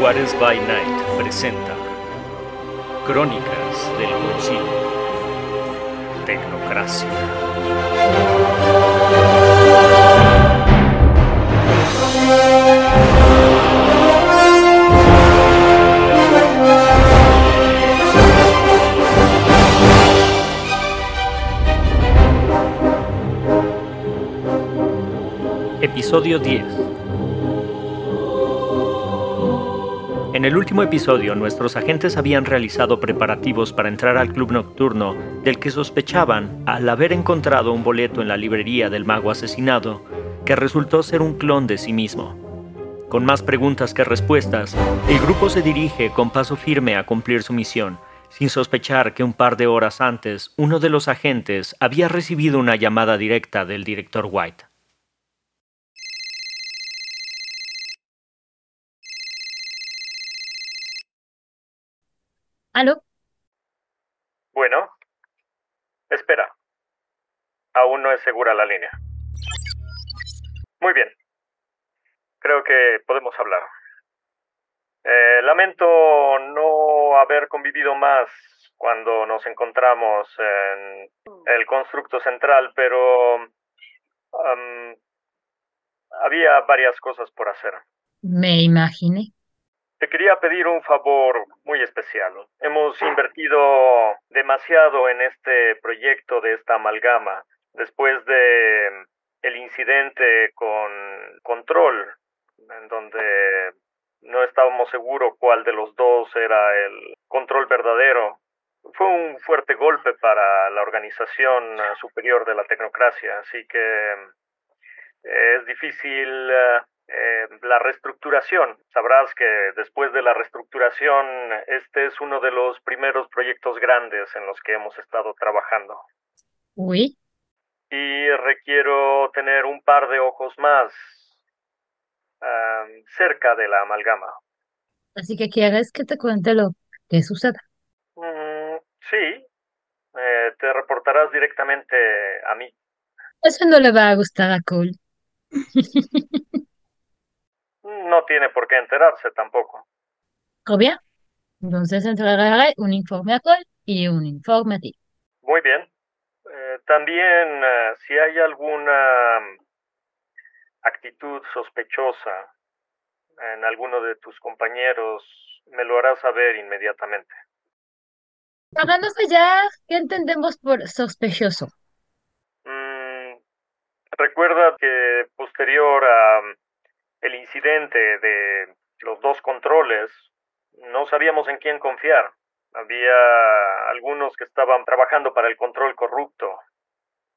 Juárez by Night presenta Crónicas del Concilio Tecnocracia. Episodio 10 En el último episodio, nuestros agentes habían realizado preparativos para entrar al club nocturno del que sospechaban al haber encontrado un boleto en la librería del mago asesinado, que resultó ser un clon de sí mismo. Con más preguntas que respuestas, el grupo se dirige con paso firme a cumplir su misión, sin sospechar que un par de horas antes uno de los agentes había recibido una llamada directa del director White. ¿Aló? Bueno. Espera. Aún no es segura la línea. Muy bien. Creo que podemos hablar. Eh, lamento no haber convivido más cuando nos encontramos en el constructo central, pero había varias cosas por hacer. Me imaginé. Te quería pedir un favor muy especial. Hemos invertido demasiado en este proyecto de esta amalgama después de el incidente con control, en donde no estábamos seguros cuál de los dos era el control verdadero. Fue un fuerte golpe para la organización eh, superior de la tecnocracia, así que eh, es difícil eh, la reestructuración. Sabrás que después de la reestructuración, este es uno de los primeros proyectos grandes en los que hemos estado trabajando. Uy, Y requiero tener un par de ojos más cerca de la amalgama. así que quieres que te cuente lo que suceda. Mm, sí, eh, te reportarás directamente a mí. Eso no le va a gustar a Cole. No tiene por qué enterarse tampoco. ¿Todo bien? Entonces entregaré un informe a Cole y un informe a ti. Muy bien. Eh, también, eh, si hay alguna mm, actitud sospechosa en alguno de tus compañeros, me lo harás saber inmediatamente. Háganos allá, ¿qué entendemos por sospechoso? Mm, recuerda que posterior a mm, el incidente de los dos controles, no sabíamos en quién confiar. Había algunos que estaban trabajando para el control corrupto.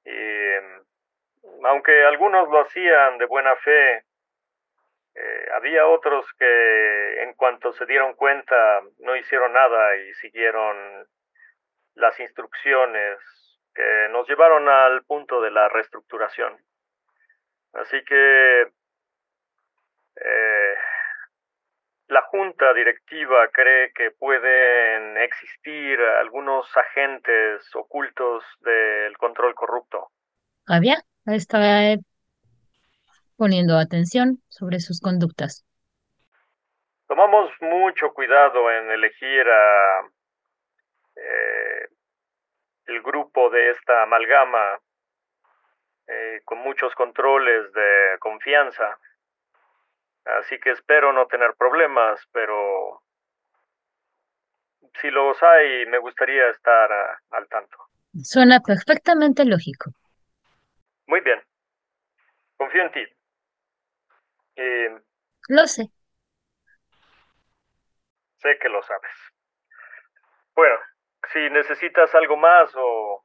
Y mm, aunque algunos lo hacían de buena fe, eh, había otros que en cuanto se dieron cuenta no hicieron nada y siguieron las instrucciones que nos llevaron al punto de la reestructuración. Así que eh, la junta directiva cree que pueden existir algunos agentes ocultos del control corrupto. ¿Todo bien? Estaré poniendo atención sobre sus conductas. Tomamos mucho cuidado en elegir a eh, el grupo de esta amalgama eh, con muchos controles de confianza. Así que espero no tener problemas, pero si los hay, me gustaría estar ah, al tanto. Suena perfectamente lógico. Muy bien. Confío en ti. Y Lo sé. sé que lo sabes. Bueno, si necesitas algo más o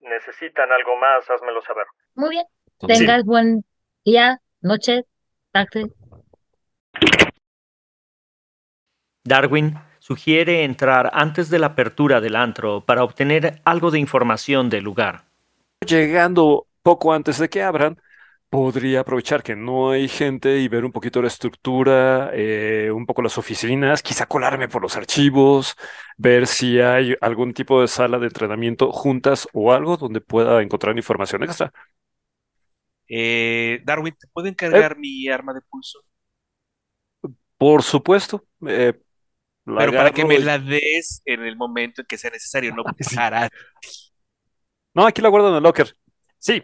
necesitan algo más, házmelo saber. Muy bien. Tengas buen día, noche, tarde. Darwin sugiere entrar antes de la apertura del antro para obtener algo de información del lugar. Llegando poco antes de que abran, podría aprovechar que no hay gente y ver un poquito la estructura, eh, un poco las oficinas, quizá colarme por los archivos, ver si hay algún tipo de sala de entrenamiento juntas o algo donde pueda encontrar información extra. Eh, Darwin, ¿te puedo encargar mi arma de pulso? Por supuesto. eh, la Pero para que me y- la des en el momento en que sea necesario, no Sí. para No, aquí la guardo en el locker. Sí.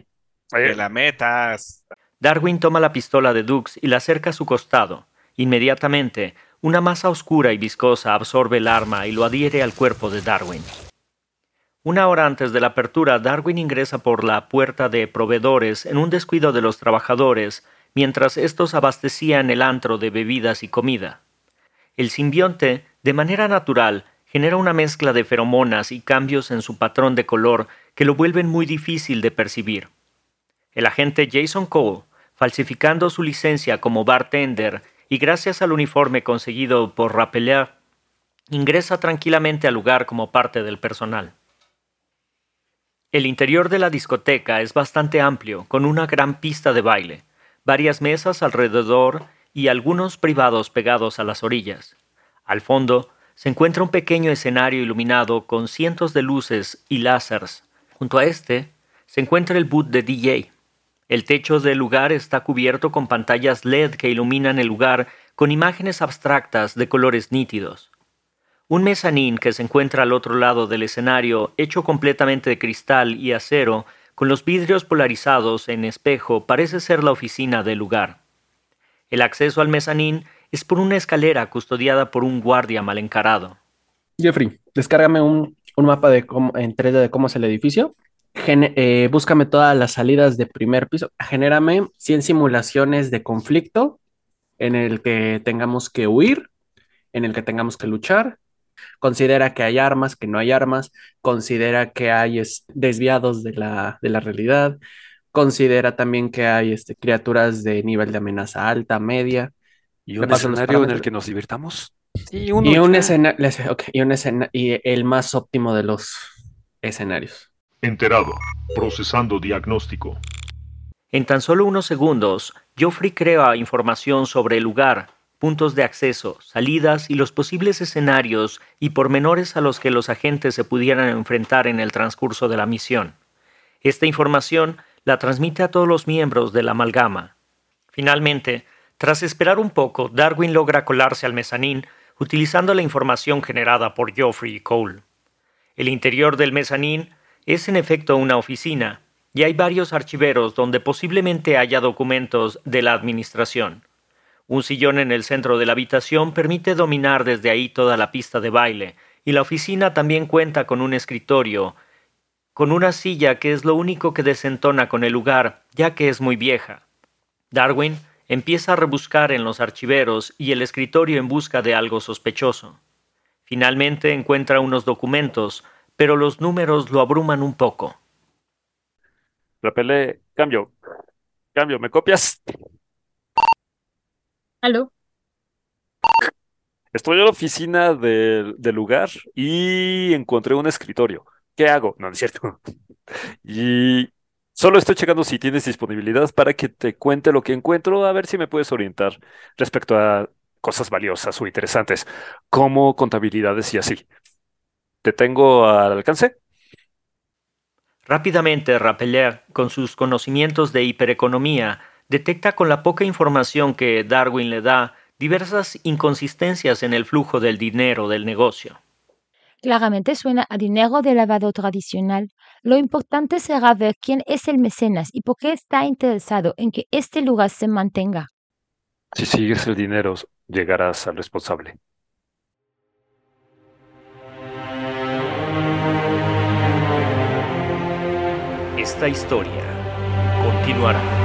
que la metas. Darwin toma la pistola de Dux y la acerca a su costado. Inmediatamente, una masa oscura y viscosa absorbe el arma y lo adhiere al cuerpo de Darwin. Una hora antes de la apertura, Darwin ingresa por la puerta de proveedores en un descuido de los trabajadores, mientras estos abastecían el antro de bebidas y comida. El simbionte, de manera natural, genera una mezcla de feromonas y cambios en su patrón de color que lo vuelven muy difícil de percibir. El agente Jason Cole, falsificando su licencia como bartender y gracias al uniforme conseguido por Rappeler, ingresa tranquilamente al lugar como parte del personal. El interior de la discoteca es bastante amplio, con una gran pista de baile, varias mesas alrededor y algunos privados pegados a las orillas. Al fondo se encuentra un pequeño escenario iluminado con cientos de luces y láseres. Junto a este se encuentra el boot de DJ. El techo del lugar está cubierto con pantallas LED que iluminan el lugar con imágenes abstractas de colores nítidos. Un mezanín que se encuentra al otro lado del escenario, hecho completamente de cristal y acero, con los vidrios polarizados en espejo, parece ser la oficina del lugar. El acceso al mezanín es por una escalera custodiada por un guardia mal encarado. Jeffrey, descárgame un, un mapa de cómo, en 3D de cómo es el edificio. Gene- eh, búscame todas las salidas de primer piso. Genérame 100 simulaciones de conflicto en el que tengamos que huir, en el que tengamos que luchar. Considera que hay armas, que no hay armas. Considera que hay es- desviados de la, de la realidad. Considera también que hay este, criaturas de nivel de amenaza alta, media. Y un escenario en el que nos divirtamos. Y uno Y un escena- les- ok, y un escena- y el más óptimo de los escenarios. Enterado. Procesando diagnóstico. En tan solo unos segundos, Geoffrey crea información sobre el lugar, puntos de acceso, salidas y los posibles escenarios y pormenores a los que los agentes se pudieran enfrentar en el transcurso de la misión. Esta información la transmite a todos los miembros de la amalgama. Finalmente, tras esperar un poco, Darwin logra colarse al mezanín utilizando la información generada por Geoffrey y Cole. El interior del mezanín es en efecto una oficina, y hay varios archiveros donde posiblemente haya documentos de la administración. Un sillón en el centro de la habitación permite dominar desde ahí toda la pista de baile, y la oficina también cuenta con un escritorio, con una silla que es lo único que desentona con el lugar, ya que es muy vieja. Darwin empieza a rebuscar en los archiveros y el escritorio en busca de algo sospechoso. Finalmente encuentra unos documentos, pero los números lo abruman un poco. Repele, cambio. Cambio, ¿me copias? ¿Aló? Estoy en la oficina del, del lugar y encontré un escritorio. ¿Qué hago? No, no es cierto. Y solo estoy checando si tienes disponibilidad para que te cuente lo que encuentro, a ver si me puedes orientar respecto a cosas valiosas o interesantes, como contabilidades y así. ¿Te tengo al alcance? Rápidamente, Rappeler, con sus conocimientos de hipereconomía, detecta con la poca información que Darwin le da diversas inconsistencias en el flujo del dinero del negocio. Claramente suena a dinero de lavado tradicional. Lo importante será ver quién es el mecenas y por qué está interesado en que este lugar se mantenga. Si sigues el dinero, llegarás al responsable. Esta historia continuará.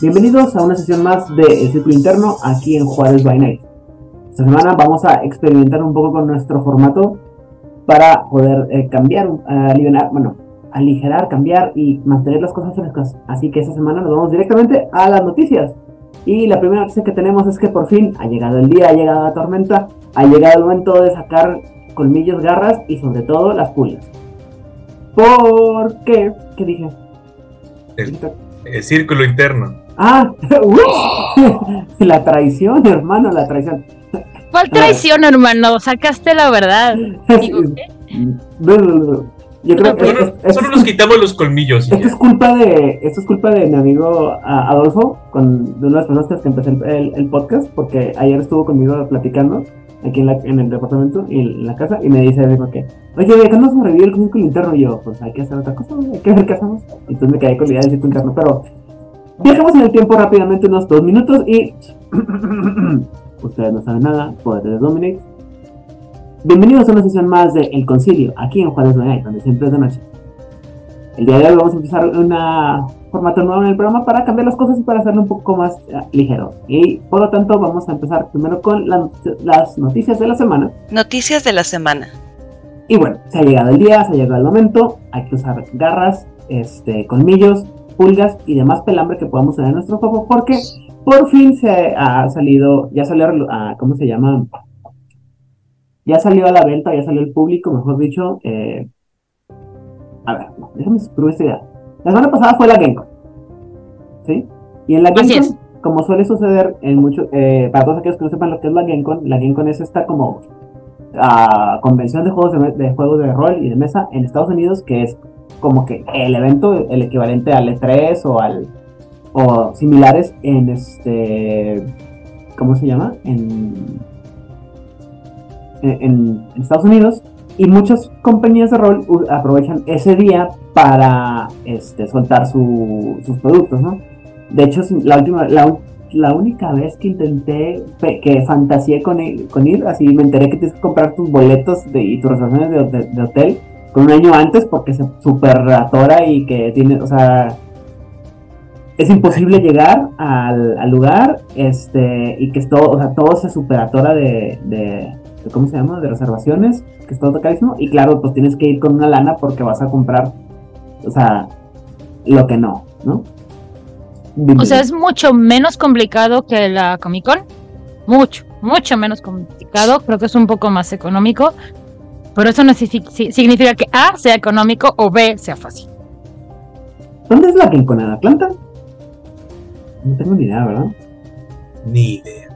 Bienvenidos a una sesión más de Círculo Interno aquí en Juárez by Night. Esta semana vamos a experimentar un poco con nuestro formato para poder eh, cambiar, aliviar, bueno, aligerar, cambiar y mantener las cosas frescas. Así que esta semana nos vamos directamente a las noticias. Y la primera noticia que tenemos es que por fin ha llegado el día, ha llegado la tormenta, ha llegado el momento de sacar colmillos, garras y sobre todo las pulgas. ¿Por qué? ¿Qué dije? El círculo interno. Ah, la traición, hermano, la traición. ¿Cuál traición, hermano? Sacaste la verdad. Digo, ¿qué? Yo creo que Solo, es- es- solo nos quitamos los colmillos. Esto ya. es culpa de, esto es culpa de mi amigo Adolfo, con, de una de las personas con las que empecé el, el- el podcast, porque ayer estuvo conmigo platicando aquí en, la- en el departamento y en la casa, y me dice dijo que, oye, ¿de cuándo sobrevivió el círculo interno? Y yo, pues hay que hacer otra cosa, hay que ver qué hacemos. Entonces me quedé con la idea del círculo interno, pero viajamos en el tiempo rápidamente unos dos minutos y ustedes no saben nada, poder de Dominic. Bienvenidos a una sesión más de El Concilio, aquí en Juárez Night, donde siempre es de noche. El día de hoy vamos a empezar un formato nuevo en el programa para cambiar las cosas y para hacerlo un poco más eh, ligero. Y por lo tanto vamos a empezar primero con la not- las noticias de la semana. Noticias de la semana. Y bueno, se ha llegado el día, se ha llegado el momento, hay que usar garras, este, colmillos, pulgas y demás pelambre que podamos tener en nuestro cuerpo porque por fin se ha salido, ya salió, a ¿cómo se llama? Ya salió a la venta, ya salió al público, mejor dicho. eh, a ver, déjame estructurar esta idea. La semana pasada fue la GameCon. ¿Sí? Y en la GameCon, como suele suceder en muchos, eh, para todos aquellos que no sepan lo que es la GameCon, la GameCon es esta como ah, convención de juegos de juegos de rol y de mesa en Estados Unidos, que es como que el evento, el equivalente al E3 o al o similares en este ¿cómo se llama? en en, Estados Unidos y muchas compañías de rol aprovechan ese día para este, soltar su- sus productos, ¿no? De hecho, la última, la, la única vez que intenté, que fantaseé con ir, con ir, así me enteré que tienes que comprar tus boletos de, y tus reservaciones de, de- de hotel con un año antes porque se super atora y que tiene, o sea, es imposible llegar al, al lugar, este, y que es todo, o sea, todo se super atora de, de, de- ¿cómo se llama? De reservaciones, que es todo carísimo, y claro, pues tienes que ir con una lana porque vas a comprar, o sea, lo que no, ¿no? O sea, es mucho menos complicado que la Comic Con. Mucho, mucho menos complicado. Creo que es un poco más económico. Pero eso no signifi- si- significa que A sea económico o B sea fácil. ¿Dónde es la Gen ¿En Atlanta? No tengo ni idea, ¿verdad? Ni idea.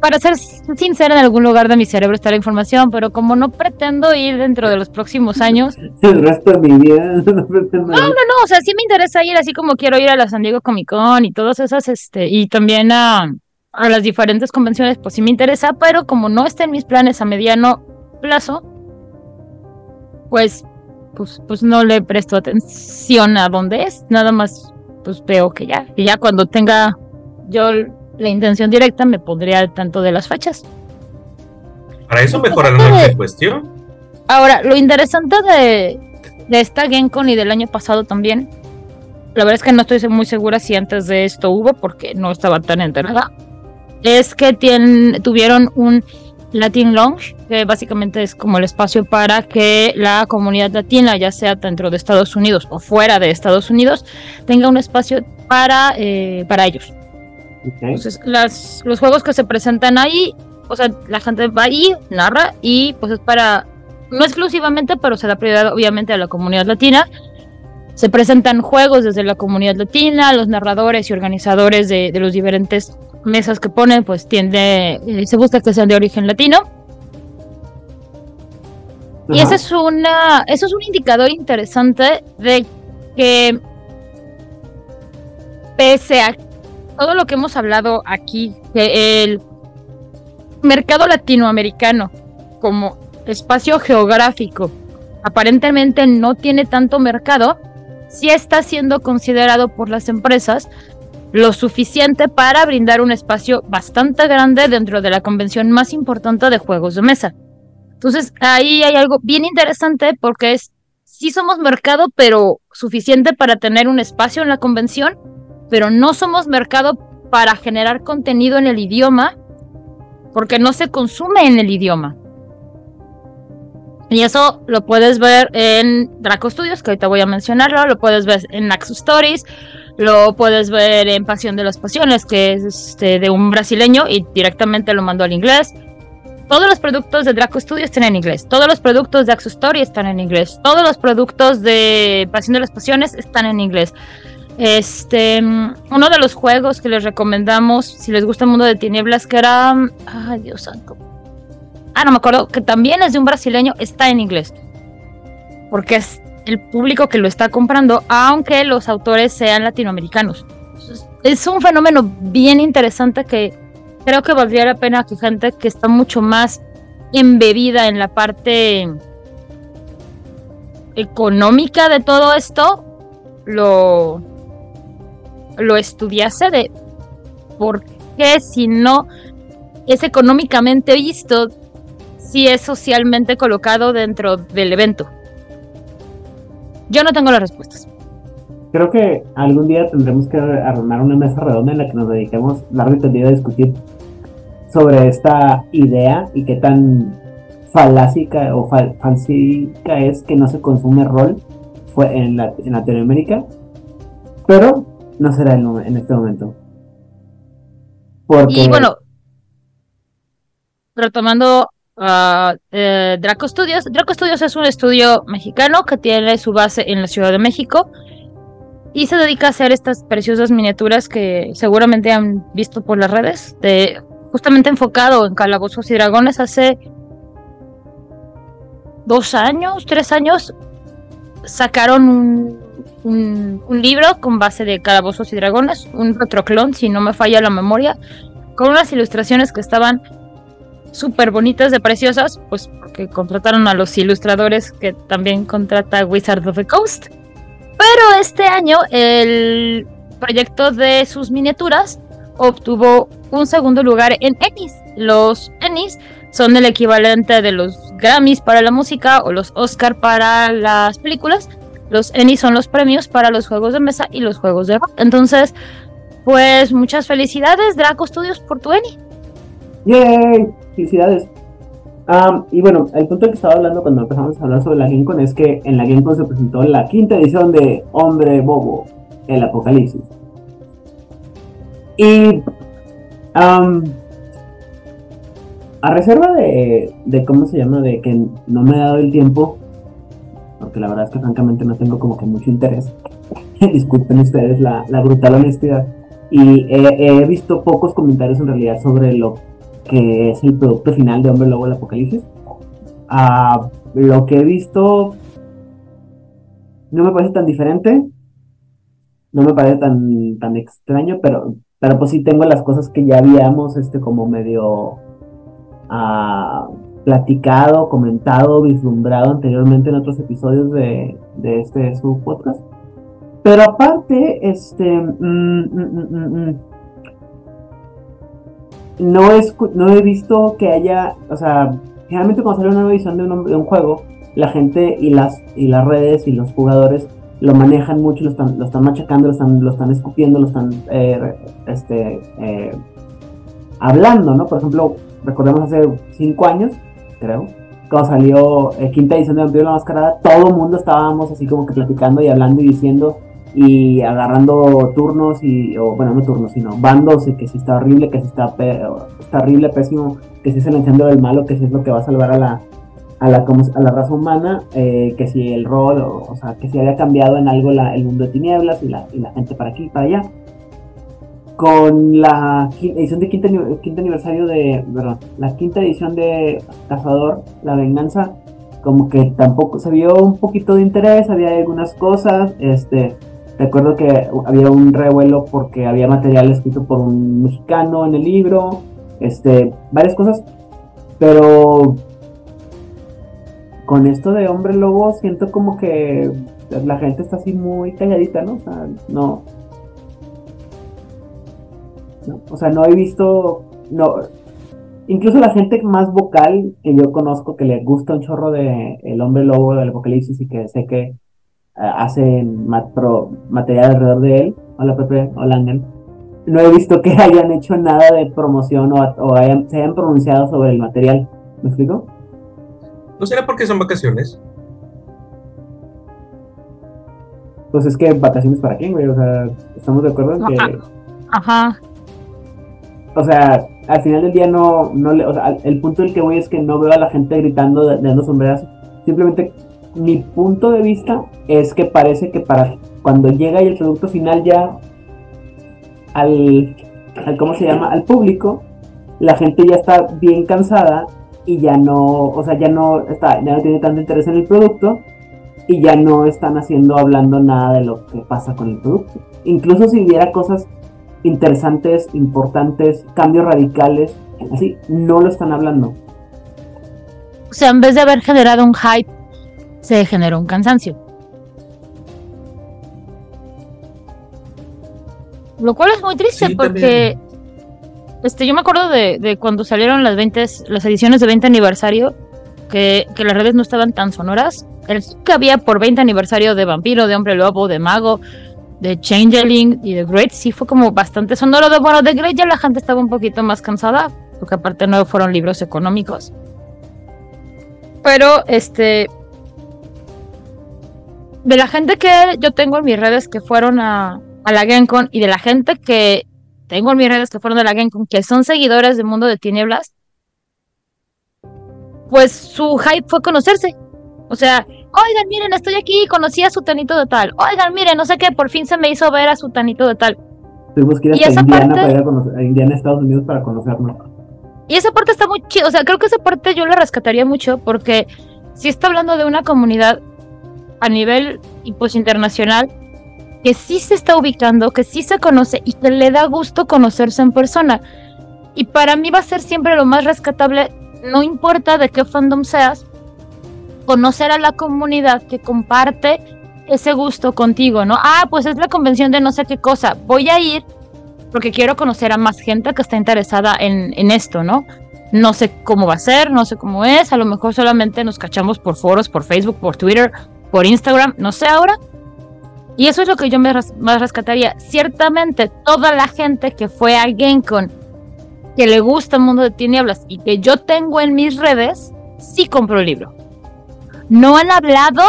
Para ser sincera, en algún lugar de mi cerebro está la información, pero como no pretendo ir dentro de los próximos años, El resto de mi vida no pretendo No, no, no, o sea, sí me interesa ir, así como quiero ir a la San Diego Comic Con y todas esas, este, y también a, a las diferentes convenciones, pues sí me interesa, pero como no está en mis planes a mediano plazo, pues, pues, pues no le presto atención a dónde es, nada más, pues veo que ya, y ya cuando tenga yo la intención directa me pondré al tanto de las fechas. Para eso mejora la cuestión. Ahora, lo interesante de, de esta GenCon y del año pasado también, la verdad es que no estoy muy segura si antes de esto hubo, porque no estaba tan enterada, es que tuvieron un Latin Lounge, que básicamente es como el espacio para que la comunidad latina, ya sea dentro de Estados Unidos o fuera de Estados Unidos, tenga un espacio para, eh, para ellos. Ok. Entonces, las, los juegos que se presentan ahí, o sea, la gente va ahí, narra y pues es para, no exclusivamente, pero se da prioridad obviamente a la comunidad latina. Se presentan juegos desde la comunidad latina, los narradores y organizadores de, de los diferentes mesas que ponen, pues tiende, eh, se busca que sean de origen latino. Y ese es una, eso es un indicador interesante de que pese a todo lo que hemos hablado aquí, que el mercado latinoamericano como espacio geográfico aparentemente no tiene tanto mercado, sí está siendo considerado por las empresas lo suficiente para brindar un espacio bastante grande dentro de la convención más importante de juegos de mesa. Entonces ahí hay algo bien interesante porque es, sí somos mercado, pero suficiente para tener un espacio en la convención pero no somos mercado para generar contenido en el idioma porque no se consume en el idioma. Y eso lo puedes ver en Draco Studios, que ahorita voy a mencionarlo, lo puedes ver en Naxus Stories, lo puedes ver en Pasión de las Pasiones, que es este, de un brasileño y directamente lo mandó al inglés. Todos los productos de Draco Studios están en inglés. Todos los productos de Axo Story están en inglés. Todos los productos de Pasión de las Pasiones están en inglés. Este, uno de los juegos que les recomendamos, si les gusta el mundo de tinieblas, que era. Ay, Dios santo. Ah, no me acuerdo, que también es de un brasileño, está en inglés. Porque es el público que lo está comprando, aunque los autores sean latinoamericanos. Es un fenómeno bien interesante que creo que valdría la pena que gente que está mucho más embebida en la parte económica de todo esto lo, lo estudiase de por qué si no es económicamente visto, si es socialmente colocado dentro del evento. Yo no tengo las respuestas. Creo que algún día tendremos que armar una mesa redonda en la que nos dediquemos largo y tendido a discutir sobre esta idea y qué tan falásica o fal falsica es que no se consume rol fue en, la, en Latinoamérica, pero no será en, en este momento. Y bueno, retomando a uh, Draco Studios, Draco Studios es un estudio mexicano que tiene su base en la Ciudad de México y se dedica a hacer estas preciosas miniaturas que seguramente han visto por las redes de justamente enfocado en calabozos y dragones hace dos años, tres años, sacaron un, un, libro con base de calabozos y dragones, un retroclon, si no me falla la memoria, con unas ilustraciones que estaban súper bonitas de preciosas, pues porque contrataron a los ilustradores que también contrata Wizard of the Coast. Pero este año el proyecto de sus miniaturas obtuvo un segundo lugar en Emmys. Los Emmys son el equivalente de los Grammys para la música o los Oscar para las películas. Los Emmys son los premios para los juegos de mesa y los juegos de rock. Entonces, pues muchas felicidades, Draco Studios, por tu Emmy. ¡Yay! Felicidades. y bueno, el punto que estaba hablando cuando empezamos a hablar sobre la GameCon es que en la GameCon se presentó la quinta edición de Hombre Bobo, el Apocalipsis. Y a reserva de, de, ¿cómo se llama? De que no me he dado el tiempo, porque la verdad es que francamente no tengo como que mucho interés. Disculpen ustedes la, la brutal honestidad. Y he, visto pocos comentarios en realidad sobre lo que es el producto final de Hombre Lobo del Apocalipsis. Uh, lo que he visto no me parece tan diferente, no me parece tan, tan extraño, pero pero pues sí tengo las cosas que ya habíamos este como medio ah, platicado, comentado, vislumbrado anteriormente en otros episodios de, de este su podcast. Pero aparte, este mm, mm, mm, no, es, no he visto que haya, o sea, generalmente cuando sale una nueva edición de un, juego, la gente y las, y las redes y los jugadores lo manejan mucho, lo están, lo están machacando, lo están, lo están escupiendo, lo están eh, este, eh, hablando, ¿no? Por ejemplo, recordemos hace cinco años, creo, cuando salió eh, quinta edición de Vampiro la Mascarada, todo el mundo estábamos así como que platicando y hablando y diciendo y agarrando turnos y, o bueno, no turnos, sino bandos, y que si está horrible, que si está, está horrible, pésimo, que si es el engendro del malo, que si es lo que va a salvar a la, a la, a la raza humana, eh, que si el rol, o, sea, que si había cambiado en algo el mundo de tinieblas y la, y la gente para aquí y para allá. Con la edición de quinto, quinto aniversario de, perdón, la quinta edición de Cazador, La Venganza, como que tampoco se vio un poquito de interés, había algunas cosas, este, recuerdo que había un revuelo porque había material escrito por un mexicano en el libro, este, varias cosas, pero con esto de hombre lobo siento como que la gente está así muy calladita, ¿no? O sea, no. o sea, no he visto. No. Incluso la gente más vocal que yo conozco que le gusta un chorro de El hombre lobo del apocalipsis y que sé que hacen ma- pro- material alrededor de él. Hola Pepe, hola Ángel. No he visto que hayan hecho nada de promoción o, o hayan- se hayan pronunciado sobre el material. ¿Me explico? ¿No será porque son vacaciones? Pues es que vacaciones para quién, güey. O sea, estamos de acuerdo en que. Ajá. O sea, al final del día no, no le, o sea, el punto del que voy es que no veo a la gente gritando, dando sombreras. Simplemente mi punto de vista es que parece que para cuando llega y el producto final ya al, al ¿cómo se llama? al público, la gente ya está bien cansada y ya no, o sea, ya no está, ya no tiene tanto interés en el producto y ya no están haciendo hablando nada de lo que pasa con el producto. Incluso si hubiera cosas interesantes, importantes, cambios radicales, así, no lo están hablando. O sea, en vez de haber generado un hype, se generó un cansancio. Lo cual es muy triste Sí, porque este, yo me acuerdo de, de cuando salieron las 20, las ediciones de 20 aniversario, que, que las redes no estaban tan sonoras. El que había por 20 aniversario de Vampiro, de Hombre Lobo, de Mago, de Changeling y de Great, sí fue como bastante sonoro. De, bueno, de Great ya la gente estaba un poquito más cansada, porque aparte no fueron libros económicos. Pero, este. De la gente que yo tengo en mis redes que fueron a, a la GenCon y de la gente que tengo en mis redes que fueron de la GenCon, que son seguidores del mundo de tinieblas, pues su hype fue conocerse. O sea, oigan, miren, estoy aquí, conocí a su tanito de tal. Oigan, miren, no sé qué, por fin se me hizo ver a su tanito de tal. Tuvimos que ir Y hasta Indiana, parte- para ir a, conocer- a Indiana, Estados Unidos, para conocernos. Y esa parte está muy chida. O sea, creo que esa parte yo la rescataría mucho porque si está hablando de una comunidad a nivel pues internacional que sí se está ubicando, que sí se conoce y que le da gusto conocerse en persona. Y para mí va a ser siempre lo más rescatable, no importa de qué fandom seas, conocer a la comunidad que comparte ese gusto contigo, ¿no? Ah, pues es la convención de no sé qué cosa, voy a ir porque quiero conocer a más gente que está interesada en, en esto, ¿no? No sé cómo va a ser, no sé cómo es, a lo mejor solamente nos cachamos por foros, por Facebook, por Twitter, por Instagram, no sé ahora. Y eso es lo que yo me más rescataría. Ciertamente, toda la gente que fue a GameCon, que le gusta el mundo de tinieblas y que yo tengo en mis redes, sí compró el libro. No han hablado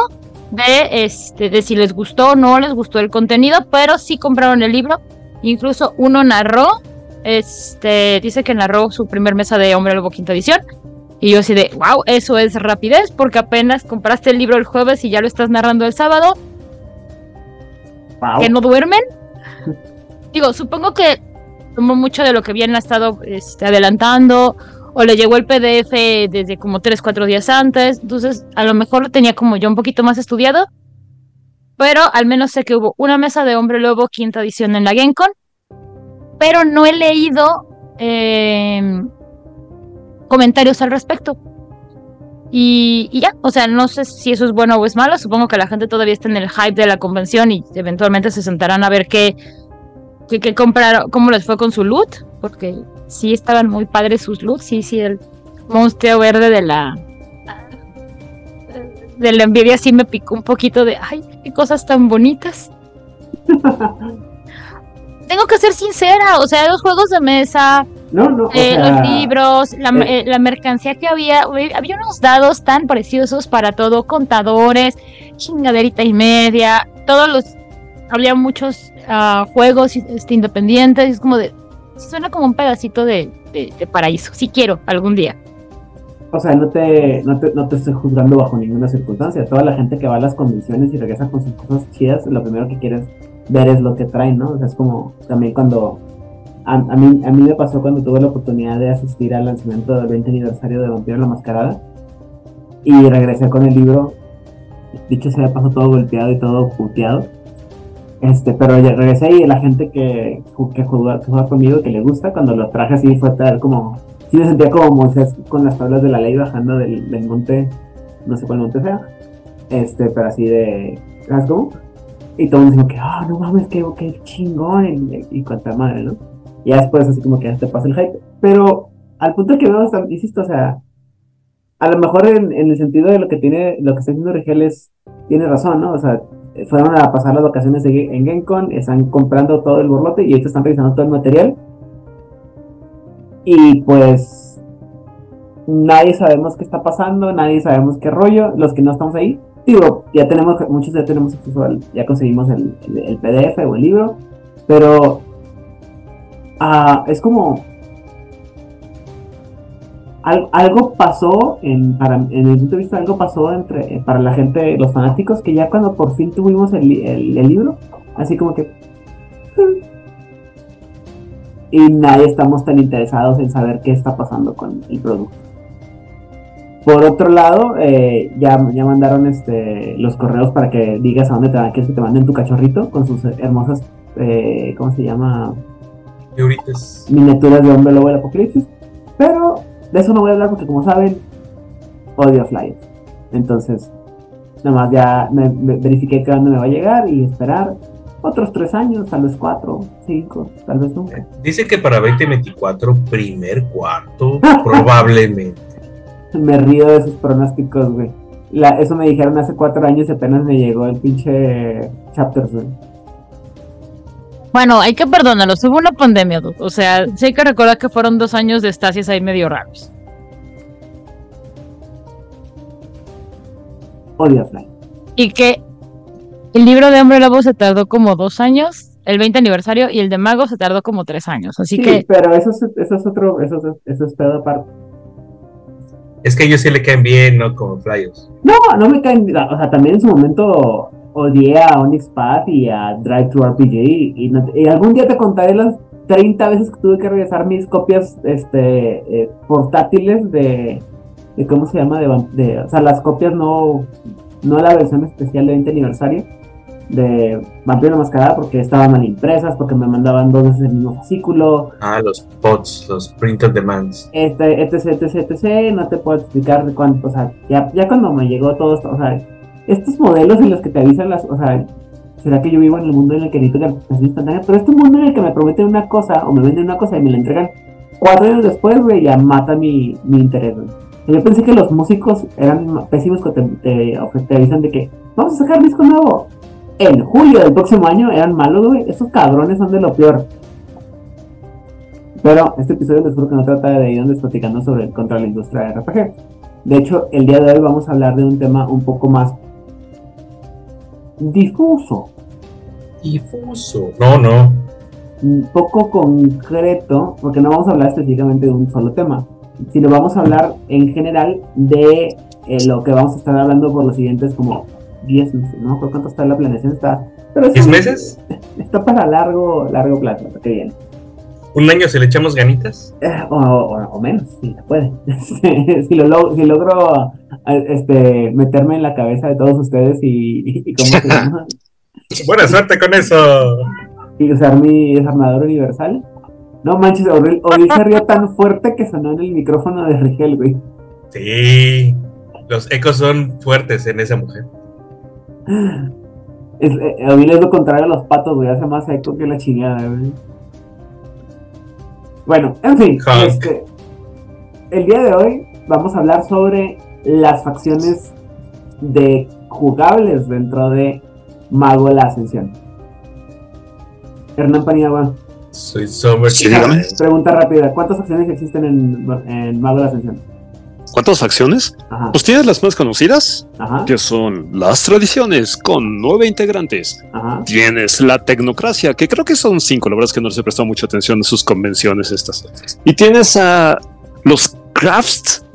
de, este, de si les gustó o no les gustó el contenido, pero sí compraron el libro. Incluso uno narró, este, dice que narró su primer mesa de Hombre Lobo quinta edición. Y yo así de, wow, eso es rapidez, porque apenas compraste el libro el jueves y ya lo estás narrando el sábado. Wow. Que no duermen. Digo, supongo que tomó mucho de lo que habían estado este, adelantando, o le llegó el PDF desde como 3, 4 días antes. Entonces, a lo mejor lo tenía como yo un poquito más estudiado. Pero al menos sé que hubo una mesa de Hombre Lobo, quinta edición en la GameCon. Pero no he leído eh, comentarios al respecto. Y, y ya, o sea, no sé si eso es bueno o es malo. Supongo que la gente todavía está en el hype de la convención y eventualmente se sentarán a ver qué, qué, qué compraron, cómo les fue con su loot. Porque sí estaban muy padres sus loots. Sí, sí, el monstruo verde de la. De la envidia sí me picó un poquito de. ¡Ay, qué cosas tan bonitas! Tengo que ser sincera, o sea, los juegos de mesa, No, no, o eh, sea, los libros, la, eh, eh, la mercancía que había, había unos dados tan preciosos para todo, contadores, chingaderita y media, todos los, había muchos ah, juegos este, independientes, es como de, suena como un pedacito de, de, de paraíso, si quiero, algún día. O sea, no te, no, te, no te estoy juzgando bajo ninguna circunstancia. Toda la gente que va a las convenciones y regresa con sus cosas chidas, lo primero que quieres ver es lo que traen, ¿no? O sea, es como también cuando... A, mí, a mí me pasó cuando tuve la oportunidad de asistir al lanzamiento del 20 aniversario de Vampiro la Mascarada y regresé con el libro, dicho sea de paso todo golpeado y todo puteado. Este, pero regresé y la gente que, que, juega, que juega conmigo, que le gusta, cuando lo traje así fue tal como sí me sentía como Moisés con las tablas de la ley bajando del, del monte, no sé cuál monte sea, este, pero así de, ¿sabes cómo? Y todo el mundo dijo que, ah, no mames, qué, qué chingón, y, y madre, ¿no? Y después así como que ya te pasa el hype, pero al punto que veo, insisto, o sea, a lo mejor en, en, el sentido de lo que tiene, lo que está haciendo Rigel es, tiene razón, ¿no? O sea, fueron a pasar las vacaciones en GenCon, están comprando todo el borlote y ahorita están revisando todo el material. Y pues nadie sabemos qué está pasando, nadie sabemos qué rollo, los que no estamos ahí. Digo, ya tenemos, muchos ya tenemos acceso al, ya conseguimos el, el- el PDF o el libro, pero ah, es como al- algo pasó en, para, en mi punto de vista algo pasó entre eh, para la gente los fanáticos que ya cuando por fin tuvimos el, el- libro así como que "Hmm". y nadie estamos tan interesados en saber qué está pasando con el producto por otro lado eh, ya, ya mandaron este los correos para que digas a dónde te van que te manden tu cachorrito con sus hermosas eh, cómo se llama Miniaturas de Hombre Lobo del Apocalipsis. Pero de eso no voy a hablar porque, como saben, odio Flyers. Entonces, nada más ya me, me verifiqué que dónde me va a llegar y esperar otros tres años, tal vez cuatro, cinco, tal vez nunca. Dice que para 2024, primer cuarto, probablemente. Me río de esos pronósticos, güey. La- eso me dijeron hace cuatro años y apenas me llegó el pinche chapters, güey. Bueno, hay que perdonarlos. Hubo una pandemia, dude. O sea, sí hay que recordar que fueron dos años de estasis ahí medio raros. Odio a Flyers. Y que el libro de Hombre Lobo se tardó como dos años, el 20 aniversario, y el de Mago se tardó como tres años. Así Sí, que pero eso es, eso es otro, eso es, eso es pedo aparte. Es que ellos sí le caen bien, ¿no? Como Flyers. No, no me caen. O sea, también en su momento odié a Onyx Path y a Drive to RPG. Y, no- y algún día te contaré las 30 veces que tuve que regresar mis copias este, eh, portátiles de, de. ¿Cómo se llama? De, o sea, las copias no. No la versión especial de 20 aniversario de Vampiro Mascarada porque estaban mal impresas, porque me mandaban dos veces el mismo fascículo, Ah, los pods, los print on demands. este, etc, etc, etc, no te puedo explicar cuánto, o sea, ya, ya cuando me llegó todo esto, o sea, estos modelos en los que te avisan las, o sea, será que yo vivo en el mundo en el que necesito la instantánea, pero este mundo en el que me prometen una cosa o me venden una cosa y me la entregan cuatro años después, güey, ya mata mi, mi interés, güey. Yo pensé que los músicos eran pésimos cuando te, te, avisan de que vamos a sacar disco nuevo. En julio del próximo año eran malos, güey. Esos cabrones son de lo peor. Pero este episodio les juro que no trata de ir donde platicando sobre contra la industria de RPG. De hecho, el día de hoy vamos a hablar de un tema un poco más difuso, Difuso. No, no. poco concreto, porque no vamos a hablar específicamente de un solo tema, sino vamos a hablar en general de eh, lo que vamos a estar hablando por los siguientes como 10 meses, ¿no? ¿Por cuánto está la planeación? Está, pero eso ¿Diez meses? Está para largo, largo plazo, que bien. ¿Un año se le echamos ganitas? Eh, o, o- o menos, si se puede. si, lo log- si logro este, meterme en la cabeza de todos ustedes y, y- y cómo se llama, Buena suerte con eso. y usar mi desarmador universal. No manches, Aurel, Aurel se rió tan fuerte que sonó en el micrófono de Rigel, güey. Sí. Los ecos son fuertes en esa mujer. Es, eh, Aurel es lo contrario a los patos, güey. Hace más eco que la chingada, güey. Bueno, en fin. Este, el día de hoy vamos a hablar sobre las facciones de jugables dentro de Mago de la Ascensión. Hernán Paniagua, Soy Summer Sí, pregunta rápida. ¿Cuántas facciones existen en, en Mago de la Ascensión? ¿Cuántas facciones? Ajá, Pues tienes las más conocidas, ajá, que son las tradiciones, con nueve integrantes. ajá. Tienes la tecnocracia, que creo que son cinco, la verdad es que no les he prestado mucha atención a sus convenciones estas. Y tienes a los crafts,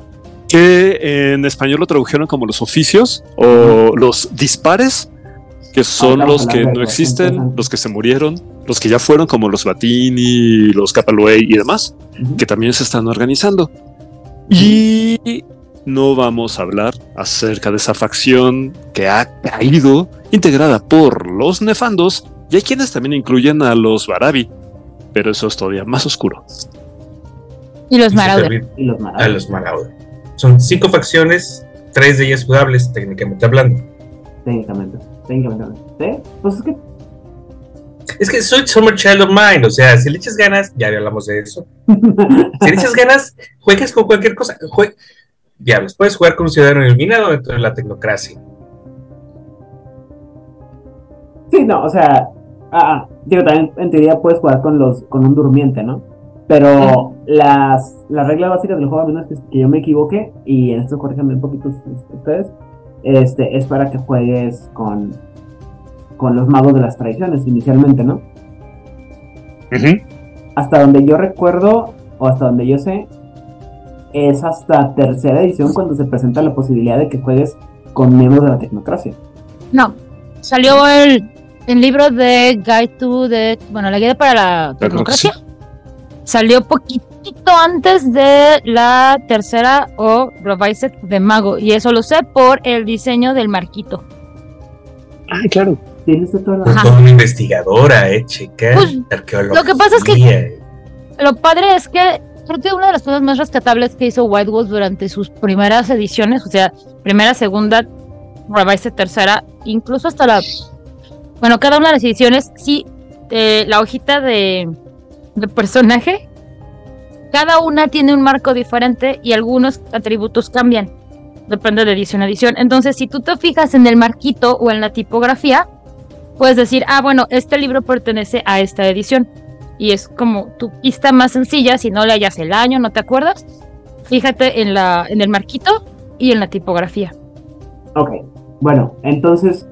que en español lo tradujeron como los oficios o los dispares, que son los que no existen, los que se murieron, los que ya fueron como los Batini, los Capaloey y demás que también se están organizando. Y no vamos a hablar acerca de esa facción que ha caído, integrada por los nefandos, y hay quienes también incluyen a los Barabi, pero eso es todavía más oscuro. Y los Marauder. Y los A Marauder. los Marauder. Son cinco facciones, tres de ellas jugables, técnicamente hablando. Técnicamente. Técnicamente. ¿Sí? Pues es que Es que soy Summer Child of Mine, o sea, si le echas ganas, ya hablamos de eso. Si le echas ganas, juegas con cualquier cosa. Jue... Diablos, puedes jugar con un ciudadano iluminado dentro de la tecnocracia. Sí, no, o sea, ah, digo, también en teoría puedes jugar con los con un durmiente, ¿no? Pero las, las reglas básicas del juego, a menos que, que yo me equivoque, y en esto corríjanme un poquito ustedes, este, es para que juegues con, con los magos de las tradiciones inicialmente, ¿no? Hasta donde yo recuerdo, o hasta donde yo sé, es hasta tercera edición cuando se presenta la posibilidad de que juegues con miembros de la tecnocracia. No, salió el, el libro de Guide to the, bueno, la guía para la tecnocracia. Salió poquitito antes de la tercera o Revised de Mago. Y eso lo sé por el diseño del marquito. Ah, claro. Tienes toda la... Pues toda una investigadora, eh, chica. Pues, arqueología. Lo que pasa es que lo padre es que creo que una de las cosas más rescatables que hizo White Wolf durante sus primeras ediciones, o sea, primera, segunda, Revised tercera, incluso hasta la bueno, cada una de las ediciones, sí, eh, la hojita de, de personaje, cada una tiene un marco diferente y algunos atributos cambian. Depende de edición a edición. Entonces, si tú te fijas en el marquito o en la tipografía, puedes decir, ah, bueno, este libro pertenece a esta edición. Y es como tu pista más sencilla, si no le hayas el año, no te acuerdas. Fíjate en, la, en el marquito y en la tipografía. Ok, bueno, entonces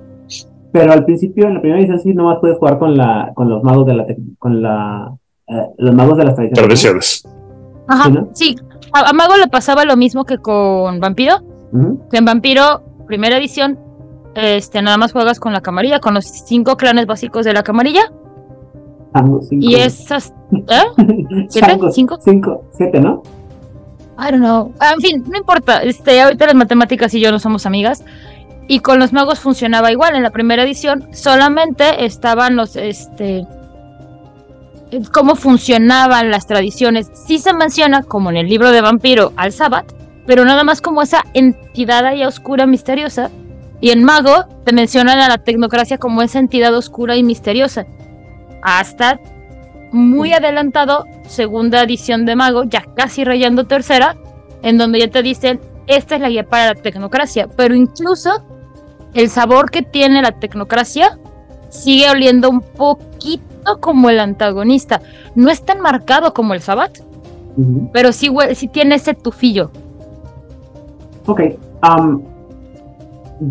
pero al principio, en la primera edición, sí, nomás puedes jugar con la, con los magos de la, con la, eh, los magos de las tradiciones. Tradiciones. Ajá, sí. A, Mago le pasaba lo mismo que con Vampiro. Que en Vampiro, primera edición, este, nada más juegas con la camarilla, con los cinco clanes básicos de la camarilla. Y esas. ¿Eh? ¿Siete? ¿Cinco? Cinco, siete, ¿no? I don't know. En fin, no importa. Este, ahorita las matemáticas y yo no somos amigas. Y con los magos funcionaba igual. En la primera edición solamente estaban los, este, cómo funcionaban las tradiciones. Sí se menciona, como en el libro de vampiro, al Sabbat, pero nada más como esa entidad ahí oscura, misteriosa. Y en Mago te mencionan a la tecnocracia como esa entidad oscura y misteriosa. Hasta muy adelantado, segunda edición de Mago, ya casi rayando tercera, en donde ya te dicen, esta es la guía para la tecnocracia. Pero incluso el sabor que tiene la tecnocracia sigue oliendo un poquito como el antagonista. No es tan marcado como el Sabbat, pero sí, sí tiene ese tufillo. Ok.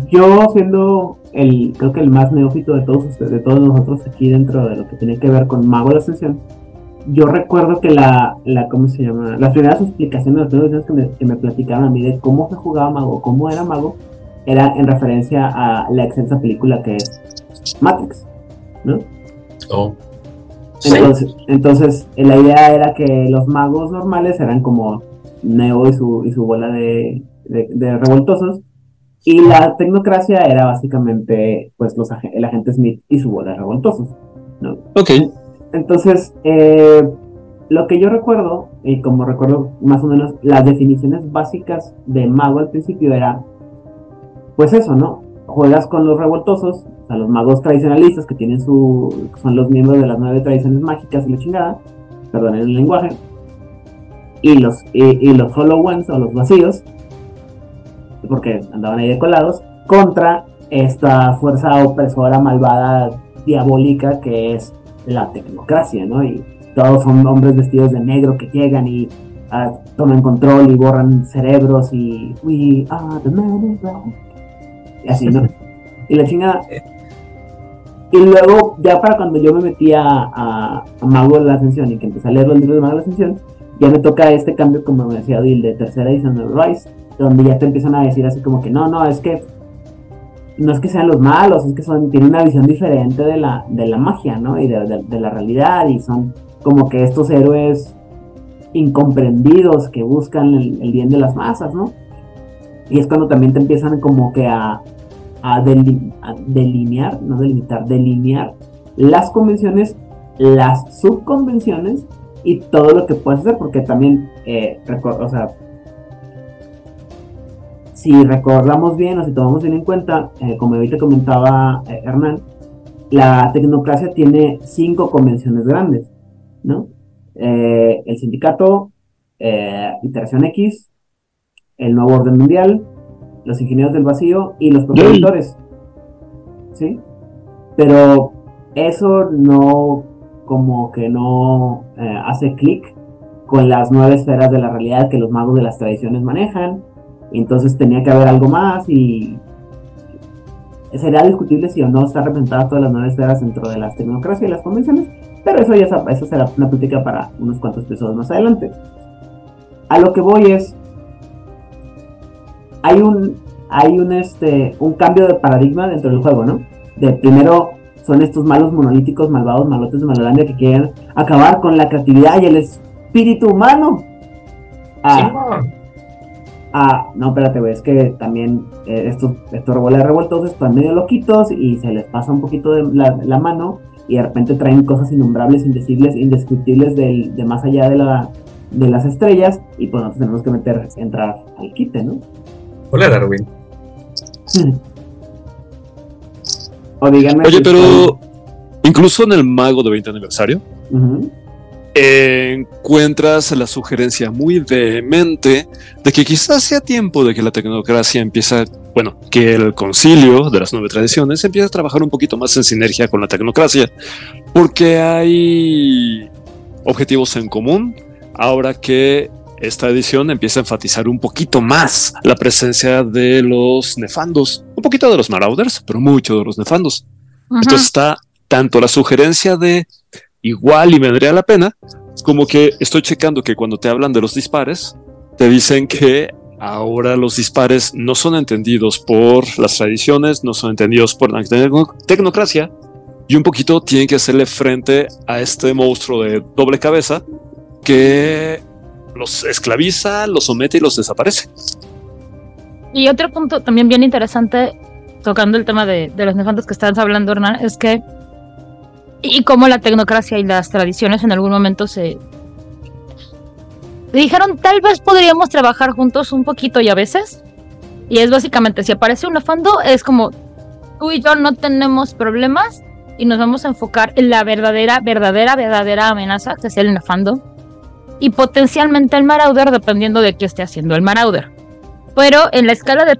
Yo siendo el, creo que el más neófito de todos ustedes, de todos nosotros aquí dentro de lo que tiene que ver con Mago de Ascensión, yo recuerdo que la, la ¿cómo se llama? Las primeras explicaciones, las primeras que me, que me platicaron a mí de cómo se jugaba Mago, cómo era Mago, era en referencia a la extensa película que es Matrix, ¿no? Oh. Entonces, entonces, la idea era que los magos normales eran como Neo y su, y su bola de, revoltosos, y la tecnocracia era básicamente pues los el agente Smith y su bola de revoltosos, ¿no? Ok. Entonces, eh, lo que yo recuerdo, y como recuerdo más o menos las definiciones básicas de mago al principio era pues eso, ¿no? Juegas con los revoltosos, o sea, los magos tradicionalistas que tienen su. son los miembros de las nueve tradiciones mágicas y la chingada, perdón el lenguaje, y los, y, los hollow ones o los vacíos, porque andaban ahí decolados, contra esta fuerza opresora, malvada, diabólica que es la tecnocracia, ¿no? Y todos son hombres vestidos de negro que llegan y uh, toman control y borran cerebros y we are the men y así, ¿no? Y la chingada. Y luego, ya para cuando yo me metí a, Mago de la Ascensión y que empecé a leer los libros de Mago de la Ascensión, ya me toca este cambio, como me decía Bill, de tercera edición de Rise, donde ya te empiezan a decir así como que no, no, es que no es que sean los malos, es que son, tienen una visión diferente de la, de la magia, ¿no? Y de, la realidad, y son como que estos héroes incomprendidos que buscan el, bien de las masas, ¿no? Y es cuando también te empiezan como que a, a, delinear, no delimitar, delinear las convenciones, las subconvenciones y todo lo que puedes hacer, porque también, eh, o sea, si recordamos bien o si tomamos bien en cuenta, eh, como ahorita comentaba eh, Hernán, la tecnocracia tiene cinco convenciones grandes, ¿no? el sindicato, Iteración X, el nuevo orden mundial, los ingenieros del vacío y los progenitores. ¿Sí? pero eso no, como que no eh, hace clic con las nueve esferas de la realidad que los magos de las tradiciones manejan. Entonces tenía que haber algo más y sería discutible si o no está representada todas las nueve esferas dentro de las tecnocracias y las convenciones, pero eso ya eso será una plática para unos cuantos episodios más adelante. A lo que voy es, hay un, hay un, este, un cambio de paradigma dentro del juego, ¿no? De primero son estos malos monolíticos, malvados, malotes de Malolandia que quieren acabar con la creatividad y el espíritu humano. Ah, ah no, espérate, güey, es que también eh, estos, estos revueltos están medio loquitos y se les pasa un poquito de la, mano y de repente traen cosas innombrables, indecibles, indescriptibles de más allá de, la, de las estrellas y pues nosotros tenemos que meter, entrar al quite, ¿no? Hola, Darwin. Oye, pero incluso en el Mago de 20 aniversario, encuentras la sugerencia muy vehemente de que quizás sea tiempo de que la tecnocracia empiece, bueno, que el concilio de las nueve tradiciones empiece a trabajar un poquito más en sinergia con la tecnocracia, porque hay objetivos en común ahora que esta edición empieza a enfatizar un poquito más la presencia de los nefandos, un poquito de los marauders, pero mucho de los nefandos. Entonces está tanto la sugerencia de igual y vendría la pena, como que estoy checando que cuando te hablan de los dispares, te dicen que ahora los dispares no son entendidos por las tradiciones, no son entendidos por la tecnocracia, y un poquito tienen que hacerle frente a este monstruo de doble cabeza que los esclaviza, los somete y los desaparece. Y otro punto también bien interesante, tocando el tema de, los nefandos que estás hablando, Hernán, es que. Y cómo la tecnocracia y las tradiciones en algún momento se. Dijeron, tal vez podríamos trabajar juntos un poquito y a veces. Y es básicamente, si aparece un nefando, es como tú y yo no tenemos problemas y nos vamos a enfocar en la verdadera, verdadera, verdadera amenaza, que es el nefando y potencialmente el Marauder dependiendo de qué esté haciendo el Marauder. Pero en la escala de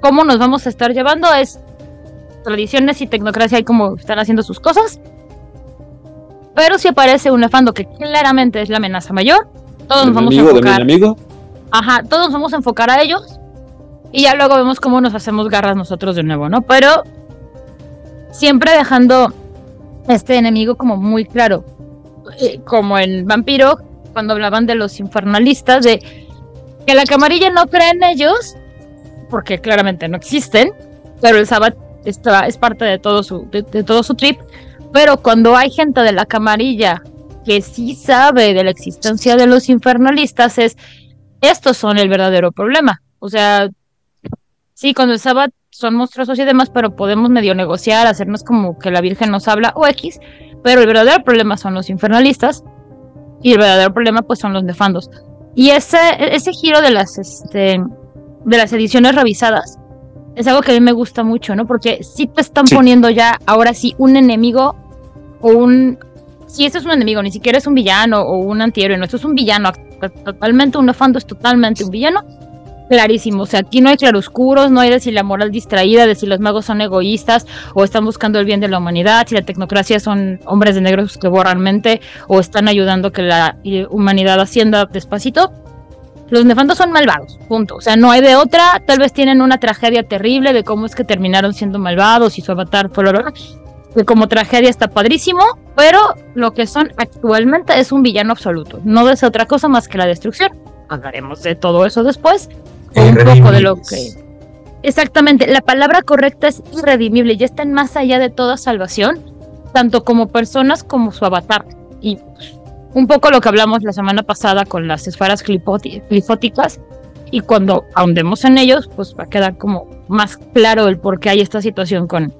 cómo nos vamos a estar llevando es tradiciones y tecnocracia y cómo están haciendo sus cosas. Pero si aparece un nefando que claramente es la amenaza mayor, todos nos vamos a enfocar. amigo? Ajá, todos nos vamos a enfocar a ellos y ya luego vemos cómo nos hacemos garras nosotros de nuevo, ¿no? Pero siempre dejando este enemigo como muy claro. Como en Vampiro, cuando hablaban de los infernalistas, de que la camarilla no cree en ellos, porque claramente no existen, pero el Sabbat está, es parte de todo, su, de, todo su trip. Pero cuando hay gente de la camarilla que sí sabe de la existencia de los infernalistas, es estos son el verdadero problema. O sea, sí, cuando el Sabbat son monstruosos y demás, pero podemos medio negociar, hacernos como que la Virgen nos habla o X, pero el verdadero problema son los infernalistas y el verdadero problema pues son los nefandos. Y ese, ese giro de las, este, de las ediciones revisadas es algo que a mí me gusta mucho, ¿no? Porque si te están poniendo ya ahora sí un enemigo o un... Si este es un enemigo, ni siquiera es un villano o un antihéroe, no, esto es un villano, totalmente un nefando es totalmente un villano clarísimo. O sea, aquí no hay claroscuros, no hay de si la moral distraída, de si los magos son egoístas o están buscando el bien de la humanidad, si la tecnocracia son hombres de negros que borran mente o están ayudando que la humanidad ascienda despacito. Los nefandos son malvados, punto. O sea, no hay de otra. Tal vez tienen una tragedia terrible de cómo es que terminaron siendo malvados y su avatar fue lo que como tragedia está padrísimo, pero lo que son actualmente es un villano absoluto. No es otra cosa más que la destrucción. Hablaremos de todo eso después un poco de lo que... Exactamente, la palabra correcta es irredimible, ya están más allá de toda salvación, tanto como personas como su avatar. Y un poco lo que hablamos la semana pasada con las esferas glifóticas, y cuando ahondemos en ellos, pues va a quedar como más claro el por qué hay esta situación con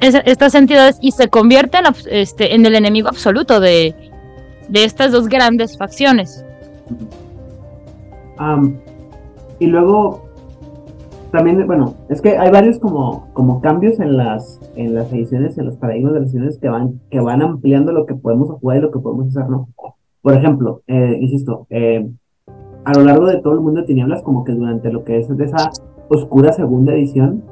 estas entidades y se convierten este, en el enemigo absoluto de estas dos grandes facciones. Y luego, también, bueno, es que hay varios como, como cambios en las, en las ediciones, en los paradigmas de las ediciones que van, que van ampliando lo que podemos jugar y lo que podemos hacer, ¿no? Por ejemplo, eh, insisto, eh, a lo largo de todo el mundo de tinieblas, como que durante lo que es esa oscura segunda edición,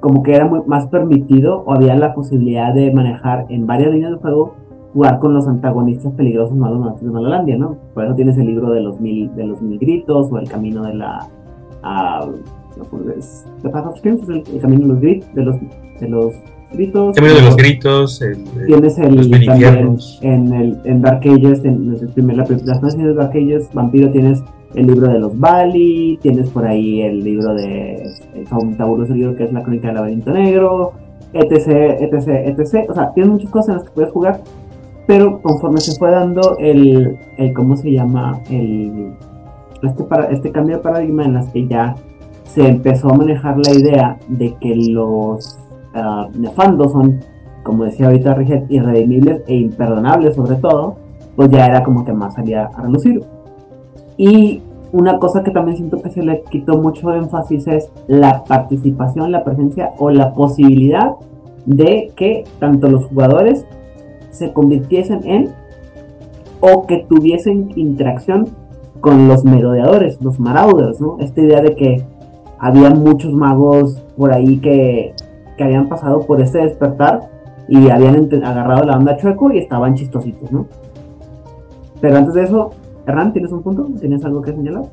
como que era muy, más permitido o había la posibilidad de manejar en varias líneas de juego jugar con los antagonistas peligrosos malos de Malolandia, ¿no? Por eso tienes el libro de los mil, de los mil gritos o el camino de la no, pues, es The Path of Screams, es el, el camino de los, grit, de los de los gritos. Camino de los gritos, el, el- Tienes el los también en el en Dark Ages, en, el primer, la, las primeras de Dark Ages, Vampiro tienes el libro de los Bali, tienes por ahí el libro de el el libro que es la crónica del laberinto negro, etc, etc, etc. O sea, tienes muchas cosas en las que puedes jugar, pero conforme se fue dando el, el ¿cómo se llama? El, este, para, este cambio de paradigma en las que ya se empezó a manejar la idea de que los ah, nefandos son, como decía ahorita Riget, irredimibles e imperdonables sobre todo, pues ya era como que más salía a relucir. Y una cosa que también siento que se le quitó mucho énfasis es la participación, la presencia o la posibilidad de que tanto los jugadores se convirtiesen en o que tuviesen interacción con los merodeadores, los marauders, ¿no? Esta idea de que había muchos magos por ahí que, que habían pasado por este despertar y habían agarrado la onda chueco y estaban chistositos, ¿no? Pero antes de eso, Hernán, ¿tienes un punto? ¿Tienes algo que señalar?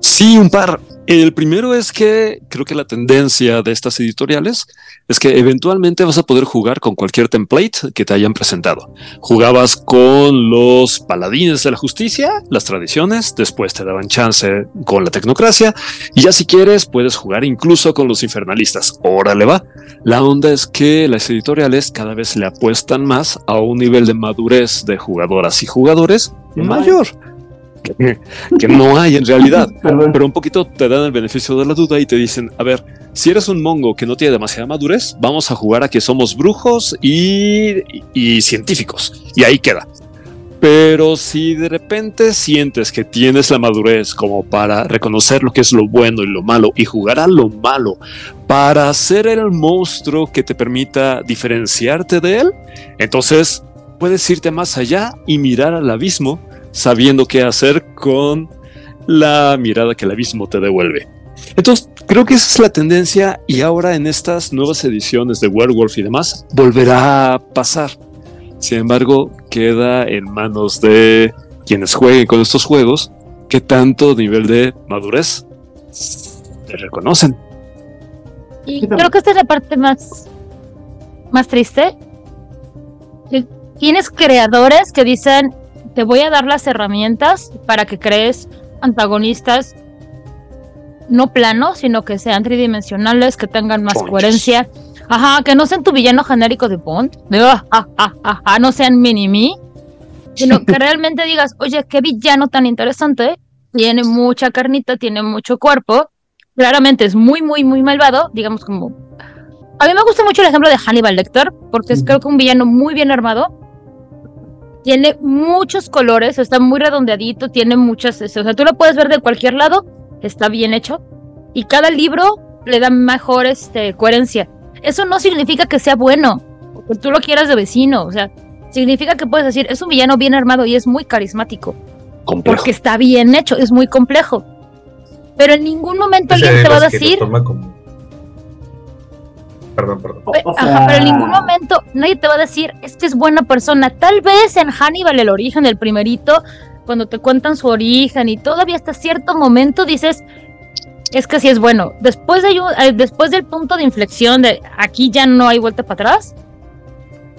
Sí, un par. El primero es que creo que la tendencia de estas editoriales es que eventualmente vas a poder jugar con cualquier template que te hayan presentado. Jugabas con los paladines de la justicia, las tradiciones, después te daban chance con la tecnocracia y ya si quieres puedes jugar incluso con los infernalistas. Órale va. La onda es que las editoriales cada vez le apuestan más a un nivel de madurez de jugadoras y jugadores mayor. Que, no hay en realidad pero un poquito te dan el beneficio de la duda y te dicen, a ver, si eres un mongo que no tiene demasiada madurez, vamos a jugar a que somos brujos y, y científicos. Y ahí queda. Pero si de repente sientes que tienes la madurez como para reconocer lo que es lo bueno y lo malo y jugar a lo malo para ser el monstruo que te permita diferenciarte de él, entonces puedes irte más allá y mirar al abismo sabiendo qué hacer con la mirada que el abismo te devuelve. Entonces, creo que esa es la tendencia y ahora en estas nuevas ediciones de Werewolf y demás volverá a pasar. Sin embargo, queda en manos de quienes jueguen con estos juegos qué tanto nivel de madurez te reconocen. Y creo que esta es la parte más, más triste. Que Tienes creadores que dicen, te voy a dar las herramientas para que crees antagonistas no planos, sino que sean tridimensionales, que tengan más coherencia. Ajá, que no sean tu villano genérico de Bond, de, ah, ah, ah, ah, ah, no sean mini-me, sino que realmente digas, oye, qué villano tan interesante, tiene mucha carnita, tiene mucho cuerpo, claramente es muy, muy, muy malvado, digamos como... A mí me gusta mucho el ejemplo de Hannibal Lecter, porque es creo que un villano muy bien armado, tiene muchos colores, está muy redondeadito, tiene muchas, o sea, tú lo puedes ver de cualquier lado, está bien hecho, y cada libro le da mejor este, coherencia. Eso no significa que sea bueno, o que tú lo quieras de vecino, o sea, significa que puedes decir, es un villano bien armado y es muy carismático, Complejo. porque está bien hecho, es muy complejo. Pero en ningún momento alguien te va a decir, toma como- Perdón, perdón. O- Pe- o Ajá, sea, pero en ningún momento nadie te va a decir, es que es buena persona. Tal vez en Hannibal, el origen, el primerito, cuando te cuentan su origen y todavía hasta cierto momento dices, es que sí es bueno. Después, de, eh, después del punto de inflexión de aquí ya no hay vuelta para atrás.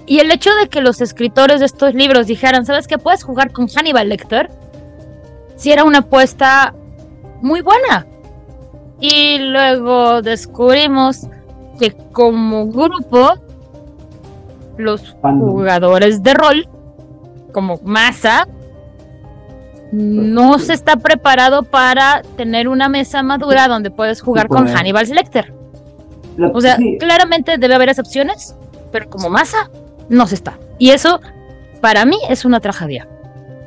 Y el hecho de que los escritores de estos libros dijeran, ¿sabes qué? Puedes jugar con Hannibal Lecter. Sí era una apuesta muy buena. Y luego descubrimos que como grupo, los jugadores de rol, como masa, no se está preparado para tener una mesa madura donde puedes jugar con. Hannibal Lecter. O sea, claramente debe haber excepciones, pero como masa no se está. Y eso, para mí, es una tragedia.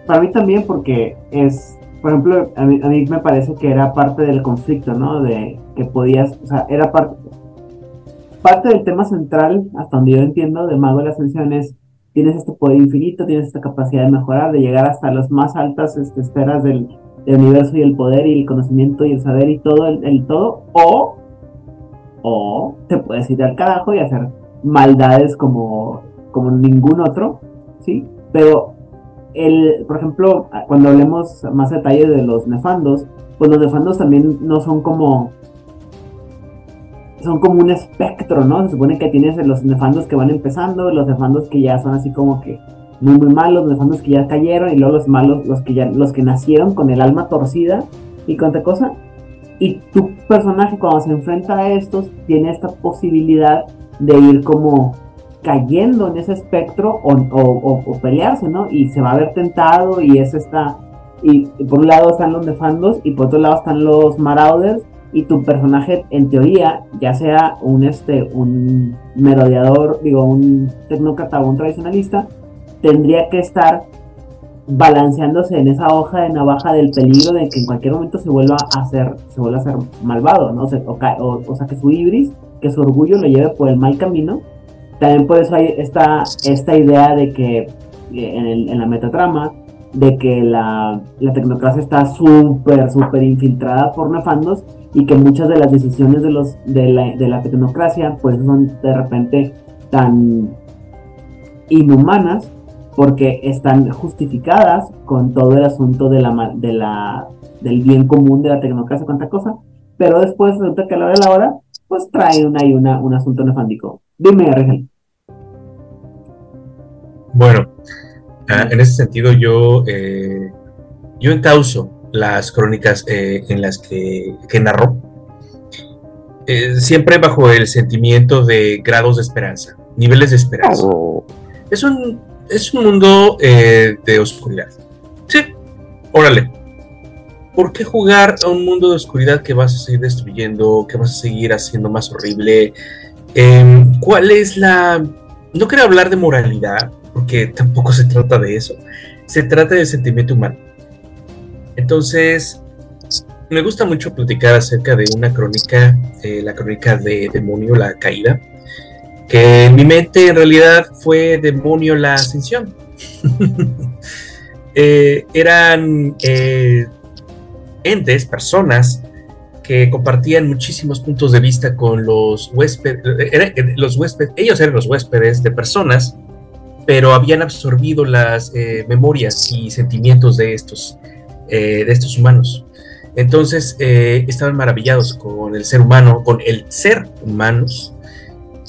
Para mí también porque es, por ejemplo, a mí, a mí me parece que era parte del conflicto, ¿no? De que podías, o sea, era parte, parte del tema central, hasta donde yo entiendo, de Mago de la Ascensión es, tienes este poder infinito, tienes esta capacidad de mejorar, de llegar hasta las más altas este, esferas del, universo y el poder y el conocimiento y el saber y todo, el, el todo, o o te puedes ir al carajo y hacer maldades como, como ningún otro, ¿sí? Pero, el, por ejemplo, cuando hablemos más detalle de los nefandos, pues los nefandos también no son como son como un espectro, ¿no? Se supone que tienes los nefandos que van empezando, los nefandos que ya son así como que muy muy malos, los nefandos que ya cayeron y luego los malos, los que ya los que nacieron con el alma torcida y otra cosa. Y tu personaje cuando se enfrenta a estos tiene esta posibilidad de ir como cayendo en ese espectro o, pelearse, ¿no? Y se va a ver tentado y es esta... Y, por un lado están los nefandos y por otro lado están los marauders y tu personaje en teoría, ya sea un este un merodeador, digo, un tecnócrata o un tradicionalista, tendría que estar balanceándose en esa hoja de navaja del peligro de que en cualquier momento se vuelva a hacer, se vuelva a ser malvado, ¿no? O, sea, que su ibris, que su orgullo lo lleve por el mal camino. También por eso hay esta, esta idea de que eh, en, el, en la metatrama, de que la, la tecnocracia está súper, súper infiltrada por nefandos y que muchas de las decisiones de, los, de, la, de la tecnocracia pues son de repente tan inhumanas porque están justificadas con todo el asunto de la, de la, del bien común de la tecnocracia, cuánta cosa, pero después resulta que a la hora de la hora, pues trae una, y una, un asunto nefándico. Dime, Regel. Bueno, ah, en ese sentido yo, eh, yo encauso las crónicas eh, en las que, que narró, eh, siempre bajo el sentimiento de grados de esperanza, niveles de esperanza. Es un es un mundo eh, de oscuridad. Sí, órale. ¿Por qué jugar a un mundo de oscuridad que vas a seguir destruyendo, que vas a seguir haciendo más horrible? Em, ¿Cuál es la... No quiero hablar de moralidad, porque tampoco se trata de eso. Se trata del sentimiento humano. Entonces, me gusta mucho platicar acerca de una crónica, eh, la crónica de Demonio, la caída, que en mi mente en realidad fue demonio la ascensión. Eh, eran eh, entes, personas que compartían muchísimos puntos de vista con los huéspedes, los huéspedes, ellos eran los huéspedes de personas, pero habían absorbido las memorias y sentimientos de estos, de estos humanos. Entonces estaban maravillados con el ser humano, con el ser humanos,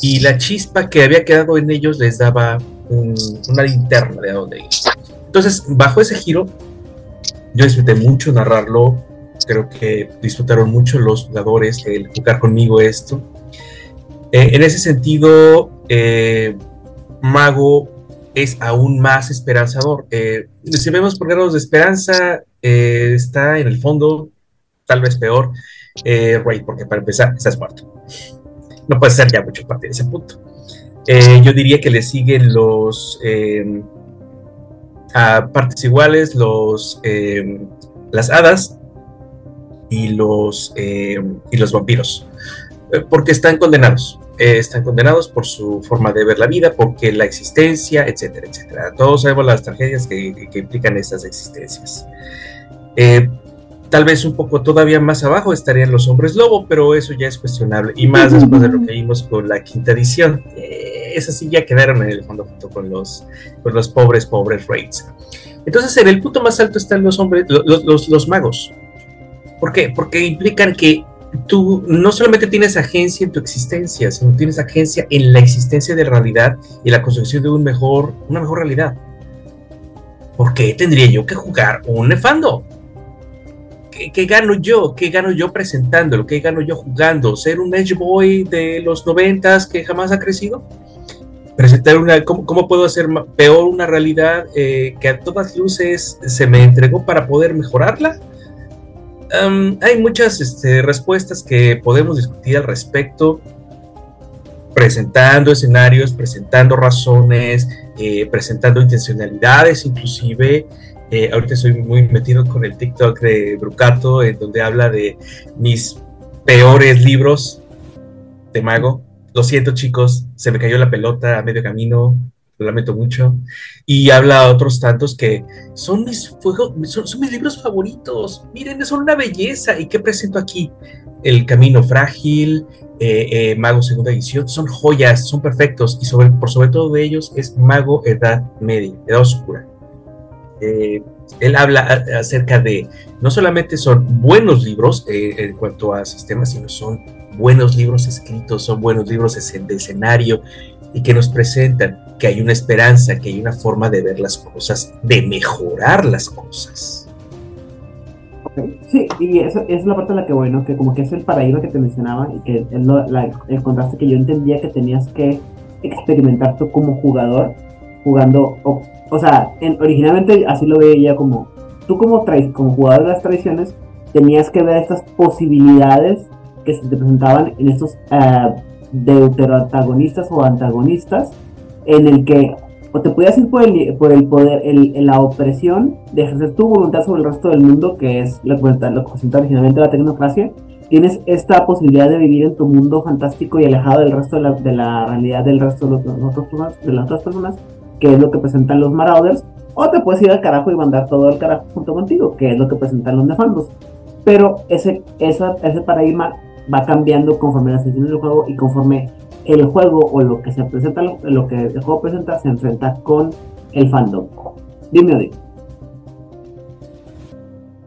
y la chispa que había quedado en ellos les daba una linterna de dónde ir. Entonces, bajo ese giro, yo disfruté mucho narrarlo. Creo que disfrutaron mucho los jugadores el jugar conmigo esto. Eh, en ese sentido, eh, Mago es aún más esperanzador. Eh, si vemos por grados de esperanza, está en el fondo, tal vez peor, Ray, porque para empezar, estás muerto. No puede ser ya mucho a partir de ese punto. Eh, yo diría que le siguen los em, a partes iguales los em, las hadas y los em, y los vampiros. Eh, porque están condenados. Eh, están condenados por su forma de ver la vida porque la existencia etcétera etcétera. Todos sabemos las tragedias que, que implican estas existencias Tal vez un poco todavía más abajo estarían los hombres lobo, pero eso ya es cuestionable. Y más después de lo que vimos con la quinta edición. Eh, esas sí ya quedaron en el fondo junto con los, con los pobres, pobres raids. Entonces, en el punto más alto están los hombres, los, los, los magos. ¿Por qué? Porque implican que tú no solamente tienes agencia en tu existencia, sino tienes agencia en la existencia de realidad y la construcción de un mejor, una mejor realidad. ¿Por qué tendría yo que jugar un nefando? ¿Qué, gano yo? ¿Qué gano yo presentándolo? ¿Qué gano yo jugando? ¿Ser un Edge Boy de los noventas que jamás ha crecido? Presentar una, ¿cómo, puedo hacer peor una realidad eh, que a todas luces se me entregó para poder mejorarla? hay muchas este, respuestas que podemos discutir al respecto, presentando escenarios, presentando razones, eh, presentando intencionalidades inclusive, eh, ahorita estoy muy metido con el TikTok de Brucato, en donde habla de mis peores libros de mago. Lo siento, chicos, se me cayó la pelota a medio camino, lo lamento mucho. Y habla a otros tantos que son mis, son, son mis libros favoritos. Miren, son una belleza. ¿Y qué presento aquí? El camino frágil, eh, eh, Mago Segunda Edición, son joyas, son perfectos y sobre, por sobre todo de ellos es Mago Edad Media, Edad Oscura. Eh, él habla acerca de, no solamente son buenos libros eh, en cuanto a sistemas, sino son buenos libros escritos, son buenos libros de escenario y que nos presentan que hay una esperanza, que hay una forma de ver las cosas, de mejorar las cosas. Sí, y eso, esa es la parte a la que voy, ¿no? Que como que es el paraíso que te mencionaba y que es lo- la- el contraste que yo entendía que tenías que experimentar tú como jugador, jugando, o, o sea, en- originalmente así lo veía como, tú como, como jugador de las tradiciones, tenías que ver estas posibilidades que se te presentaban en estos ah, deuteroantagonistas o antagonistas, en el que o te podías ir por el, por el poder, el, la opresión de ejercer tu voluntad sobre el resto del mundo, que es lo que, presenta- originalmente la tecnocracia. Tienes esta posibilidad de vivir en tu mundo fantástico y alejado del resto de la, de la realidad del resto de, los- de las otras personas, que es lo que presentan los Marauders. O te puedes ir al carajo y mandar todo al carajo junto contigo, que es lo que presentan los Nefandos. Pero ese, esa, ese paradigma va cambiando conforme las sesiones del juego y conforme el juego o lo que se presenta, lo, que el juego presenta se enfrenta con el fandom. Dime, Odi.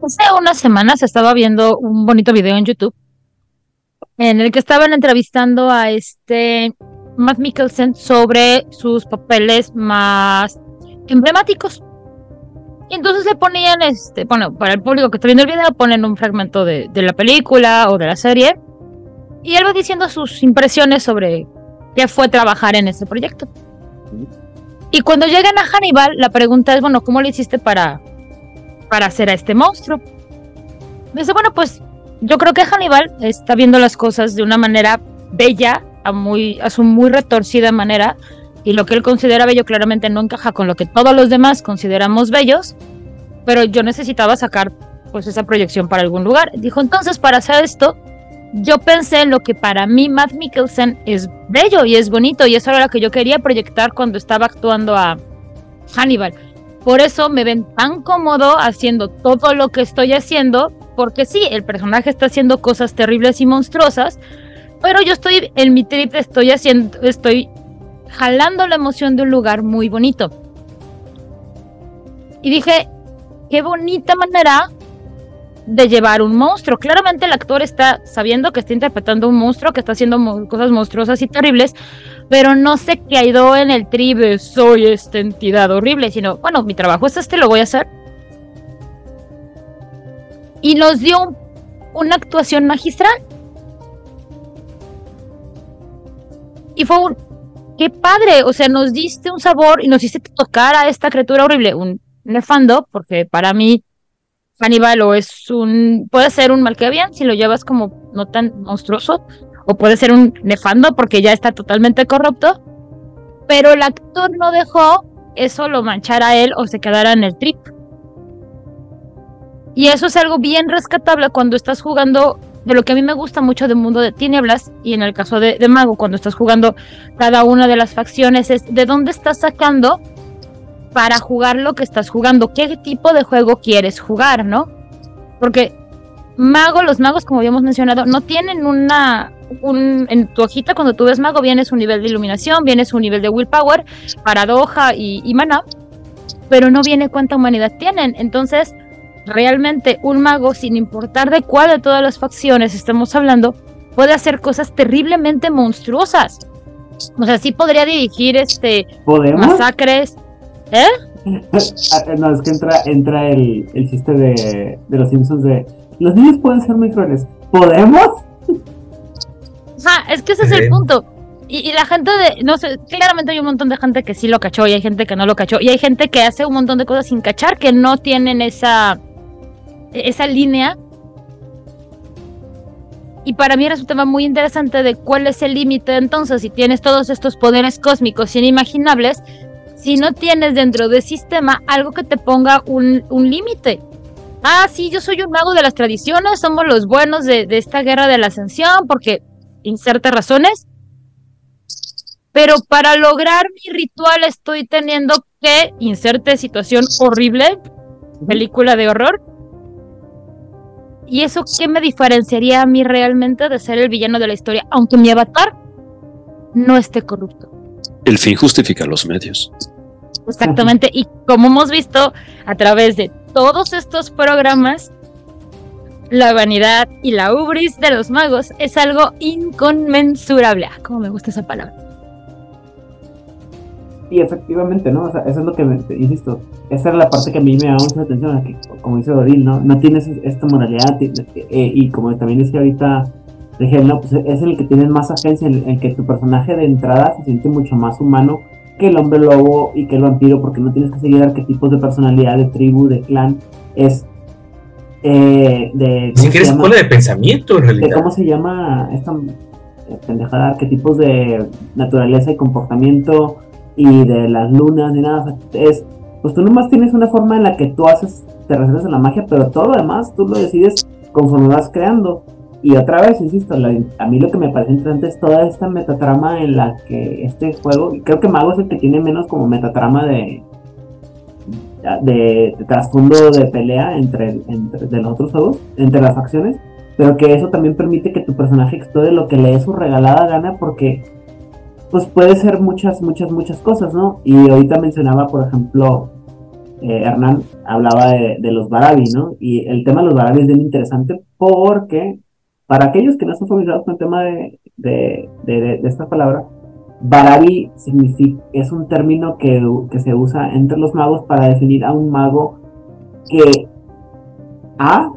Hace unas semanas estaba viendo un bonito video en YouTube en el que estaban entrevistando a este Matt Mikkelsen sobre sus papeles más emblemáticos. Y entonces le ponían, este, bueno, para el público que está viendo el video, ponen un fragmento de, de la película o de la serie. Y él va diciendo sus impresiones sobre qué fue trabajar en este proyecto. Y cuando llegan a Hannibal, la pregunta es, bueno, ¿cómo le hiciste para, para hacer a este monstruo? Dice, bueno, pues yo creo que Hannibal está viendo las cosas de una manera bella, a, muy, a su muy retorcida manera, y lo que él considera bello claramente no encaja con lo que todos los demás consideramos bellos, pero yo necesitaba sacar pues esa proyección para algún lugar. Dijo, entonces para hacer esto, yo pensé en lo que para mí Matt Mikkelsen es bello y es bonito, y eso era lo que yo quería proyectar cuando estaba actuando a Hannibal. Por eso me ven tan cómodo haciendo todo lo que estoy haciendo, porque sí, el personaje está haciendo cosas terribles y monstruosas, pero yo estoy en mi trip, estoy haciendo, estoy jalando la emoción de un lugar muy bonito. Y dije, qué bonita manera de llevar un monstruo. Claramente el actor está sabiendo que está interpretando un monstruo, que está haciendo cosas monstruosas y terribles, pero no se quedó en el trip de soy esta entidad horrible, sino, bueno, mi trabajo es este, lo voy a hacer. Y nos dio un- una actuación magistral. Y fue un, qué padre, o sea, nos diste un sabor y nos hiciste tocar a esta criatura horrible, un nefando, porque para mí Hannibal o es un, puede ser un Malkavian si lo llevas como no tan monstruoso, o puede ser un nefando porque ya está totalmente corrupto, pero el actor no dejó eso lo manchara a él o se quedara en el trip. Y eso es algo bien rescatable cuando estás jugando de lo que a mí me gusta mucho del mundo de tinieblas y en el caso de, de mago cuando estás jugando cada una de las facciones es de dónde estás sacando para jugar lo que estás jugando, qué tipo de juego quieres jugar, ¿no? Porque mago, los magos, como habíamos mencionado, no tienen una. Un, en tu hojita, cuando tú ves mago, viene su nivel de iluminación, viene su nivel de willpower, paradoja y, y maná, pero no viene cuánta humanidad tienen. Entonces, realmente, un mago, sin importar de cuál de todas las facciones estemos hablando, puede hacer cosas terriblemente monstruosas. O sea, sí podría dirigir este ¿Podemos? masacres. ¿Eh? Ah, no, es que entra, entra el, el chiste de, de los Simpsons de los niños pueden ser muy crueles. ¿Podemos? Ajá, es que ese es el punto. Y, y la gente de, no sé, claramente hay un montón de gente que sí lo cachó y hay gente que no lo cachó. Y hay gente que hace un montón de cosas sin cachar que no tienen esa, esa línea. Y para mí resultaba muy interesante de cuál es el límite entonces si tienes todos estos poderes cósmicos inimaginables, si no tienes dentro del sistema algo que te ponga un, un límite. Ah, sí, yo soy un mago de las tradiciones, somos los buenos de, de esta guerra de la ascensión, porque inserte razones. Pero para lograr mi ritual estoy teniendo que inserte situación horrible, película de horror, ¿Y eso qué me diferenciaría a mí realmente de ser el villano de la historia? Aunque mi avatar no esté corrupto. El fin justifica los medios. Exactamente. Y como hemos visto a través de todos estos programas, la vanidad y la ubris de los magos es algo inconmensurable. Ah, cómo me gusta esa palabra. Y efectivamente, ¿no? O sea, eso es lo que, me, insisto, esa es la parte que a mí me llama mucha atención, que, como dice Odil, ¿no? No tienes esta moralidad, eh, y como también decía ahorita Rigel, ¿no? Pues es el que tienes más agencia, en el que tu personaje de entrada se siente mucho más humano que el hombre lobo y que el vampiro, porque no tienes que seguir arquetipos de personalidad, de tribu, de clan, es eh, de... Ni siquiera escuela de pensamiento, en realidad. De ¿Cómo se llama esta eh, pendejada? Arquetipos de naturaleza y comportamiento y de las lunas ni nada. es, pues tú nomás tienes una forma en la que tú haces, te reservas a la magia, pero todo lo demás tú lo decides conforme vas creando. Y otra vez, insisto, a mí lo que me parece interesante es toda esta metatrama en la que este juego, creo que Mago es el que tiene menos como metatrama de, de, trasfondo de pelea entre, entre de los otros juegos, entre las facciones, pero que eso también permite que tu personaje explore lo que le dé su regalada gana porque pues puede ser muchas, muchas, muchas cosas, ¿no? Y ahorita mencionaba, por ejemplo, eh, Hernán hablaba de, los Barabi, ¿no? Y el tema de los Barabi es bien interesante porque para aquellos que no están familiarizados con el tema de, de, de, esta palabra, Barabi significa, es un término que, que, se usa entre los magos para definir a un mago que ha,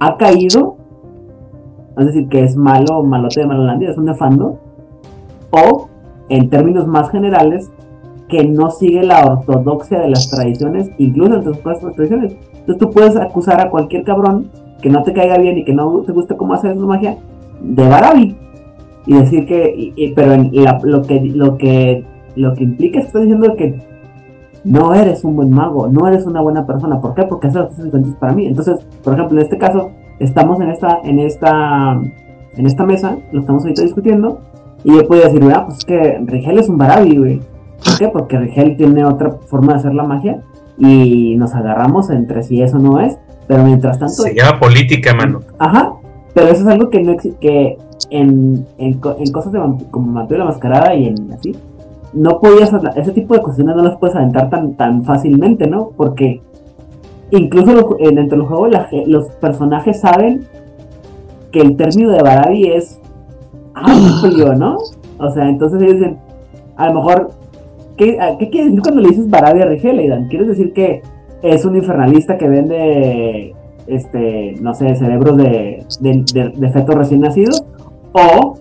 ha caído, es decir, que es malo, malote de Malolandia, es un nefando, o en términos más generales, que no sigue la ortodoxia de las tradiciones, incluso entre sus propias tradiciones. Entonces tú puedes acusar a cualquier cabrón que no te caiga bien y que no te guste cómo hacer su magia de Barabi y decir que, pero lo que lo que lo que implica es que estás diciendo que no eres un buen mago, no eres una buena persona. ¿Por qué? Porque eso es para mí. Entonces, por ejemplo, en este caso, estamos en esta, en esta, en esta mesa, lo estamos ahorita discutiendo, y yo podía decir, ah, pues es que Rigel es un Barabi, güey. ¿Por qué? Porque Rigel tiene otra forma de hacer la magia y nos agarramos entre si eso no es, pero mientras tanto... Se llama política, mano. Ajá, pero eso es algo que no que en, en, en cosas de como Mateo la Mascarada y en así, no podías, ese tipo de cuestiones no las puedes aventar tan, tan fácilmente, ¿no? Porque incluso dentro del juego los personajes saben que el término de Barabi es amplio, ¿no? O sea, entonces ellos dicen, a lo mejor, ¿qué, ¿qué quieres decir cuando le dices Barabia Aidan? ¿Quieres decir que es un infernalista que vende, este, no sé, cerebros de, de, fetos recién nacidos? ¿O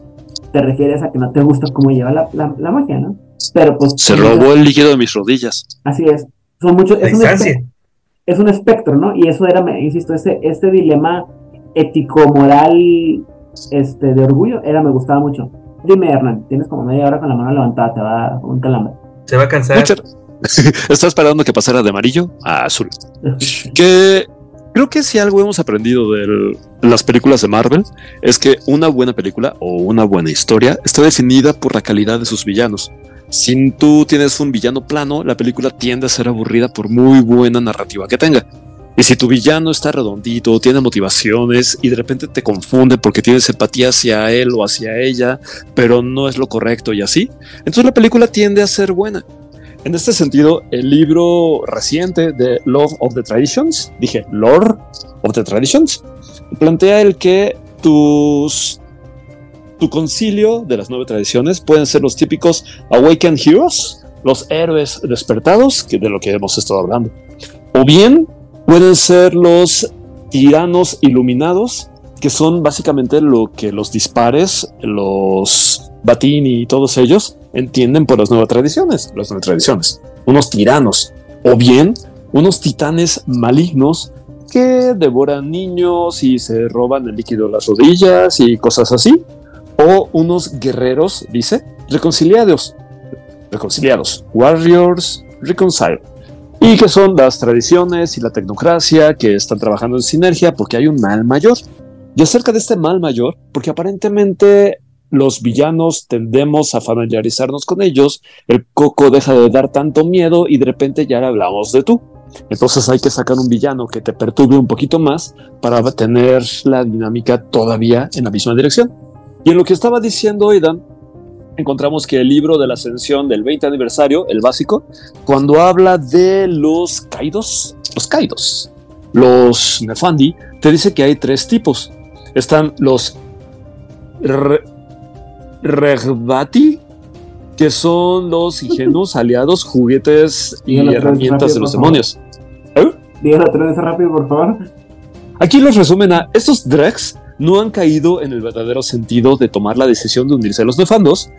te refieres a que no te gusta cómo lleva la, la, magia, ¿no? Pero pues... Se robó el líquido de mis rodillas. Así es. Son muchos... Es un, espectro, es un espectro, ¿no? Y eso era, insisto, ese, este dilema ético-moral este, de orgullo, era me gustaba mucho. Dime, Hernán, tienes como media hora con la mano levantada, te va a un calambre. Se va a cansar. Está esperando que pasara de amarillo a azul. que creo que si algo hemos aprendido de las películas de Marvel es que una buena película o una buena historia está definida por la calidad de sus villanos. Si tú tienes un villano plano, la película tiende a ser aburrida por muy buena narrativa que tenga. Y si tu villano está redondito, tiene motivaciones y de repente te confunde porque tienes empatía hacia él o hacia ella, pero no es lo correcto y así, entonces la película tiende a ser buena. En este sentido, el libro reciente de Love of the Traditions, dije Lord of the Traditions, plantea el que tus tu concilio de las nueve tradiciones pueden ser los típicos Awakened Heroes, los héroes despertados, que de lo que hemos estado hablando. O bien pueden ser los tiranos iluminados, que son básicamente lo que los dispares, los Batini y todos ellos entienden por las nuevas tradiciones, las nuevas tradiciones, unos tiranos, o bien unos titanes malignos que devoran niños y se roban el líquido de las rodillas y cosas así, o unos guerreros, dice, reconciliados, reconciliados, warriors reconciled y que son las tradiciones y la tecnocracia que están trabajando en sinergia porque hay un mal mayor. Y acerca de este mal mayor, porque aparentemente los villanos tendemos a familiarizarnos con ellos, el coco deja de dar tanto miedo y de repente ya hablamos de tú. Entonces hay que sacar un villano que te perturbe un poquito más para tener la dinámica todavía en la misma dirección. Y en lo que estaba diciendo Aidan, encontramos que el libro de la ascensión del 20 aniversario, el básico, cuando habla de los Kaidos, los Kaidos, los Nefandi, te dice que hay tres tipos. Están los Re- Regbati, que son los ingenuos aliados, juguetes y herramientas rápido, de los demonios. ¿Eh? Otra vez rápido, por favor. Aquí los resumen a estos Drex no han caído en el verdadero sentido de tomar la decisión de unirse a los nefandos,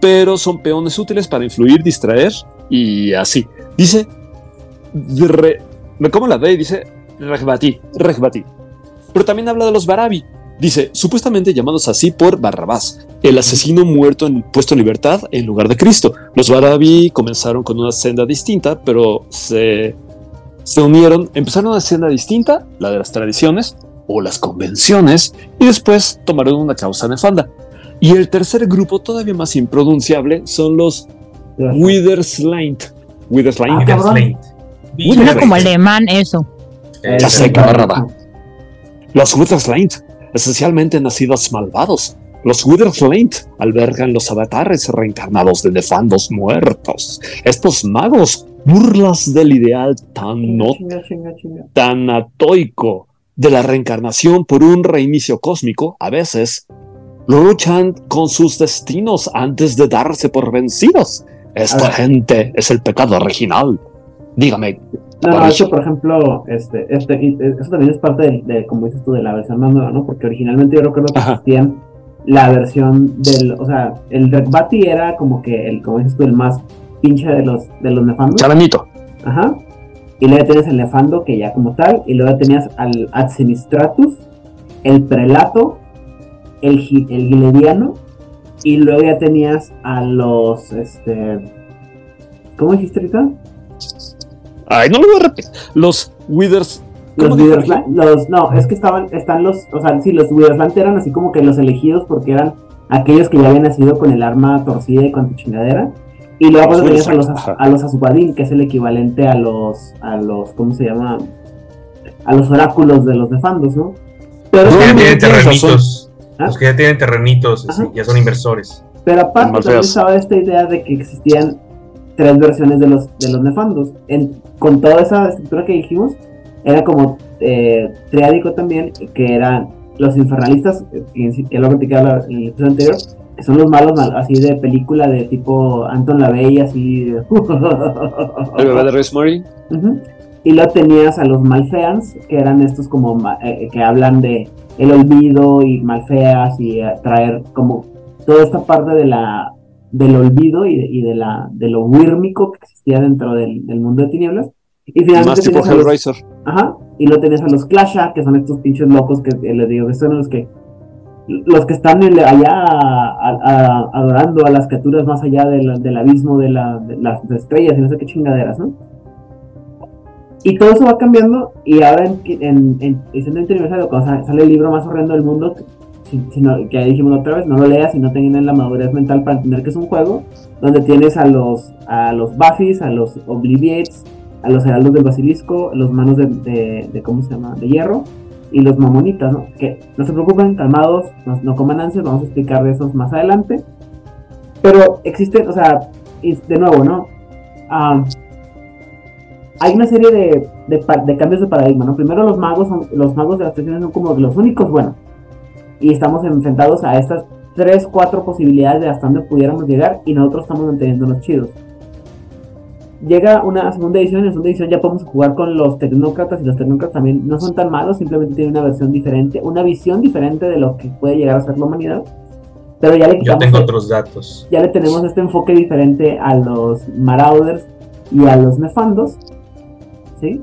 pero son peones útiles para influir, distraer y así. Dice, re- ¿cómo la ve? Dice Regbati, Regbati. Pero también habla de los Barabi. Dice, supuestamente llamados así por Barrabás, el asesino muerto en, puesto en libertad en lugar de Cristo. Los Barabi comenzaron con una senda distinta, pero se, se unieron, empezaron una senda distinta, la de las tradiciones o las convenciones, y después tomaron una causa nefanda. Y el tercer grupo, todavía más impronunciable, son los Witherslaint. Witherslaint. Ah. Suena como alemán eso. Ya sé, camarada. Los Witherslaint, esencialmente nacidos malvados. Los Witherslaint albergan los avatares reencarnados de nefandos muertos. Estos magos, burlas del ideal tan no tan atoico de la reencarnación por un reinicio cósmico, a veces luchan con sus destinos antes de darse por vencidos. Esta gente es el pecado original. Dígame, No, no, esto, por ejemplo, este, este, y- eso también es parte de, de, como dices tú, de la versión más nueva, ¿no? Porque originalmente yo recuerdo que existían la versión del, o sea, el Rekbati era como que el, como dices tú, el más pinche de los, de los nefandos. charanito. Ajá. Y luego tenías el nefando, que ya como tal, y luego tenías al Adsinistratus, el prelato, el, gi- el gilediano, y luego ya tenías a los, este, ¿cómo dijiste ahorita? Ay, no lo voy a repetir. Los Withers. Los ¿cómo dijo Withersland, los, no, es que estaban, están los, o sea, sí, los Withersland eran así como que los elegidos porque eran aquellos que ya habían nacido con el arma torcida y con tu chingadera. Y luego Los tenías a los, a los Azubadín, que es el equivalente a los, a los, ¿cómo se llama? A los oráculos de los nefandos, ¿no? Pero, Los que ya tienen terrenitos. ¿Ah? Los que ya tienen terrenitos, ya son inversores. pero aparte también estaba esta idea de que existían tres versiones de los, de los nefandos. En- con toda esa estructura que dijimos, era como eh, triádico también, que eran los infernalistas, eh, que que lo platicaba en el episodio anterior, que son los malos mal- así de película de tipo Anton LaVey, así de... El bebé de Rosemary. Ujú. Y luego tenías a los Malfeans, que eran estos como eh, que hablan de el olvido y Malfeas y eh, traer como toda esta parte de la del olvido y de, y de la de lo wírmico que existía dentro del, del mundo de tinieblas. Y finalmente Más tipo tenías a los- Hellraiser. Ajá. Y luego tenés a los Clasha, que son estos pinches locos que eh, les digo que son los que los que están en- allá a- a- adorando a las criaturas más allá del, del abismo de, la- de las estrellas y no sé qué chingaderas, ¿no? Y todo eso va cambiando y ahora en, en, en de Aniversario, cuando sa- sale el libro más horrendo del mundo, si- si no- que dijimos otra vez, no lo leas y no tengan la madurez mental para entender que es un juego, donde tienes a los, a los Buffys, a los Obliviates, a los heraldos del basilisco, los manos de, de, de- ¿cómo se llama? De hierro y los mamonitas, ¿no? Que no se preocupen, calmados, no, coman ansias, vamos a explicar de esos más adelante. Pero existen, o sea, de nuevo, ¿no? Ah, hay una serie de, de, de cambios de paradigma, ¿no? Primero los magos, son, los magos de las tradiciones son como los únicos, bueno, y estamos enfrentados a estas tres, cuatro posibilidades de hasta dónde pudiéramos llegar y nosotros estamos manteniéndonos chidos llega una segunda edición, en la segunda edición ya podemos jugar con los tecnócratas y los tecnócratas también no son tan malos, simplemente tienen una versión diferente, una visión diferente de lo que puede llegar a ser la humanidad. Pero ya le Yo quitamos, tengo otros datos. ya le tenemos este enfoque diferente a los Marauders y a los Nefandos. ¿Sí?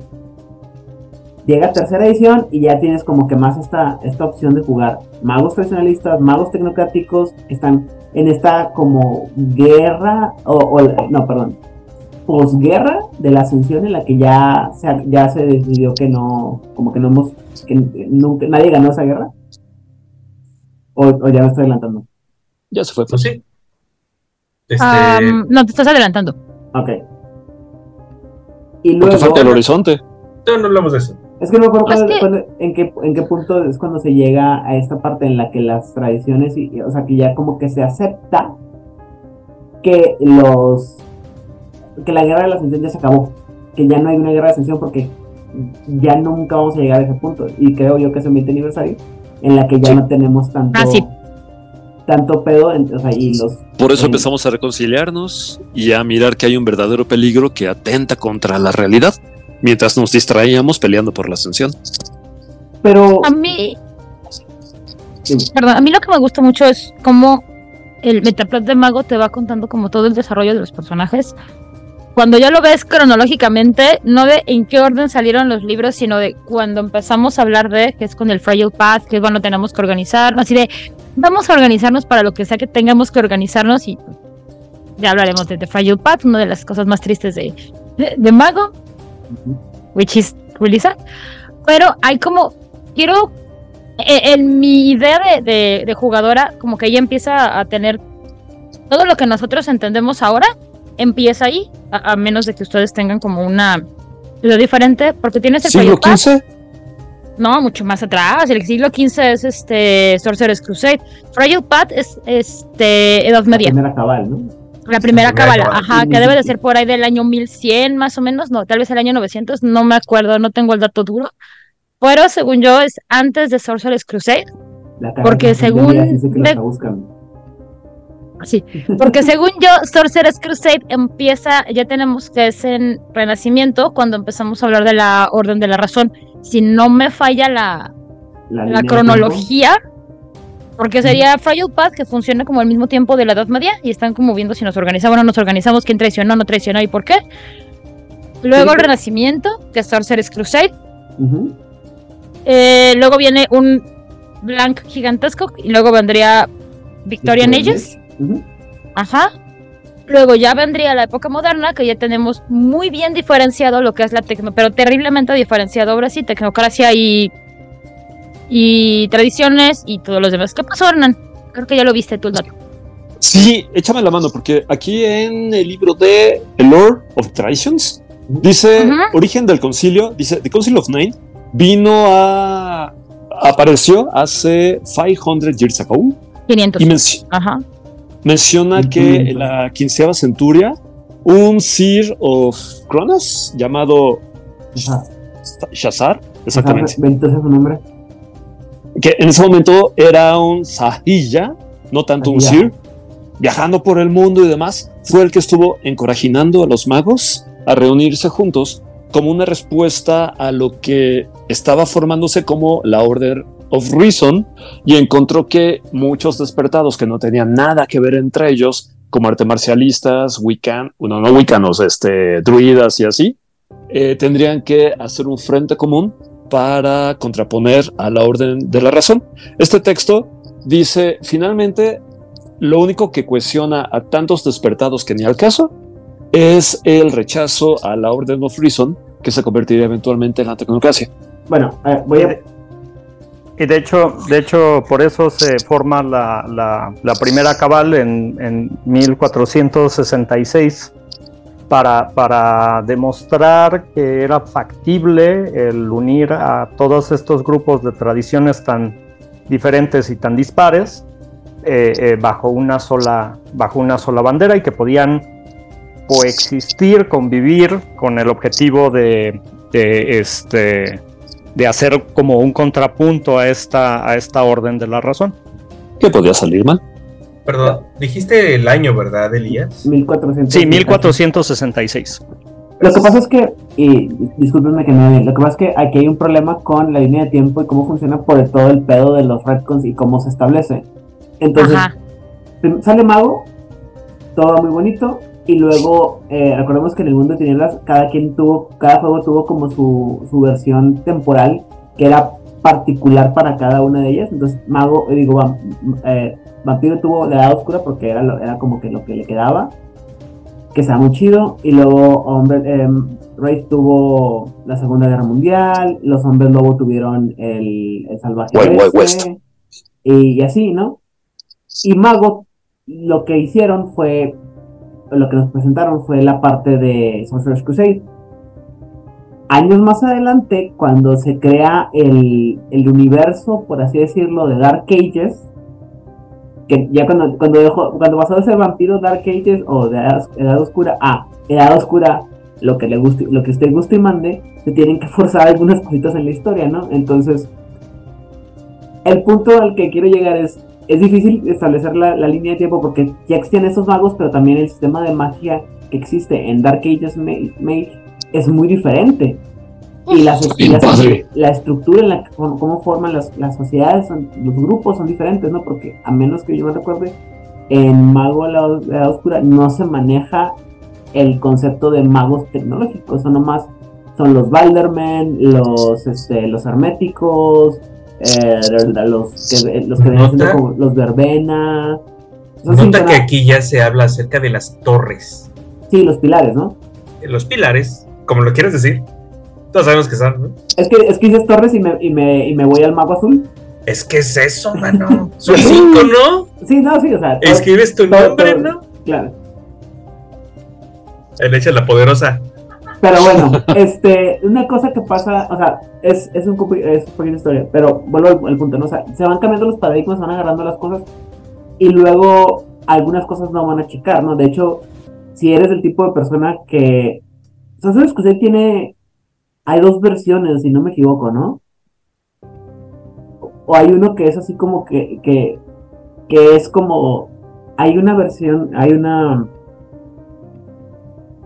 Llega tercera edición y ya tienes como que más esta, esta opción de jugar magos tradicionalistas, magos tecnocráticos, están en esta como guerra, o, o- no, perdón, posguerra de la ascensión en la que ya se, ya se decidió que no, como que no hemos, que nunca, nadie ganó esa guerra. O, o ya me estoy adelantando. Ya se fue. Pues sí. Este, no, te estás adelantando. Ok. Y luego, falta el horizonte. No, no hablamos de eso. es que no me acuerdo Es que- en, qué, en qué punto es cuando se llega a esta parte en la que las tradiciones, y, y- o sea, que ya como que se acepta que los que la guerra de la ascensión ya se acabó, que ya no hay una guerra de ascensión porque ya nunca vamos a llegar a ese punto. Y creo yo que es el 20 aniversario en la que ya Sí. no tenemos tanto, Ah, sí. tanto pedo, en- o sea, y los Por eso empezamos a reconciliarnos y a mirar que hay un verdadero peligro que atenta contra la realidad, mientras nos distraíamos peleando por la ascensión. pero A mí, perdón, a mí lo que me gusta mucho es cómo el Metaplot de Mago te va contando como todo el desarrollo de los personajes. Cuando ya lo ves cronológicamente, no de en qué orden salieron los libros, sino de cuando empezamos a hablar de, que es con el Fragile Path, que es cuando tenemos que organizarnos, así de, vamos a organizarnos para lo que sea que tengamos que organizarnos y ya hablaremos de The Fragile Path, una de las cosas más tristes de, de, de Mago, which is really sad. Pero hay como, quiero eh, en mi idea de, de- de jugadora, como que ella empieza a tener todo lo que nosotros entendemos ahora, empieza ahí, a, a menos de que ustedes tengan como una idea diferente, porque tienes el ¿Siglo XV? no, mucho más atrás, el siglo XV es este Sorcerer's Crusade, Fragile Path es este Edad la Media, primera cabal, ¿no? la primera cábala. ajá, Sí, que sí, debe de ser por ahí del año 1100 más o menos, no, tal vez el año 900, no me acuerdo, no tengo el dato duro, pero según yo es antes de Sorcerer's Crusade, La Porque según que lo de-. Sí, porque según yo, Sorcerer's Crusade empieza, ya tenemos que es en Renacimiento, cuando empezamos a hablar de la Orden de la Razón. Si no me falla la, La, cronología, porque sería Fragile Path, que funciona como al mismo tiempo de la Edad Media, y están como viendo si nos organizamos o no nos organizamos, quién traicionó, no traicionó y por qué. Luego el. Renacimiento, que es Sorcerer's Crusade. Eh, luego viene un blank gigantesco, y luego vendría Victorian Ages. Ajá. Luego ya vendría la época moderna, que ya tenemos muy bien diferenciado lo que es la tecno, pero terriblemente diferenciado ahora sí, tecnocracia y, y tradiciones y todos los demás. ¿Qué pasó, Hernán? Creo que ya lo viste tú el dato. Sí, échame la mano, porque aquí en el libro de The Lord of Traditions dice origen del concilio, dice The Council of Nine vino a apareció hace 500 years ago 500. y Ajá. Menciona que en la quinceava centuria un Sir of Cronos llamado. Shazar, exactamente, Ajá, Entonces su nombre. que en ese momento era un Sahilla, no tanto un. Sir, viajando por el mundo y demás, fue el que estuvo encorajinando a los magos a reunirse juntos como una respuesta a lo que estaba formándose como la Order of Reason y encontró que muchos despertados que no tenían nada que ver entre ellos, como arte marcialistas, wiccan, bueno, no wiccanos, este, druidas y así, eh, tendrían que hacer un frente común para contraponer a la orden de la razón. Este texto dice, finalmente, lo único que cuestiona a tantos despertados que ni al caso es el rechazo a la orden of reason que se convertiría eventualmente en la tecnocracia. Bueno, eh, voy a. Y de hecho, de hecho, por eso se forma la, la- la primera cabal en, en 1466 para, para demostrar que era factible el unir a todos estos grupos de tradiciones tan diferentes y tan dispares eh, eh, bajo, una sola, bajo una sola bandera y que podían coexistir, convivir con el objetivo de, de, este, de hacer como un contrapunto a esta, a esta orden de la razón. Que podía salir mal. Perdón, dijiste el año, ¿verdad, Elías? 1400. Sí, 1466. Lo que pasa es que, y discúlpenme que no, lo que pasa es que aquí hay un problema con la línea de tiempo y cómo funciona por el- todo el pedo de los retcons y cómo se establece. Entonces, Ajá. sale Mago, todo muy bonito, y luego, eh, recordemos que en el mundo de tinieblas, cada quien tuvo, cada juego tuvo como su, su versión temporal, que era particular para cada una de ellas. Entonces, Mago, eh, digo, eh, Vampiro tuvo la edad oscura porque era, era como que lo que le quedaba que está muy chido. Y luego hombre, Wraith tuvo la Segunda Guerra Mundial, los hombres lobo tuvieron el, el salvaje Wild West. Y, y así, ¿no? Y Mago lo que hicieron fue, lo que nos presentaron fue la parte de Sorcerer's Crusade, años más adelante, cuando se crea el, el universo, por así decirlo, de Dark Ages, que ya cuando, cuando, pasó de ser vampiro Dark Ages o de edad, edad oscura a edad oscura, lo que le guste, lo que usted guste y mande, se tienen que forzar algunas cositas en la historia, ¿no? Entonces, el punto al que quiero llegar es, es difícil establecer la, la línea de tiempo porque ya existen esos magos, pero también el sistema de magia que existe en Dark Ages Mage, Mage es muy diferente. Y la, y la, estructura, en la, cómo, cómo forman las, las sociedades, son- los grupos son diferentes, ¿no? Porque a menos que yo me recuerde, en Mago de la, la Oscura no se maneja el concepto de magos tecnológicos, son nomás, son los Baldermen, los, este, los herméticos, eh, los que, los que Nota. como los verbena. Nota que aquí ya se habla acerca de las torres, Sí, los pilares, ¿no? los pilares, como lo quieres decir. Todos sabemos que son, ¿no? Es que, es que dices torres y me, y, me, y me voy al mago azul. Es que es eso, mano. Son cinco, ¿no? Sí, no, sí, o sea. Escribes tu todo- nombre, todo- ¿no? Claro. El hecho la poderosa. Pero bueno, este, una cosa que pasa, o sea, es, es un es un poquito de historia, pero vuelvo al, punto, ¿no? O sea, se van cambiando los paradigmas, van agarrando las cosas y luego algunas cosas no van a chicar, ¿no? De hecho, si eres el tipo de persona que. O sea, sabes que usted tiene. Hay dos versiones, si no me equivoco, ¿no? O hay uno que es así como que. que, que es como. Hay una versión, hay una.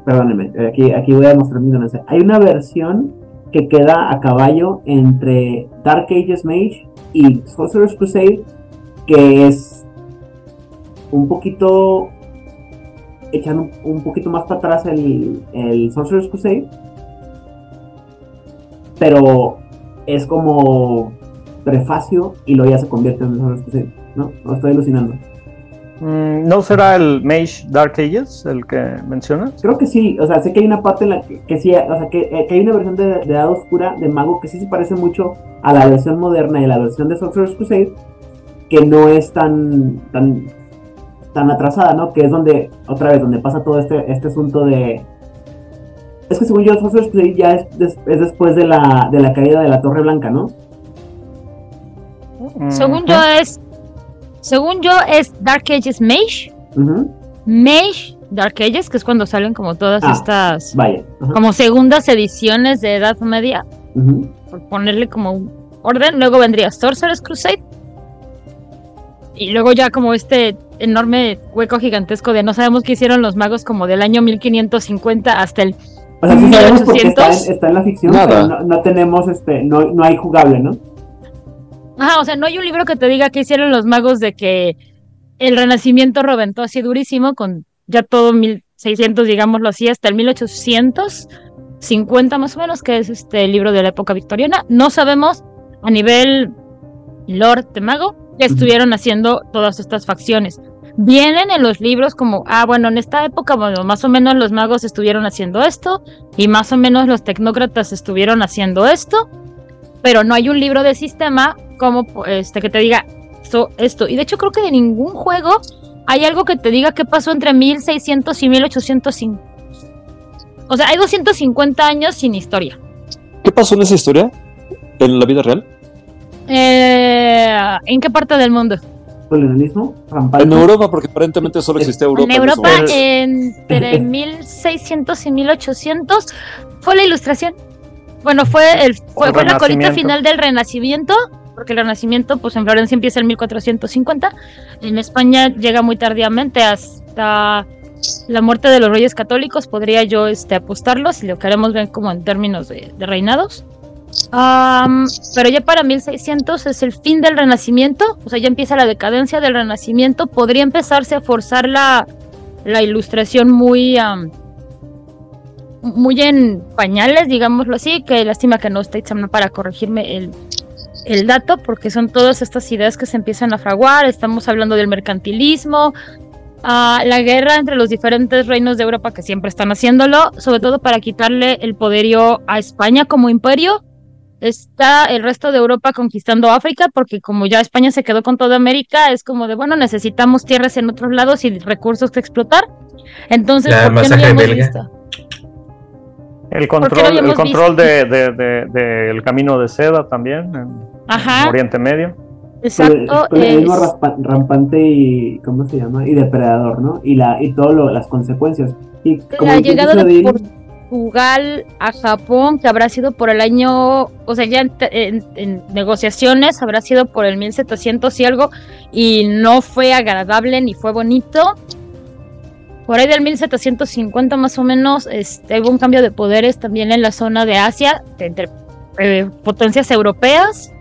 Perdónenme, aquí, aquí voy a mostrar mi ignorancia. Hay una versión que queda a caballo entre Dark Ages Mage y Sorcerer's Crusade, que es un poquito echando un, un poquito más para atrás el, el Sorcerer's Crusade, pero es como prefacio y luego ya se convierte en Sorcerer's Crusade, ¿no? No estoy alucinando. Mm, ¿No será el Mage Dark Ages el que mencionas? Creo que sí, o sea, sé que hay una parte en la que, que sí, o sea, que, eh, que hay una versión de, de Edad Oscura de Mago que sí se parece mucho a la versión moderna y la versión de Sorcerer's Crusade, que no es tan, tan, tan atrasada, ¿no? Que es donde, otra vez, donde pasa todo este, este asunto de... Es que según yo, Sorcerer's Crusade ya es, des- es después de la, de la caída de la Torre Blanca, ¿no? Según yo es. Según yo es Dark Ages Mage. Ujú. Mage Dark Ages, que es cuando salen como todas Ah, estas. Vaya. Como segundas ediciones de Edad Media. Por ponerle como un orden. Luego vendría Sorcerer's Crusade. Y luego ya como este enorme hueco gigantesco de no sabemos qué hicieron los magos como del año 1550 hasta el O sea, sí sabemos porque está, 1800. en- está en la ficción, Nada. pero no, no tenemos, este, no, no hay jugable, ¿no? Ajá, o sea, no hay un libro que te diga qué hicieron los magos de que el Renacimiento reventó así durísimo con ya todo 1600, digámoslo así, hasta el 1850 más o menos, que es este libro de la época victoriana. No sabemos a nivel Lord de mago que estuvieron haciendo todas estas facciones. Vienen en los libros como, ah, bueno, en esta época, bueno, más o menos los magos estuvieron haciendo esto y más o menos los tecnócratas estuvieron haciendo esto, pero no hay un libro de sistema como este que te diga esto, esto. Y de hecho creo que de ningún juego hay algo que te diga qué pasó entre 1600 y 1805. O sea, hay 250 años sin historia. ¿Qué pasó en esa historia? ¿En la vida real? Eh, ¿En qué parte del mundo? Colonialismo. En Europa, porque aparentemente solo existía Europa. en Europa, momento. entre 1600 y 1800, fue la ilustración. Bueno, fue, el, fue, El fue la colita final del Renacimiento, porque el Renacimiento, pues en Florencia empieza en 1450. En España llega muy tardíamente hasta la muerte de los reyes católicos, podría yo este, apostarlo, si lo queremos ver como en términos de, reinados. Pero ya para 1600 es el fin del Renacimiento, o sea, ya empieza la decadencia del Renacimiento. Podría empezarse a forzar la, la ilustración muy, muy en pañales, digámoslo así. Que lástima que no está Itzamna para corregirme el, el dato, porque son todas estas ideas que se empiezan a fraguar. Estamos hablando del mercantilismo, a la guerra entre los diferentes reinos de Europa que siempre están haciéndolo, sobre todo para quitarle el poderío a España como imperio. Está el resto de Europa conquistando África, porque como ya España se quedó con toda América, es como de, bueno, necesitamos tierras en otros lados y recursos que explotar. Entonces, ¿por qué no belga. visto? El ¿Por qué no control, el control de, de- de- del camino de seda también en Ajá, Oriente Medio. exacto. Mismo es- rampante y. ¿Cómo se llama? Y depredador, ¿no? Y, la, y todas las consecuencias. Y como la llegada de Odín, Portugal a Japón, que habrá sido por el año, o sea, ya en, en- en negociaciones habrá sido por el 1700 y algo, y no fue agradable ni fue bonito. Por ahí del 1750 más o menos, este, hubo un cambio de poderes también en la zona de Asia, entre eh, potencias europeas.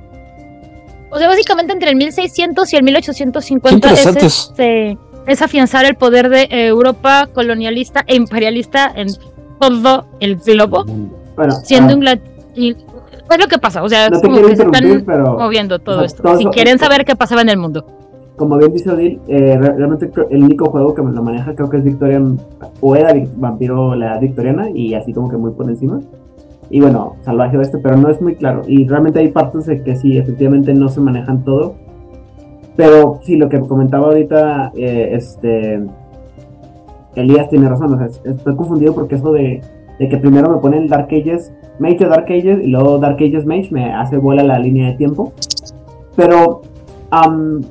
O sea, básicamente entre el 1600 y el 1850 es, este, es afianzar el poder de Europa colonialista e imperialista en todo el globo, Bueno, siendo ah, Inglaterra. Es lo que pasa, o sea, No es te como que se están pero- moviendo todo o sea, esto. todo si eso- quieren saber qué pasaba en el mundo. Como bien dice Odil, eh, re- realmente el único juego que me lo maneja creo que es Victorian, o era Vampiro la edad victoriana, y así como que muy por encima. Y bueno, Salvaje Oeste, pero no es muy claro. Y realmente hay partes de que sí, efectivamente no se manejan todo. Pero sí, lo que comentaba ahorita, eh, este. Elías tiene razón, o estoy confundido porque eso de, de que primero me ponen Dark Ages, Mage de Dark Ages, y luego Dark Ages Mage me hace vuela la línea de tiempo. Pero am,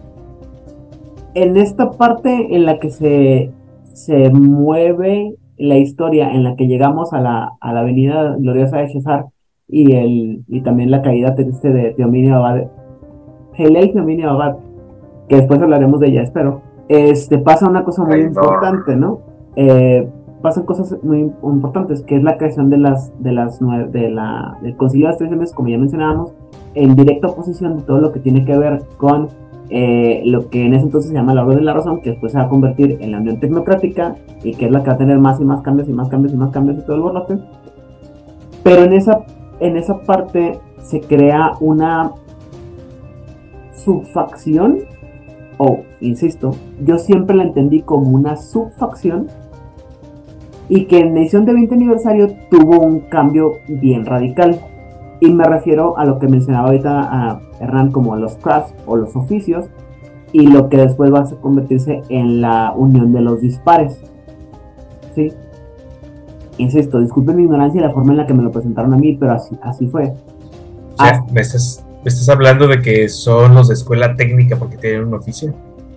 en esta parte en la que se, se mueve la historia, en la que llegamos a la, a la avenida gloriosa de Cesar y, el, y también la caída triste de Teominio Abad, Teominio Abad, que después hablaremos de ella, espero, este, pasa una cosa muy importante, ¿no? Eh, pasan cosas muy importantes, que es la creación de las, de las nue- de la, del Concilio de las Tradiciones, como ya mencionábamos, en directa oposición de todo lo que tiene que ver con eh, lo que en ese entonces se llama la Orden de la Razón, que después se va a convertir en la Unión Tecnocrática y que es la que va a tener más y más cambios y más cambios y más cambios y todo el borlote. Pero en esa, en esa parte se crea una subfacción, o insisto, yo siempre la entendí como una subfacción y que en edición de 20 aniversario tuvo un cambio bien radical. Y me refiero a lo que mencionaba ahorita a Hernán como los crafts o los oficios y lo que después va a convertirse en la unión de los dispares. ¿Sí? Insisto, disculpen mi ignorancia y la forma en la que me lo presentaron a mí, pero así, así fue. O sea, me estás, me estás hablando de que son los de escuela técnica porque tienen un oficio.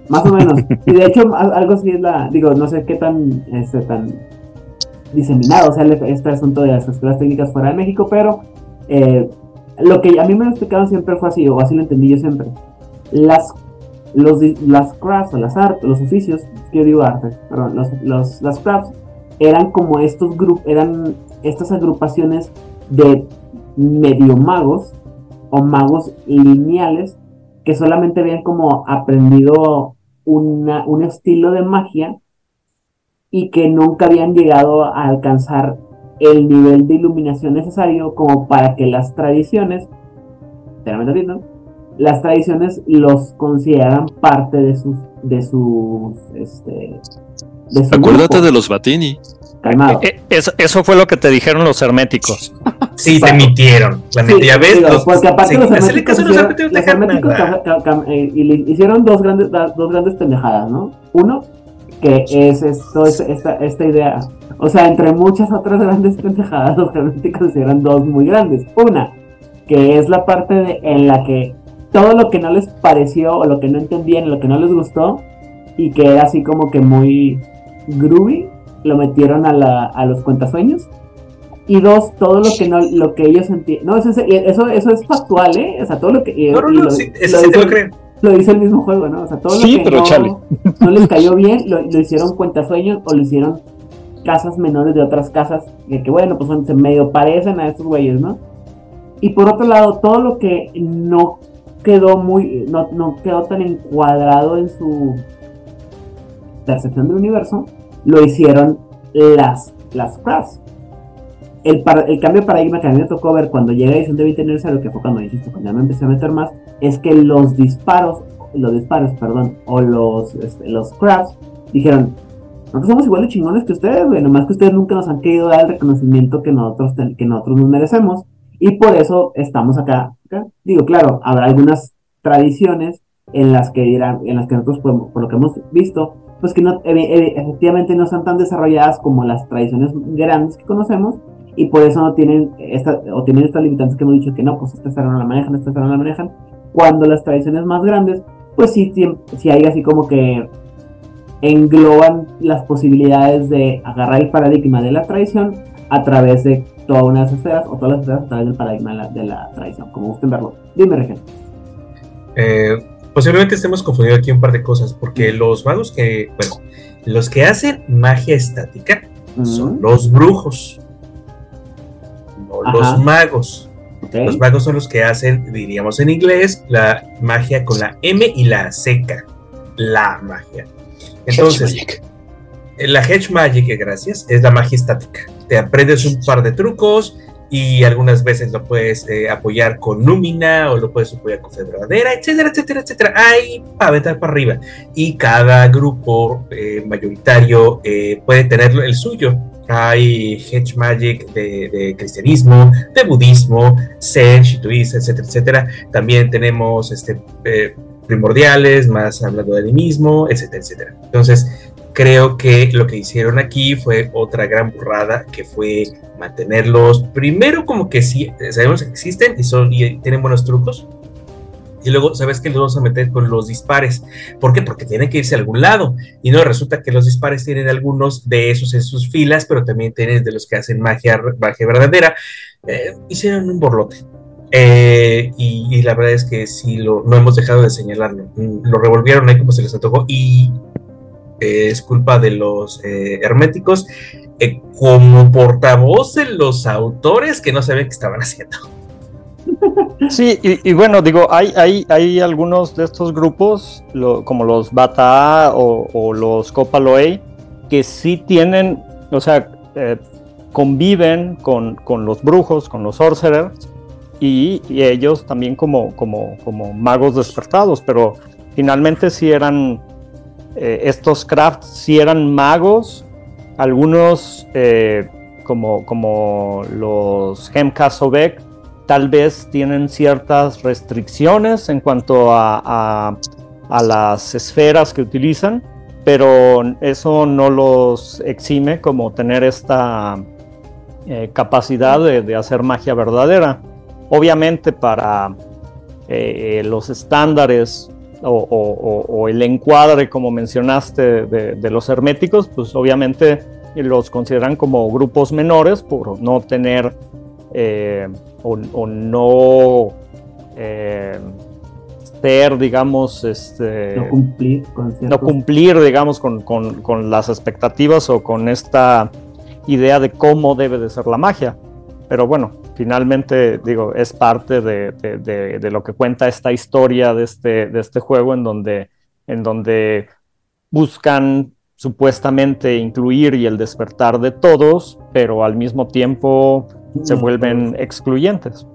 Más o menos. Y de hecho, algo así es la. Digo, no sé qué tan, este, tan diseminado sea el- este asunto de las escuelas técnicas fuera de México, pero eh, lo que a mí me lo explicaron siempre fue así, o así lo entendí yo siempre. Las, los, las crafts o las artes, los oficios, que yo digo arte, perdón, los, los- las crafts eran como estos grupos, eran estas agrupaciones de medio magos o magos lineales que solamente habían como aprendido una- un estilo de magia y que nunca habían llegado a alcanzar el nivel de iluminación necesario como para que las tradiciones, las tradiciones los consideraran parte de sus, de sus, este, de su Acuérdate grupo. de los Batini. Calmado. Eh, eso, eso fue lo que te dijeron los herméticos. Sí, te mintieron. La Sí, ya ves. digo, los- porque aparte sí, los herméticos, hicieron, los herméticos eh, y le hicieron dos grandes, dos grandes pendejadas, ¿no? Uno, que es esto, es esta, esta idea. O sea, entre muchas otras grandes pendejadas, los herméticos hicieron dos muy grandes. Una, que es la parte de- en la que todo lo que no les pareció o lo que no entendían, lo que no les gustó, y que era así como que muy groovy, lo metieron a, la, a los cuentasueños. Y dos, todo lo que no, lo que ellos entienden. No, eso, es- eso, eso es factual, ¿eh? O sea, todo lo que. No, no, no, lo- sí, lo sí te lo creen. Lo dice el mismo juego, ¿no? O sea, todo Sí, lo que pero no, chale. no les cayó bien, lo, lo hicieron cuentasueños o lo hicieron casas menores de otras casas. Que, que bueno, pues son, se medio parecen a estos güeyes, ¿no? Y por otro lado, todo lo que no quedó muy. No, no quedó tan encuadrado en su percepción del universo, lo hicieron las, las crafts. El, par- el cambio de paradigma que a mí me tocó ver cuando llega edición de 20 aniversario, que fue cuando, insisto, cuando ya me empecé a meter más, es que los disparos, los disparos, perdón, o los, este, los crafts, dijeron, nosotros somos igual de chingones que ustedes, güey, nomás que ustedes nunca nos han querido dar el reconocimiento que nosotros, ten- que nosotros nos merecemos, y por eso estamos acá. Digo, claro, habrá algunas tradiciones en las que dirán, en las que nosotros por lo que hemos visto, pues que no, efectivamente no están tan desarrolladas como las tradiciones grandes que conocemos, y por eso no tienen esta, o tienen estas limitantes que hemos dicho que no, pues esta no la manejan, esta no la manejan, cuando las tradiciones más grandes, pues sí, sí hay así como que engloban las posibilidades de agarrar el paradigma de la tradición a través de todas unas esferas o todas las esferas a través del paradigma de la, tradición, como gusten verlo. Dime, Regen. Eh, posiblemente estemos confundiendo aquí un par de cosas, porque los magos que, bueno, los que hacen magia estática son los brujos, no los magos. Los magos son los que hacen, diríamos en inglés, la magia con la M y la seca. La magia. Entonces, la Hedge Magic, gracias, es la magia estática. Te aprendes un par de trucos y algunas veces lo puedes eh, apoyar con Númina o lo puedes apoyar con Fe Verdadera, etcétera, etcétera, etcétera. Ahí para aventar para arriba. Y cada grupo eh, mayoritario eh, puede tener el suyo. Hay Hedge Magic de, cristianismo, de budismo, Zen, Shintoísta, etcétera, etcétera. También tenemos este, primordiales, más hablando de mismo, etcétera, etcétera. Entonces, creo que lo que hicieron aquí fue otra gran burrada, que fue mantenerlos primero como que sí, sabemos que existen y, son, y tienen buenos trucos, y luego sabes que los vamos a meter con los dispares. ¿Por qué? Porque tienen que irse a algún lado. Y no resulta que los dispares tienen algunos de esos en sus filas, pero también tienen de los que hacen magia, magia verdadera. Eh, hicieron un borlote. Eh, y, la verdad es que sí, lo, no hemos dejado de señalarlo. Lo revolvieron ahí como se les antojó y eh, es culpa de los eh, herméticos como portavoz de los autores que no sabían qué estaban haciendo. Sí, y, bueno, digo, hay, hay, hay, algunos de estos grupos, como los Bata o, o, los Copaloe, que sí tienen, o sea, conviven con, con, los brujos, con los sorcerers, y, ellos también como, como, como, magos despertados, pero finalmente si eran, eh, estos crafts si eran magos, algunos eh, como, como los Hemka Sobek tal vez tienen ciertas restricciones en cuanto a, a, las esferas que utilizan, pero eso no los exime como tener esta eh, capacidad de, de, hacer magia verdadera. Obviamente para eh, los estándares o, el encuadre, como mencionaste, de, los herméticos, pues obviamente los consideran como grupos menores por no tener eh, o, no eh, ser, digamos, este, no cumplir, no cumplir digamos, con, con, las expectativas o con esta idea de cómo debe de ser la magia. Pero bueno, finalmente, digo, es parte de, lo que cuenta esta historia de este, de este juego en donde, en donde buscan supuestamente incluir y el despertar de todos, pero al mismo tiempo se vuelven excluyentes.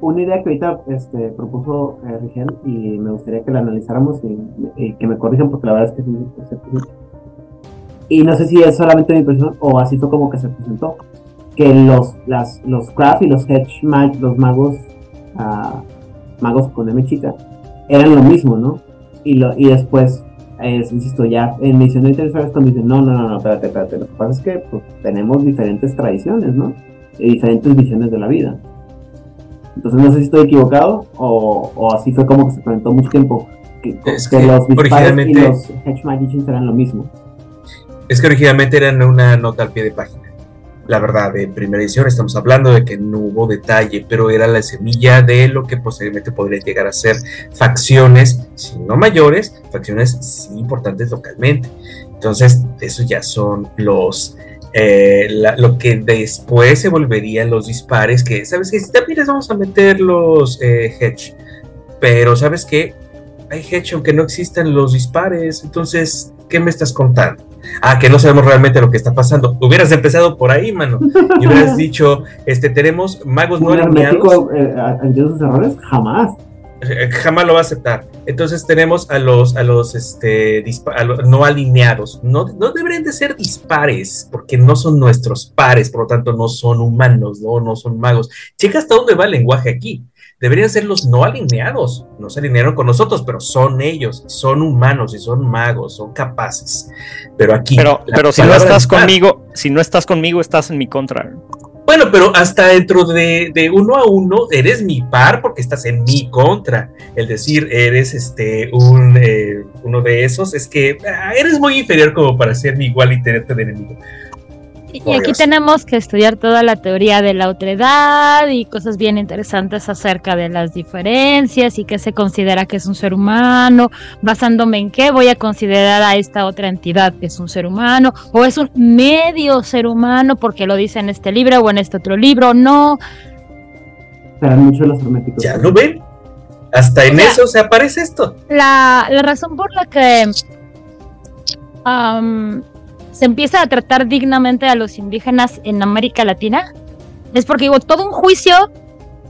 Una idea que ahorita este, propuso eh, Rigel y me gustaría que la analizáramos y, que me corrijan porque la verdad es que sí, y no sé si es solamente mi impresión o así fue como que se presentó que los, las, los craft y los hedge mag, los magos, uh, magos con M chica, eran lo mismo, ¿no? Y, lo, y después, insisto, ya en Misión de Interferes cuando dicen, no, no, no, no, espérate, espérate, lo que pasa es que pues, tenemos diferentes tradiciones, ¿no? Y diferentes visiones de la vida. Entonces no sé si estoy equivocado o, o así fue como que se presentó mucho tiempo. Que, que, los disparos y los Hedge Magicians eran lo mismo. Es que originalmente eran una nota al pie de página la verdad, en primera edición estamos hablando de que no hubo detalle, pero era la semilla de lo que posiblemente podría llegar a ser facciones, si no mayores, facciones sí importantes localmente. Entonces, eso ya son los, eh, lo que después se volverían los dispares, que, ¿sabes que Si también les vamos a meter los eh, hedge, pero ¿sabes qué? Hay hedge aunque no existan los dispares, entonces, ¿qué me estás contando? ah, que no sabemos realmente lo que está pasando. Hubieras empezado por ahí, mano, y hubieras dicho, este, tenemos magos no alineados. Eh, sus errores? Jamás. Eh, jamás lo va a aceptar. Entonces tenemos a los, a los, este, no alineados. No, no deberían de ser dispares, porque no son nuestros pares, por lo tanto no son humanos, no, no son magos. Checa hasta dónde va el lenguaje aquí. Deberían ser los no alineados. No se alinearon con nosotros, pero son ellos, son humanos y son magos, son capaces. Pero aquí. Pero, pero si no estás conmigo, si no estás conmigo, estás en mi contra. Bueno, pero hasta dentro de, de uno a uno eres mi par porque estás en mi contra. El decir eres este un eh, uno de esos es que ah, eres muy inferior como para ser mi igual y tenerte de enemigo. Y aquí Dios. tenemos que estudiar toda la teoría de la otredad y cosas bien interesantes acerca de las diferencias y qué se considera que es un ser humano, basándome en qué voy a considerar a esta otra entidad que es un ser humano o es un medio ser humano porque lo dice en este libro o en este otro libro, no. Serán mucho los herméticos. ¿Ya lo ven? Hasta en O sea, eso se aparece esto. La, la razón por la que se empieza a tratar dignamente a los indígenas en América Latina es porque hubo todo un juicio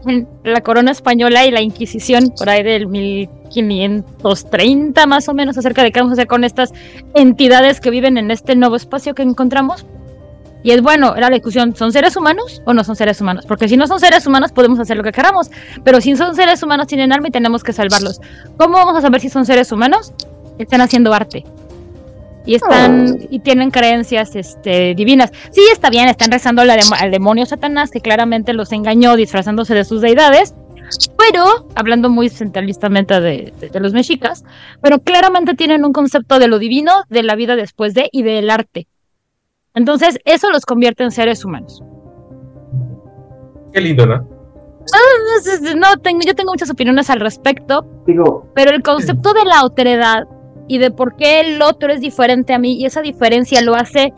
en la corona española y la Inquisición por ahí del 1530 más o menos acerca de qué vamos a hacer con estas entidades que viven en este nuevo espacio que encontramos. Y es bueno, era la discusión, ¿son seres humanos o no son seres humanos? Porque si no son seres humanos podemos hacer lo que queramos, pero si son seres humanos tienen alma y tenemos que salvarlos. ¿Cómo vamos a saber si son seres humanos? Están haciendo arte. Y están y tienen creencias este, divinas. Sí, está bien, están rezando al, dem- al demonio Satanás que claramente los engañó disfrazándose de sus deidades. Pero, hablando muy centralistamente de, de- de los mexicas, pero claramente tienen un concepto de lo divino, de la vida después de y del arte. Entonces, eso los convierte en seres humanos. Qué lindo, ¿no? Ah, no tengo, yo tengo muchas opiniones al respecto, Digo, pero el concepto de la otredad y de por qué el otro es diferente a mí y esa diferencia lo hace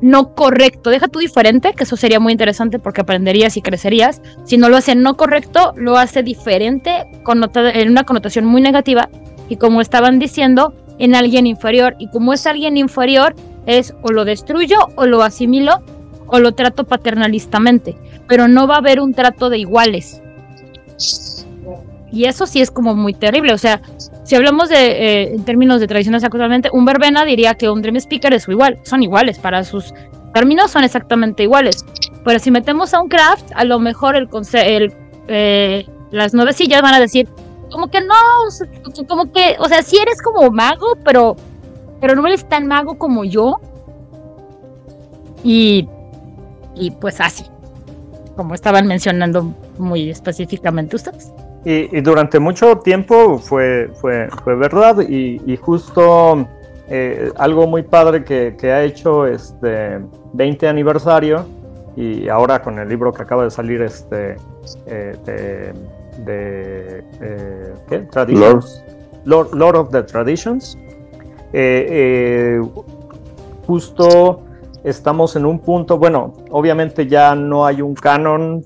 no correcto. Deja tú diferente, que eso sería muy interesante porque aprenderías y crecerías. Si no lo hace no correcto, lo hace diferente en una connotación muy negativa y como estaban diciendo, en alguien inferior. Y como es alguien inferior, es o lo destruyo o lo asimilo o lo trato paternalistamente. Pero no va a haber un trato de iguales. Y eso sí es como muy terrible. O sea, si hablamos de eh, en términos de tradiciones actualmente, un verbena diría que un dream speaker es igual, son iguales para sus términos son exactamente iguales. Pero si metemos a un craft, a lo mejor el, eh, las nuevecillas van a decir como que no, como que, o sea, sí eres como mago, pero pero no eres tan mago como yo. Y y pues así, como estaban mencionando muy específicamente ustedes. Y, y durante mucho tiempo fue, fue, fue verdad y, y justo eh, algo muy padre que, que ha hecho este 20 aniversario y ahora con el libro que acaba de salir este eh, de, de, eh, ¿qué? Traditions Lord, Lord of the Traditions. Eh, justo estamos en un punto bueno obviamente ya no hay un canon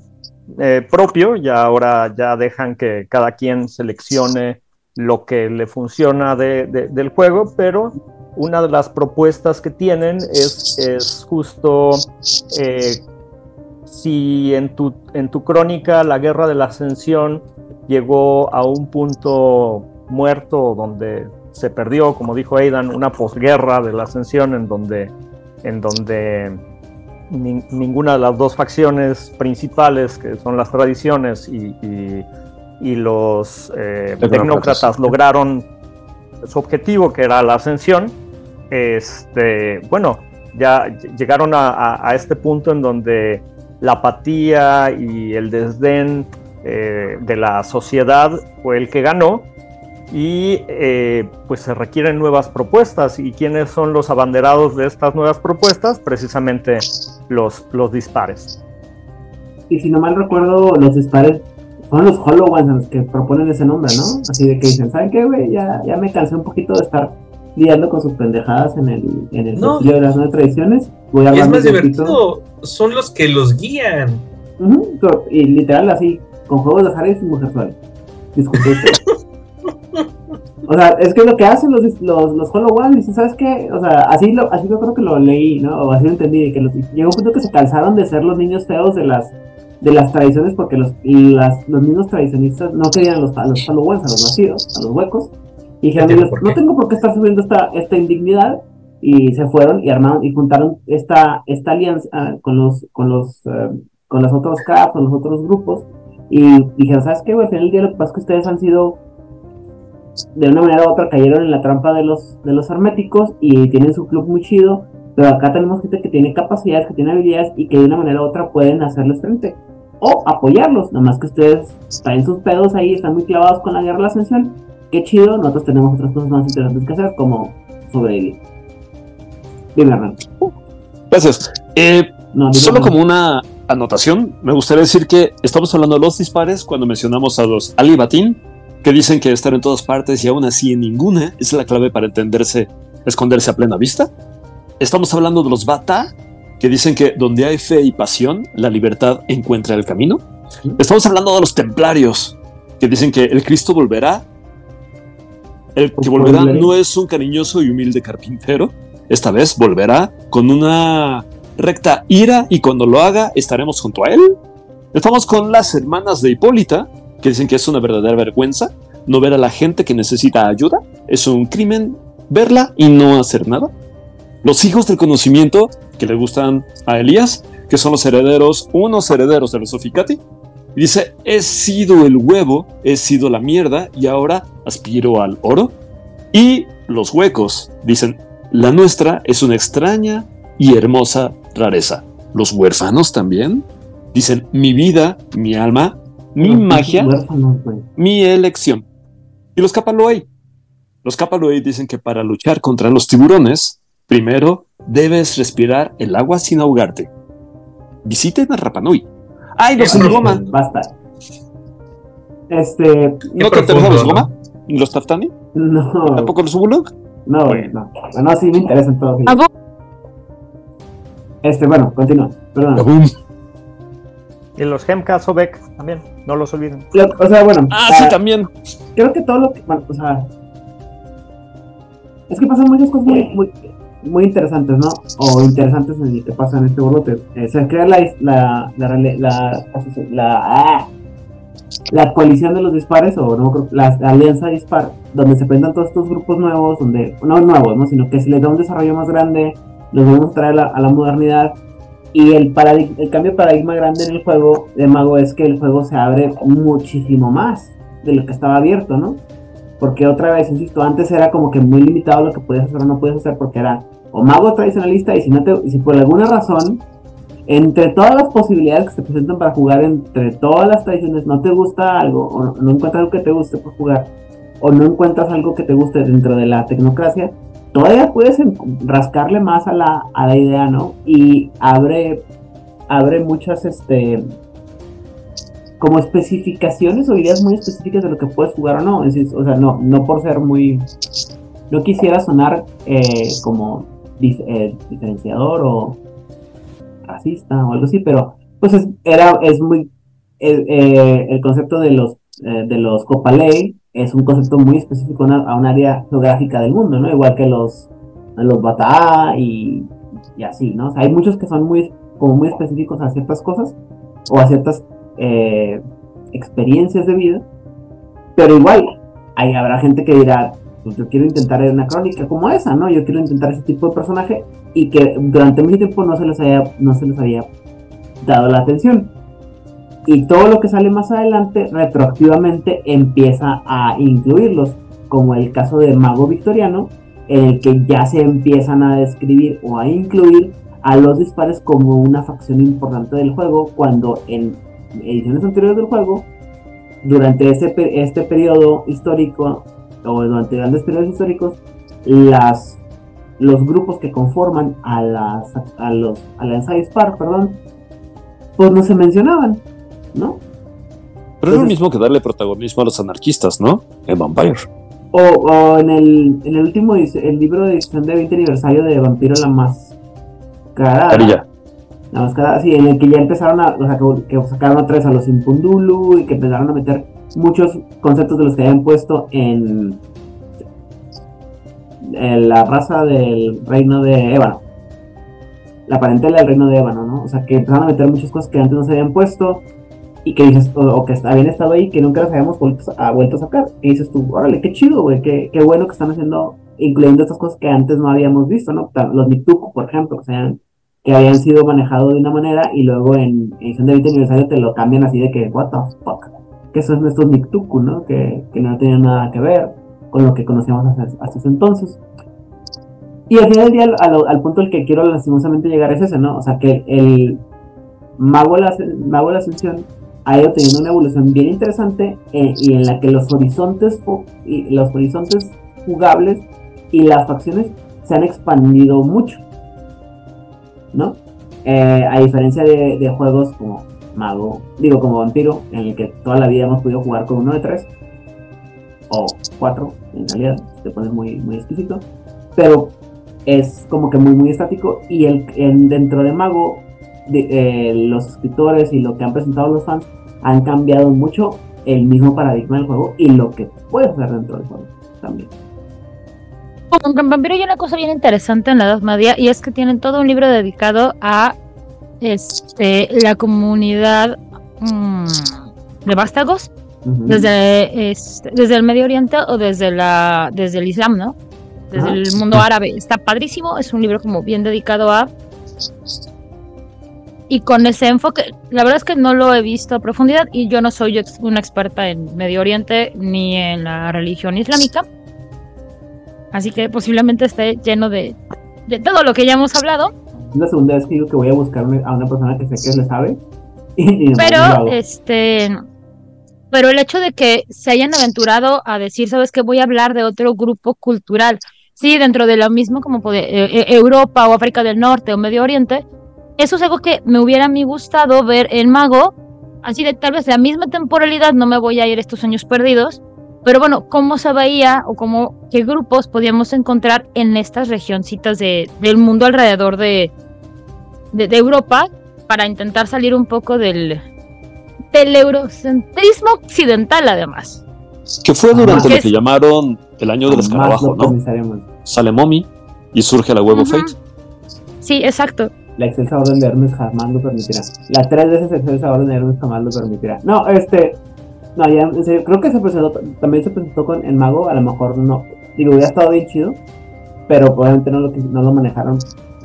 eh, propio, ya ahora ya dejan que cada quien seleccione lo que le funciona de- de- del juego, pero una de las propuestas que tienen es, es justo eh, si en tu, en tu crónica la guerra de la ascensión llegó a un punto muerto donde se perdió, como dijo Aidan, una posguerra de la ascensión en donde, en donde nin- ninguna de las dos facciones principales, que son las tradiciones y, y- y los eh, Tecnócratas. lograron su objetivo, que era la ascensión, este, bueno, ya ll- llegaron a, a- a este punto en donde la apatía y el desdén eh, de la sociedad fue el que ganó y eh, pues se requieren nuevas propuestas. ¿Y quiénes son los abanderados de estas nuevas propuestas? Precisamente los, los dispares. y si no mal recuerdo, los dispares son los HoloOnes a los que proponen ese nombre, ¿no? Así de que dicen, ¿saben qué, güey? Ya, ya me cansé un poquito de estar liando con sus pendejadas en el, en el No. de las nuevas tradiciones. Voy a Y es más un poquito". divertido, son los que los guían. Y literal así, con juegos de azar y sin mujer suave. Discutir. o sea, es que es lo que hacen los, los, los HoloOnes, dicen, ¿sabes qué? O sea, así lo, así yo creo que lo leí, ¿no? O así lo entendí, que los, llegó un punto que se cansaron de ser los niños feos de las de las tradiciones porque los, las, los mismos tradicionistas no querían a los, a los HoloOnes, a los vacíos, a los huecos. Y dijeron, no qué. tengo por qué estar subiendo esta, esta indignidad. Y se fueron y armaron y juntaron esta, esta alianza ah, con los, con los, eh, con los otros CAP, con los otros grupos. y dijeron, ¿sabes qué? Al final del día lo que pasa es que ustedes han sido, de una manera u otra, cayeron en la trampa de los, de los herméticos y tienen su club muy chido, pero acá tenemos gente que tiene capacidades, que tiene habilidades y que de una manera u otra pueden hacerles frente. O apoyarlos, nada más que ustedes traen sus pedos ahí, están muy clavados con la guerra de la ascensión. Qué chido, nosotros tenemos otras cosas más interesantes que hacer, como sobrevivir. Dime, Hernán. Gracias. Eh, No, dime, Solo como una anotación, me gustaría decir que estamos hablando de los dispares cuando mencionamos a los Alibatín, que dicen que estar en todas partes y aún así en ninguna es la clave para entenderse, esconderse a plena vista. Estamos hablando de los Bata, que dicen que donde hay fe y pasión, la libertad encuentra el camino. Estamos hablando de los templarios, que dicen que el Cristo volverá. El que volverá no es un cariñoso y humilde carpintero, esta vez volverá con una recta ira y cuando lo haga estaremos junto a él. Estamos con las hermanas de Hipólita, que dicen que es una verdadera vergüenza no ver a la gente que necesita ayuda. Es un crimen verla y no hacer nada. Los hijos del conocimiento, que le gustan a Elías, que son los herederos, unos herederos de los Oficati. Dice, he sido el huevo, he sido la mierda y ahora aspiro al oro. Y los huecos, dicen, la nuestra es una extraña y hermosa rareza. Los huérfanos también dicen, mi vida, mi alma, mi magia, mi elección. Y los Kapaloei. Los Kapaloei dicen que para luchar contra los tiburones, primero debes respirar el agua sin ahogarte. Visiten a Rapanui. ¡Ay, los profundo. Basta. Este. ¿No te interesan los. Goma? ¿Y los Taftani? No. ¿Tampoco los Ubuluk? No, güey, no. No, sí me interesan todos. sí. ¿A vos? Este, bueno, continúa. Perdón. Y los Hemka Sobek también, no los olviden. Lo- O sea, bueno. Ah, sí, también. creo que todo lo que. Bueno, o sea. Es que pasan muchas cosas muy, muy, muy interesantes, ¿no? O interesantes en el que pasa en este borlote. Eh, se crea la, la, la, rele- la, la, ah, la coalición de los dispares, o no creo, la, alianza dispar, donde se presentan todos estos grupos nuevos, donde, no nuevos, ¿no? Sino que se les da un desarrollo más grande, los vamos a traer a la, a la modernidad. Y el, el cambio de paradigma grande en el juego de Mago es que el juego se abre muchísimo más de lo que estaba abierto, ¿no? Porque otra vez, insisto, antes era como que muy limitado lo que podías hacer o no podías hacer porque era o mago tradicionalista y si no te, si por alguna razón, entre todas las posibilidades que se presentan para jugar, entre todas las tradiciones, no te gusta algo o no encuentras algo que te guste por jugar o no encuentras algo que te guste dentro de la tecnocracia, todavía puedes en- rascarle más a la, a la idea, ¿no? Y abre, abre muchas, este, como especificaciones o ideas muy específicas de lo que puedes jugar o no. O sea, no, no por ser muy. No quisiera sonar eh, como eh, diferenciador o racista o algo así, pero pues es, era, es muy. eh, eh, el concepto de los, de los Copaley es un concepto muy específico a un área geográfica del mundo, ¿no? Igual que los, los y, y así, ¿no? Hay muchos que son muy, como muy específicos a ciertas cosas o a ciertas eh, experiencias de vida, pero igual ahí habrá gente que dirá, pues yo quiero intentar una crónica como esa, ¿no? Yo quiero intentar ese tipo de personaje y que durante mucho tiempo no se les haya, no se les había dado la atención. Y todo lo que sale más adelante retroactivamente empieza a incluirlos, como el caso de Mago Victoriano, en el que ya se empiezan a describir o a incluir a los dispares como una facción importante del juego, cuando en ediciones anteriores del juego, durante este, pe- este periodo histórico, o durante grandes periodos históricos, las, los grupos que conforman a, las, a los Alianza Dispar, perdón, pues no se mencionaban, ¿no? Pero es lo mismo que darle protagonismo a los anarquistas, ¿no? En Vampire. O, o en, el, en el último el libro de edición de 20 aniversario de Vampiro la Mascarada. Carilla. La Mascarada, sí, en el que ya empezaron a, o sea, que, que sacaron otra vez a los Impundulu y que empezaron a meter muchos conceptos de los que habían puesto en, en la raza del reino de Ébano. La parentela del reino de Ébano, ¿no? O sea, que empezaron a meter muchas cosas que antes no se habían puesto y que dices, o, que habían estado ahí que nunca las habíamos vuelto a, sacar. Y dices tú, órale, qué chido, güey, qué, qué bueno que están haciendo, incluyendo estas cosas que antes no habíamos visto, ¿no? Los Mituku, por ejemplo, que habían sido manejados de una manera y luego en edición de 20 aniversario te lo cambian así de que, what the fuck, que eso es nuestro Niktuku, ¿no? Que, que no tenía nada que ver con lo que conocíamos hasta, hasta ese entonces. Y al final del día, al, punto al que quiero lastimosamente llegar es ese, ¿no? O sea, que el Mago la, Mago de la Ascensión ha ido teniendo una evolución bien interesante eh, y en la que los horizontes, y los horizontes jugables y las facciones se han expandido mucho, ¿no? Eh, a diferencia de, juegos como Mago, digo como Vampiro, en el que toda la vida hemos podido jugar con uno de tres, o cuatro, en realidad, te pones muy, muy exquisito, pero es como que muy, muy estático y el, en, dentro de Mago de, eh, los escritores y lo que han presentado los fans han cambiado mucho el mismo paradigma del juego y lo que puede hacer dentro del juego también. Con Vampiro hay una cosa bien interesante en la Edad Media y es que tienen todo un libro dedicado a este, la comunidad mmm, de vástagos desde, este, desde el Medio Oriente o desde, la, desde el Islam, ¿no? Desde el mundo árabe. Está padrísimo, es un libro como bien dedicado a y con ese enfoque, la verdad es que no lo he visto a profundidad y yo no soy una experta en Medio Oriente ni en la religión islámica, así que posiblemente esté lleno de, de todo lo que ya hemos hablado. La segunda vez que digo que voy a buscarme a una persona que sé que le sabe. Y, y pero, este, pero el hecho de que se hayan aventurado a decir, sabes que voy a hablar de otro grupo cultural, sí, dentro de lo mismo como puede, eh, Europa o África del Norte o Medio Oriente, eso es algo que me hubiera a mí gustado ver en Mago, así de tal vez la misma temporalidad, no me voy a ir estos años perdidos, pero bueno, cómo se veía o cómo, qué grupos podíamos encontrar en estas regioncitas de, del mundo alrededor de, de, de, Europa para intentar salir un poco del, del eurocentrismo occidental además. Que fue durante lo que llamaron el año del escarabajo, ¿no? Sale Mommy y surge la Web of Fate. Sí, exacto la excelsa orden de Hermes jamás lo permitirá. La tres veces excelsa orden de Hermes jamás lo permitirá. No, este. No, ya, en serio, creo que se presentó, también se presentó con el mago, a lo mejor no. Digo, hubiera estado bien chido, pero obviamente no lo, no lo manejaron,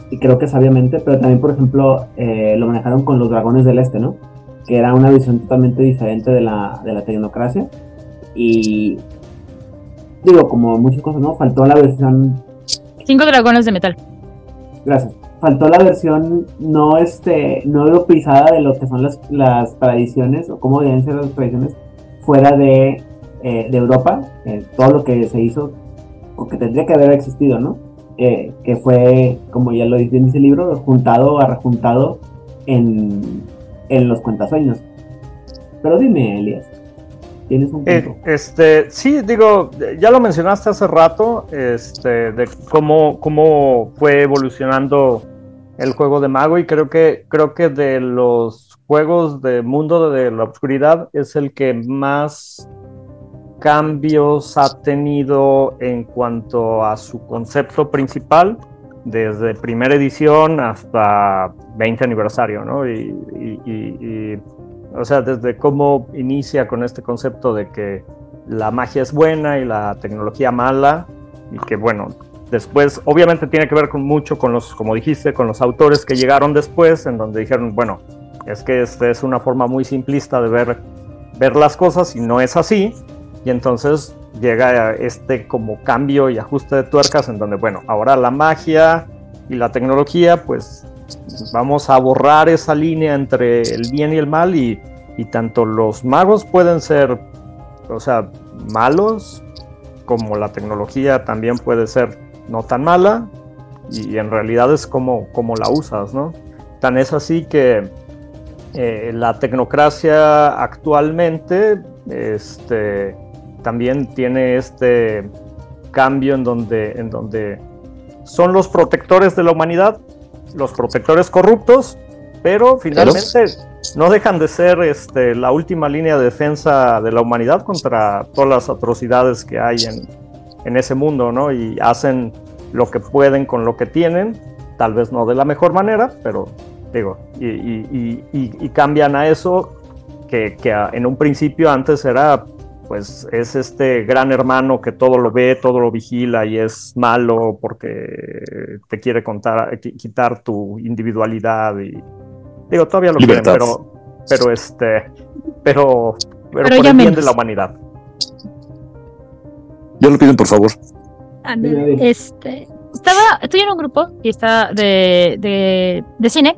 y creo que sabiamente, pero también, por ejemplo, eh, lo manejaron con los dragones del este, ¿no? Que era una visión totalmente diferente de la, de la tecnocracia. Y. Digo, como muchas cosas, ¿no? Faltó la versión. Cinco dragones de metal. Gracias faltó la versión no este no europeizada de lo que son las, las tradiciones o cómo deben ser las tradiciones fuera de, eh, de Europa eh, todo lo que se hizo o que tendría que haber existido no que, que fue como ya lo dice en ese libro juntado a rejuntado en, en los cuentasueños. Pero dime Elias Eh, este, sí, digo, ya lo mencionaste hace rato, este, de cómo, cómo fue evolucionando el juego de mago y creo que, creo que de los juegos de mundo de la oscuridad es el que más cambios ha tenido en cuanto a su concepto principal, desde primera edición hasta 20 aniversario, ¿no? Y, o sea, desde cómo inicia con este concepto de que la magia es buena y la tecnología mala, y que bueno, después obviamente tiene que ver con mucho con los, como dijiste, con los autores que llegaron después, en donde dijeron, bueno, es que esta es una forma muy simplista de ver, ver las cosas y no es así, y entonces llega este como cambio y ajuste de tuercas en donde, bueno, ahora la magia y la tecnología, pues vamos a borrar esa línea entre el bien y el mal y, y tanto los magos pueden ser, o sea, malos, como la tecnología también puede ser no tan mala y en realidad es como, como la usas, ¿no? Tan es así que eh, la tecnocracia actualmente este, también tiene este cambio en donde, en donde son los protectores de la humanidad, los protectores corruptos, pero finalmente no dejan de ser este, la última línea de defensa de la humanidad contra todas las atrocidades que hay en, en ese mundo, ¿no? Y hacen lo que pueden con lo que tienen, tal vez no de la mejor manera, pero digo, y, y, y, y cambian a eso que, que, en un principio antes era pues es este gran hermano que todo lo ve, todo lo vigila y es malo porque te quiere contar, quitar tu individualidad y digo, todavía lo quieren, pero, pero este, pero, pero, por el bien de la humanidad. Ya lo piden, por favor. Este, estaba, estoy en un grupo y está de, de, de cine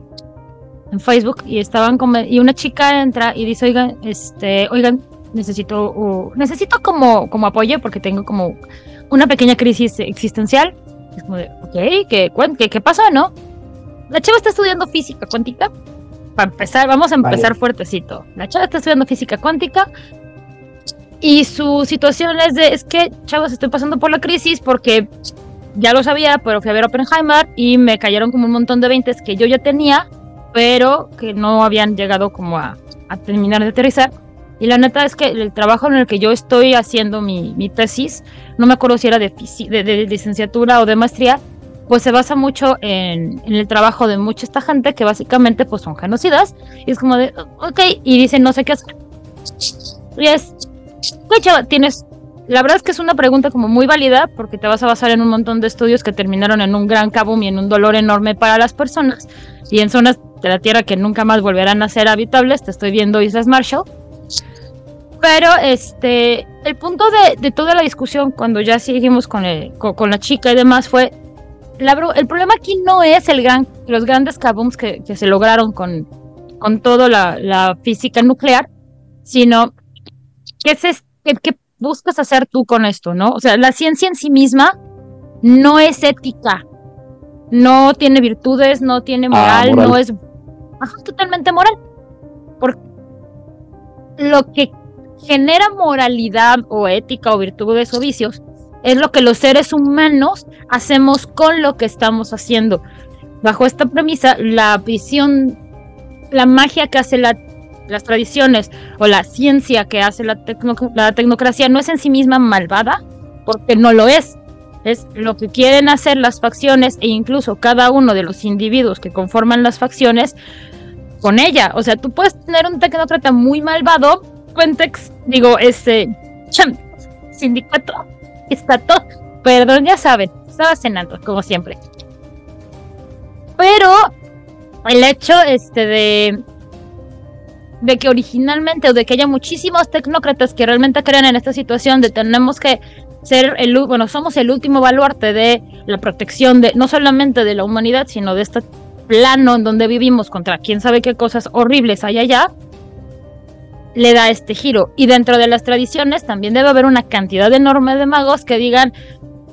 en Facebook y estaban y una chica entra y dice, oigan, este, oigan, necesito, necesito como, como apoyo porque tengo como una pequeña crisis existencial. Es como de, ok, ¿qué, qué, qué pasa, no? La chava está estudiando física cuántica. Para empezar, vamos a empezar fuertecito. La chava está estudiando física cuántica y su situación es de, es que, chavos, estoy pasando por la crisis porque ya lo sabía, pero fui a ver Oppenheimer y me cayeron como un montón de veintes que yo ya tenía, pero que no habían llegado como a, a terminar de aterrizar. Y la neta es que el trabajo en el que yo estoy haciendo mi, mi tesis, no me acuerdo si era de, de, de, licenciatura o de maestría, pues se basa mucho en, en, el trabajo de mucha esta gente que básicamente pues son genocidas. Y es como de, ok, y dicen no sé qué hacer. Y es, ok, chava, tienes... La verdad es que es una pregunta como muy válida porque te vas a basar en un montón de estudios que terminaron en un gran kaboom y en un dolor enorme para las personas y en zonas de la Tierra que nunca más volverán a ser habitables. Te estoy viendo Islas Marshall. Pero este, el punto de, toda la discusión, cuando ya seguimos con, con, la chica y demás, fue, la, el problema aquí no es el gran, los grandes kabooms que, que se lograron con, con toda la, la, física nuclear, sino qué, es, qué buscas hacer tú con esto, ¿no? O sea, la ciencia en sí misma no es ética, no tiene virtudes, no tiene ah, moral, no es ajá, totalmente moral. Porque lo que genera moralidad o ética o virtudes o vicios es lo que los seres humanos hacemos con lo que estamos haciendo. Bajo esta premisa, la visión, la magia que hace la, las tradiciones o la ciencia que hace la, la tecnocracia no es en sí misma malvada, porque no lo es. Es lo que quieren hacer las facciones e incluso cada uno de los individuos que conforman las facciones con ella. O sea, tú puedes tener un tecnócrata muy malvado Quentex, digo, este, sindicato, está todo, perdón, ya saben, estaba cenando, como siempre. Pero el hecho este de de que originalmente o de que haya muchísimos tecnócratas que realmente crean en esta situación de tenemos que ser el bueno somos el último baluarte de la protección de no solamente de la humanidad sino de este plano en donde vivimos contra quién sabe qué cosas horribles hay allá le da este giro. Y dentro de las tradiciones también debe haber una cantidad enorme de magos que digan,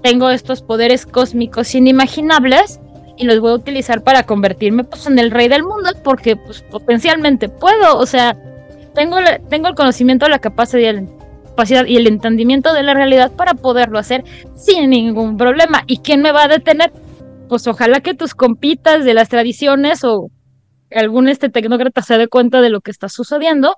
tengo estos poderes cósmicos inimaginables y los voy a utilizar para convertirme pues, en el rey del mundo porque pues, potencialmente puedo. O sea, tengo, tengo el conocimiento, la capacidad, capacidad y el entendimiento de la realidad para poderlo hacer sin ningún problema. ¿Y quién me va a detener? Pues ojalá que tus compitas de las tradiciones o algún este tecnócrata se dé cuenta de lo que está sucediendo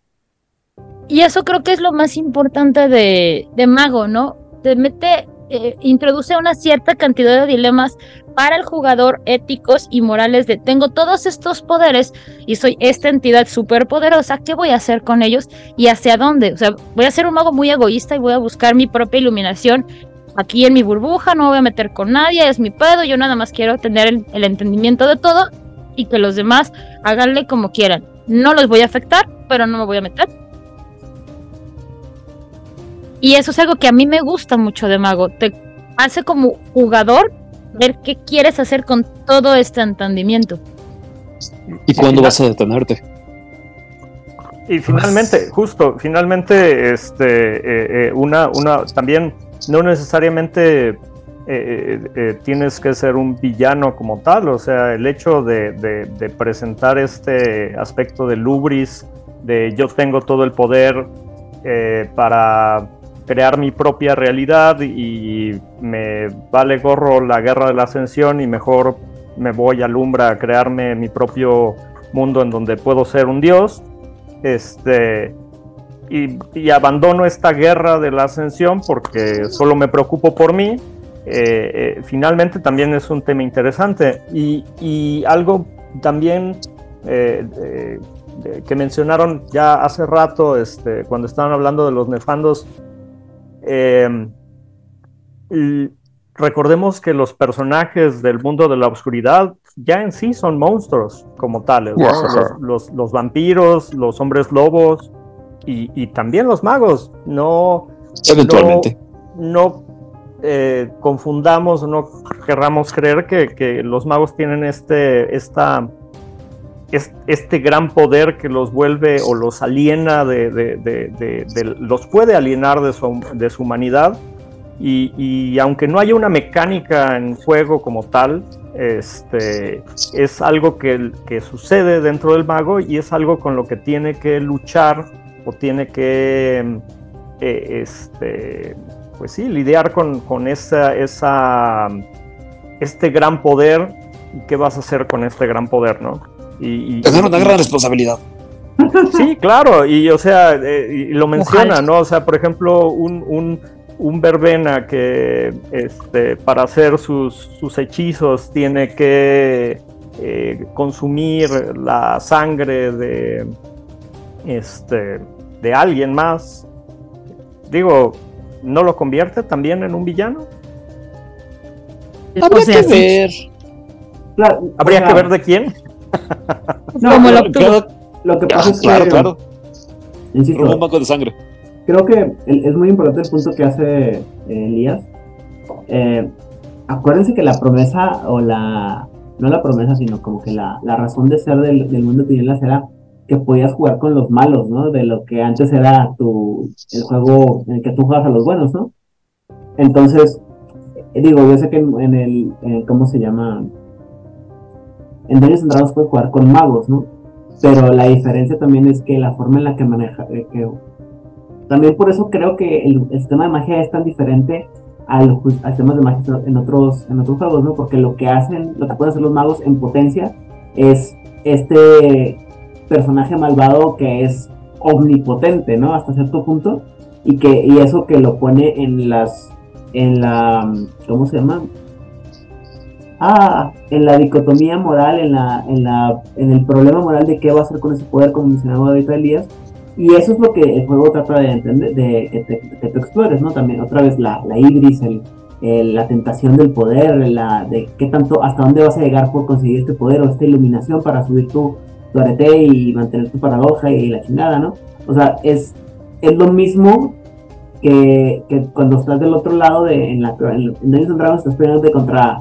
y eso creo que es lo más importante de, de Mago, ¿no? Te mete, eh, introduce una cierta cantidad de dilemas para el jugador éticos y morales de tengo todos estos poderes y soy esta entidad súper poderosa, ¿qué voy a hacer con ellos y hacia dónde? O sea, voy a ser un mago muy egoísta y voy a buscar mi propia iluminación aquí en mi burbuja, no voy a meter con nadie, es mi pedo, yo nada más quiero tener el, el entendimiento de todo y que los demás háganle como quieran. No los voy a afectar, pero no me voy a meter y eso es algo que a mí me gusta mucho de Mago. Te hace como jugador ver qué quieres hacer con todo este entendimiento. ¿Y cuándo vas a detenerte? Y finalmente, justo, finalmente, este, eh, eh, una, una, también no necesariamente eh, tienes que ser un villano como tal, o sea, el hecho de, de presentar este aspecto de Lubris, de yo tengo todo el poder para crear mi propia realidad y me vale gorro la guerra de la ascensión y mejor me voy a Lumbra a crearme mi propio mundo en donde puedo ser un dios. Este, y, abandono esta guerra de la ascensión porque solo me preocupo por mí. Eh, eh, finalmente también es un tema interesante y, algo también eh, que mencionaron ya hace rato este, cuando estaban hablando de los nefandos eh, l- recordemos que los personajes del mundo de la oscuridad ya en sí son monstruos como tales, los, los- los vampiros, los hombres lobos y, y también los magos. No, Eventualmente. no, no, eh, confundamos, no querramos creer que, que los magos tienen este, esta, es- este gran poder que los vuelve o los aliena de, los puede alienar de su, humanidad. Y, aunque no haya una mecánica en juego como tal, este, es algo que, sucede dentro del mago y es algo con lo que tiene que luchar o tiene que eh, este, pues sí, lidiar con, este gran poder y qué vas a hacer con este gran poder, ¿no? Y, y- Tener una gran responsabilidad. Sí, claro, y o sea, eh, y lo menciona, Ojalá. ¿no? O sea, por ejemplo, un, un, un verbena que este, para hacer sus, sus hechizos tiene que eh, consumir la sangre de, este, de alguien más. Digo, ¿no lo convierte también en un villano? O sea, sí. Claro, Habría o sea, que ver de quién. no, Como pero lo Claro, lo que pasa ah, es que, claro, claro. insisto, un banco de sangre. creo que es muy importante el punto que hace eh, Elías. Eh, acuérdense que la promesa, o la. No la promesa, sino como que la, la razón de ser del, del mundo de tinieblas era que podías jugar con los malos, ¿no? De lo que antes era tu, el juego en el que tú jugabas a los buenos, ¿no? Entonces, eh, digo, yo sé que en, en el. en- ¿Cómo se llama? En Dungeons and Dragons puedes jugar con magos, ¿no? Pero la diferencia también es que la forma en la que maneja. eh, que también por eso creo que el, el sistema de magia es tan diferente al, ju- al sistema de magia en otros, en otros juegos, ¿no? Porque lo que hacen, lo que pueden hacer los magos en potencia es este personaje malvado que es omnipotente, ¿no? Hasta cierto punto. Y que, y eso que lo pone en las, en la, ¿cómo se llama? Ah, en la dicotomía moral, en la, en la, en el problema moral de qué va a hacer con ese poder, como mencionaba ahorita Elías, y eso es lo que el juego trata de entender, de que, te, explores, ¿no? También otra vez la, la ibris, el, la tentación del poder, la, de qué tanto, hasta dónde vas a llegar por conseguir este poder o esta iluminación para subir tu, tu arete y mantener tu paradoja y la chingada, ¿no? O sea, es, es lo mismo que, que cuando estás del otro lado de, en la en and Dragons estás peleándote contra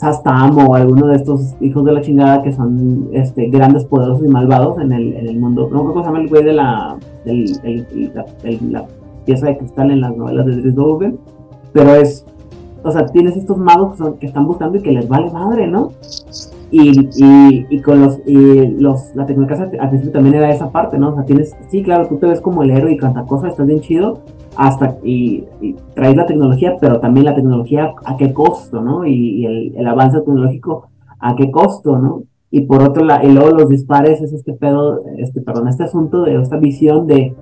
Sastam o alguno de estos hijos de la chingada que son este, grandes, poderosos y malvados en el, en el mundo. No creo que se llama el güey de la, el- el- la, pieza de cristal en las novelas de Dries Dogan, pero es, o sea, tienes estos magos que están buscando y que les vale madre, ¿no? Y, y, y con los, y los, la tecnología al principio también era esa parte, ¿no? O sea, tienes, sí, claro, tú te ves como el héroe y tanta cosa, estás bien chido, hasta, y, y traes la tecnología, pero también la tecnología a qué costo, ¿no? Y, y el, el avance tecnológico a qué costo, ¿no? Y por otro lado, y luego los dispares es este pedo, este, perdón, este asunto de esta visión de,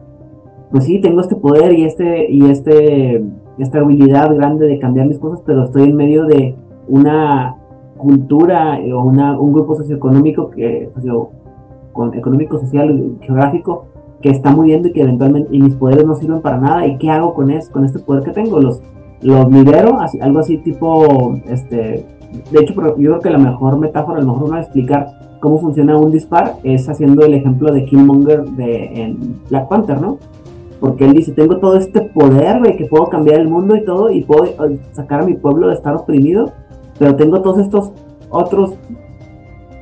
pues sí, tengo este poder y este, y este, esta habilidad grande de cambiar mis cosas, pero estoy en medio de una cultura eh, o una, un grupo socioeconómico que, socio- con- económico, social, geográfico, que está muriendo y que eventualmente, y mis poderes no sirven para nada, ¿y qué hago con, es, con este poder que tengo? Los, los libero, así- algo así tipo, este, de hecho, yo creo que la mejor metáfora, a lo mejor de explicar cómo funciona un dispar es haciendo el ejemplo de Killmonger de, en Black Panther, ¿no? Porque él dice, tengo todo este poder, güey, que puedo cambiar el mundo y todo, y puedo eh, sacar a mi pueblo de estar oprimido, pero tengo todos estos otros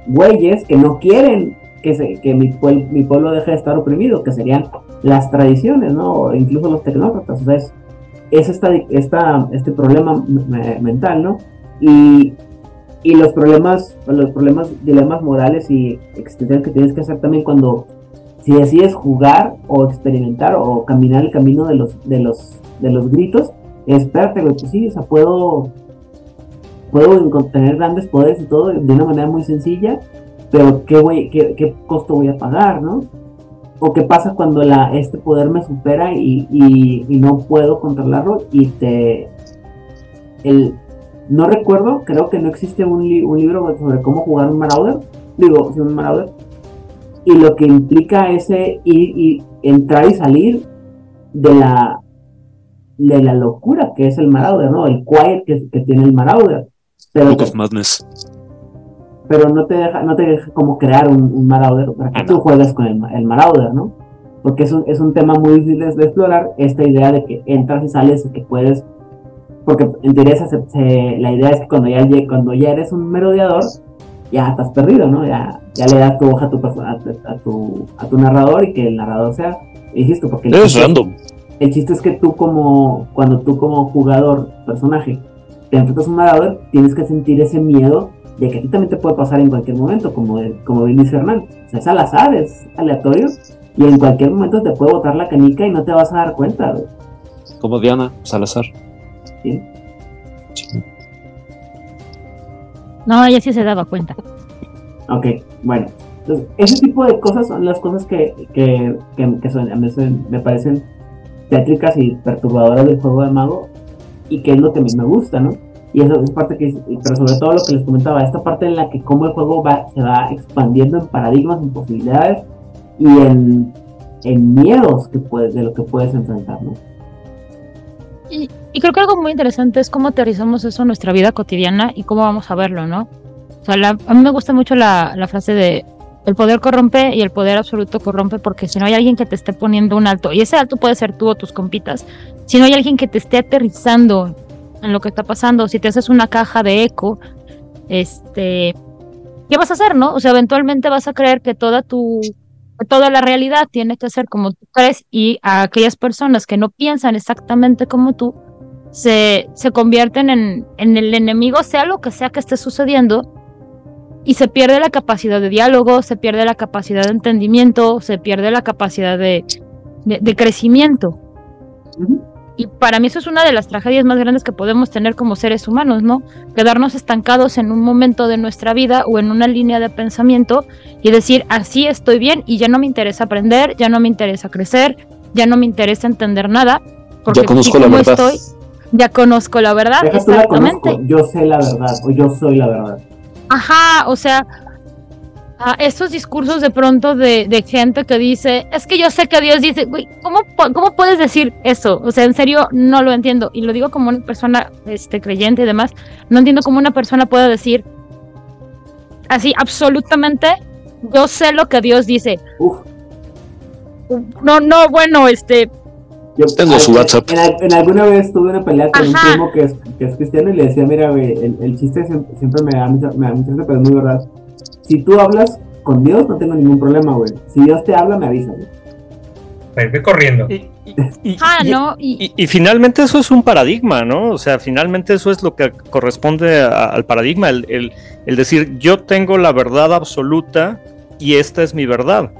güeyes que no quieren que, se, que mi, puel- mi pueblo deje de estar oprimido, que serían las tradiciones, ¿no? O incluso los tecnócratas, o sea, es, es esta, esta, este problema me- mental, ¿no? Y, y los problemas, los problemas, dilemas morales y existenciales que tienes que hacer también cuando si decides jugar o experimentar o caminar el camino de los, de los, de los gritos, espérate, güey, pues sí, o sea, puedo, puedo tener grandes poderes y todo de una manera muy sencilla, pero ¿qué, costo voy a pagar, no? O qué pasa cuando este poder me supera y, no puedo controlarlo y te... El, no recuerdo, creo que no existe un, li- un libro sobre cómo jugar un Marauder, digo, sí, un Marauder, y lo que implica ese ir y entrar y salir de la de la locura que es el Marauder, ¿no? El quiet que tiene el Marauder. Pero, Book of Madness. pero no te deja, no te deja como crear un, un Marauder para que tú juegues con el, el Marauder, ¿no? Porque es un, es un tema muy difícil de, de explorar, esta idea de que entras y sales y que puedes, porque en teoría se- se- la idea es que cuando ya, cuando ya eres un merodeador, ya estás perdido, ¿no? Ya, ya le das tu hoja a tu, a, tu- a tu, a tu narrador y que el narrador sea, insisto, porque Es random. el chiste es que tú como, cuando tú como jugador, personaje, te enfrentas a un Marauder, tienes que sentir ese miedo de que a ti también te puede pasar en cualquier momento, como, como bien dice Hernán. O sea, es al azar, es aleatorio, y en cualquier momento te puede botar la canica y no te vas a dar cuenta, güey. Como Diana Salazar. ¿sí? No, ella sí se daba cuenta. Ok, bueno. Entonces, ese tipo de cosas son las cosas que, que, que, que son, a mí se- me parecen tétricas y perturbadoras del juego de mago y que es lo que a mí me gusta, ¿no? Y eso es parte que, pero sobre todo lo que les comentaba, esta parte en la que cómo el juego va, se va expandiendo en paradigmas, en posibilidades y en, en miedos que puedes, de lo que puedes enfrentar, ¿no? Y, creo que algo muy interesante es cómo aterrizamos eso en nuestra vida cotidiana y cómo vamos a verlo, ¿no? O sea, la- a mí me gusta mucho la, la frase de el poder corrompe y el poder absoluto corrompe porque si no hay alguien que te esté poniendo un alto, y ese alto puede ser tú o tus compitas, si no hay alguien que te esté aterrizando en lo que está pasando, si te haces una caja de eco, este, ¿qué vas a hacer, no? O sea, eventualmente vas a creer que toda tu, toda la realidad tiene que ser como tú crees y a aquellas personas que no piensan exactamente como tú, se, se convierten en, en el enemigo, sea lo que sea que esté sucediendo, y se pierde la capacidad de diálogo, se pierde la capacidad de entendimiento, se pierde la capacidad de, de, de crecimiento. Y para mí eso es una de las tragedias más grandes que podemos tener como seres humanos, ¿no? Quedarnos estancados en un momento de nuestra vida o en una línea de pensamiento y decir, así estoy bien y ya no me interesa aprender, ya no me interesa crecer, ya no me interesa entender nada. Porque Ya conozco la verdad. estoy, ya conozco la verdad, Deja tú la exactamente. conozco, yo sé la verdad, o yo soy la verdad. Ajá, o sea, ah, estos discursos de pronto de, de gente que dice, es que yo sé que Dios dice, güey, ¿cómo, ¿cómo puedes decir eso? O sea, en serio, no lo entiendo. Y lo digo como una persona este, creyente y demás, no entiendo cómo una persona puede decir así, absolutamente, yo sé lo que Dios dice. No, no, bueno, este, Yo, Tengo su WhatsApp. En, en alguna vez tuve una pelea con un Ajá. primo que es, que es cristiano y le decía, mira, güey, el, el chiste siempre, siempre me da mucha, me da mucha pero es muy verdad. Si tú hablas con Dios, no tengo ningún problema, güey. Si Dios te habla, me avisa, güey. Ve corriendo. ah, no, y, Y, y finalmente eso es un paradigma, ¿no? O sea, finalmente eso es lo que corresponde a- al paradigma, el, el- el decir yo tengo la verdad absoluta y esta es mi verdad.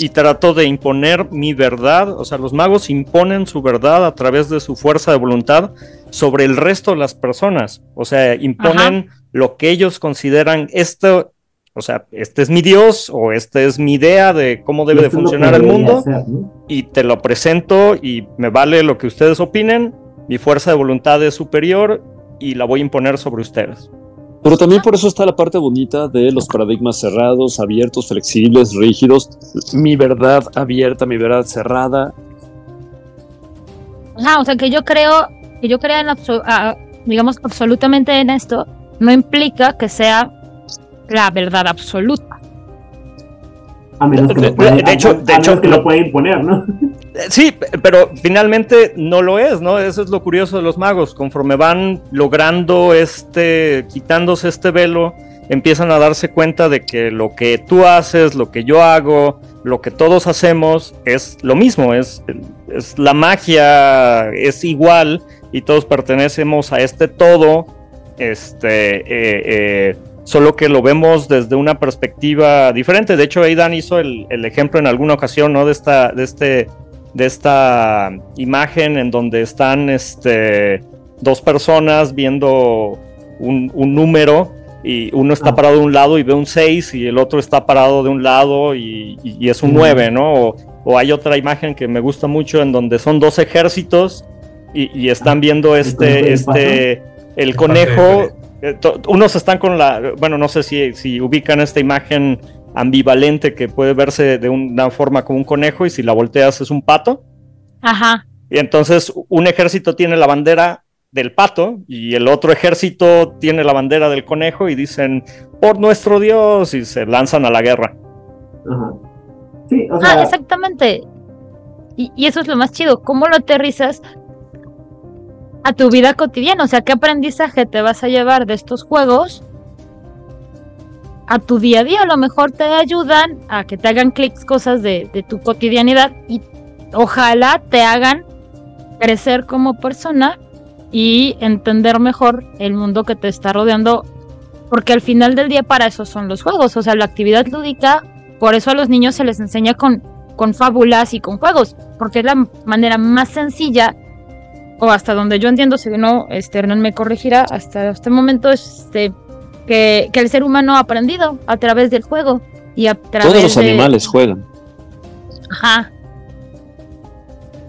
Y trato de imponer mi verdad, o sea, los magos imponen su verdad a través de su fuerza de voluntad sobre el resto de las personas. O sea, imponen lo que ellos consideran esto, o sea, este es mi Dios o esta es mi idea de cómo debe de funcionar el mundo hacer, ¿no? y te lo presento y me vale lo que ustedes opinen, mi fuerza de voluntad es superior y la voy a imponer sobre ustedes. Pero también por eso está la parte bonita de los paradigmas cerrados, abiertos, flexibles, rígidos. Mi verdad abierta, mi verdad cerrada. Ajá, o sea, que yo creo, que yo crea en abso- ah, digamos, absolutamente en esto, no implica que sea la verdad absoluta. A menos que De- lo hecho- a de hecho, que lo puede imponer, ¿no? Sí, pero finalmente no lo es, ¿no? Eso es lo curioso de los magos. Conforme van logrando este, quitándose este velo, empiezan a darse cuenta de que lo que tú haces, lo que yo hago, lo que todos hacemos es lo mismo, es, es la magia, es igual y todos pertenecemos a este todo, este, eh, eh, solo que lo vemos desde una perspectiva diferente. De hecho, Aidan hizo el, el ejemplo en alguna ocasión, ¿no? De esta, de este, de esta imagen en donde están, este, dos personas viendo un, un número y uno está Ah. parado de un lado y ve un 6 y el otro está parado de un lado y, y- y es un Ujú. 9, ¿no? O, o hay otra imagen que me gusta mucho en donde son dos ejércitos y, y están viendo conejo y este, el este, el conejo, unos están con la, bueno, no sé si, si ubican esta imagen ambivalente que puede verse de una forma como un conejo y si la volteas es un pato. Ajá. Y entonces un ejército tiene la bandera del pato y el otro ejército tiene la bandera del conejo y dicen, por nuestro Dios, y se lanzan a la guerra. Ajá. Sí, o Ah, sea, exactamente. Y, y eso es lo más chido. ¿Cómo lo aterrizas a tu vida cotidiana? O sea, ¿qué aprendizaje te vas a llevar de estos juegos a tu día a día? A lo mejor te ayudan a que te hagan clics cosas de, de tu cotidianidad y ojalá te hagan crecer como persona y entender mejor el mundo que te está rodeando. Porque al final del día para eso son los juegos. O sea, la actividad lúdica, por eso a los niños se les enseña con, con fábulas y con juegos. Porque es la manera más sencilla o hasta donde yo entiendo, si no, este, Hernán me corregirá, hasta este momento, este, que, que el ser humano ha aprendido a través del juego y a través Todos los de- animales juegan. Ajá.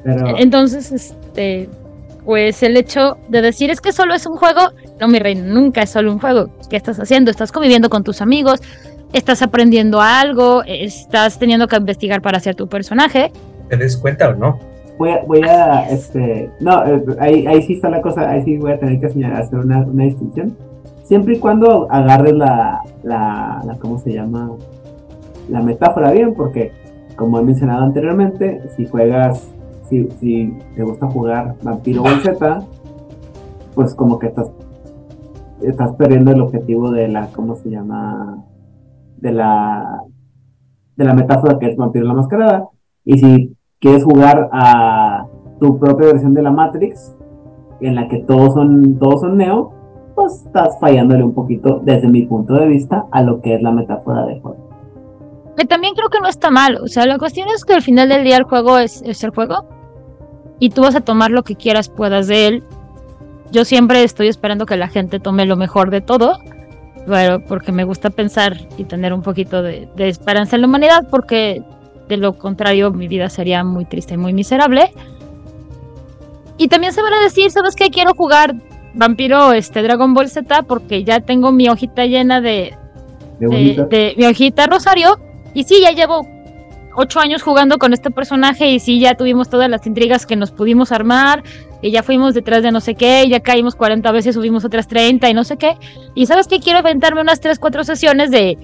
pero Entonces, este, pues el hecho de decir es que solo es un juego, no, mi reina, nunca es solo un juego. ¿Qué estás haciendo? Estás conviviendo con tus amigos, estás aprendiendo algo, estás teniendo que investigar para hacer tu personaje. ¿Te des cuenta o no? Voy a, voy a este, no, eh, ahí, ahí sí está la cosa, ahí sí voy a tener que señalar, hacer una, una distinción. Siempre y cuando agarres la, la, la, ¿cómo se llama? La metáfora bien, porque como he mencionado anteriormente, si juegas, si, si te gusta jugar Vampiro Z, pues como que estás, estás perdiendo el objetivo de la, ¿cómo se llama? De la, de la metáfora que es Vampiro la Mascarada. Y si quieres jugar a tu propia versión de la Matrix, en la que todos son, todos son Neo, pues estás fallándole un poquito, desde mi punto de vista, a lo que es la metáfora de juego. Que también creo que no está mal. O sea, la cuestión es que al final del día el juego es, es el juego. Y tú vas a tomar lo que quieras, puedas de él. Yo siempre estoy esperando que la gente tome lo mejor de todo. Pero porque me gusta pensar y tener un poquito de esperanza en la humanidad. Porque de lo contrario mi vida sería muy triste y muy miserable. Y también se van a decir, ¿sabes qué? Quiero jugar Vampiro este, Dragon Ball Z porque ya tengo mi hojita llena de, De de, mi hojita Rosario. Y sí, ya llevo ocho años jugando con este personaje y sí, ya tuvimos todas las intrigas que nos pudimos armar. Y ya fuimos detrás de no sé qué, y ya caímos 40 veces, subimos otras 30 y no sé qué. Y sabes que quiero aventarme unas 3, 4 sesiones de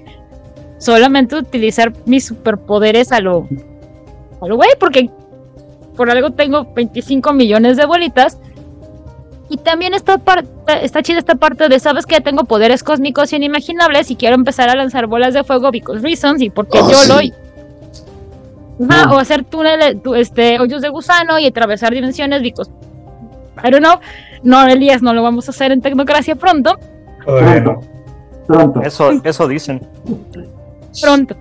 solamente utilizar mis superpoderes a lo, a lo güey, porque por algo tengo 25 millones de bolitas. Y también está, está chida esta parte de, sabes que tengo poderes cósmicos inimaginables y quiero empezar a lanzar bolas de fuego because reasons y porque Oh, yo sí. lo... Ajá, O hacer túneles, este, hoyos de gusano y atravesar dimensiones because... I don't know. No, Elías, no lo vamos a hacer en Tecnocracia pronto. Todavía no. Pronto. Eso, eso dicen. Pronto.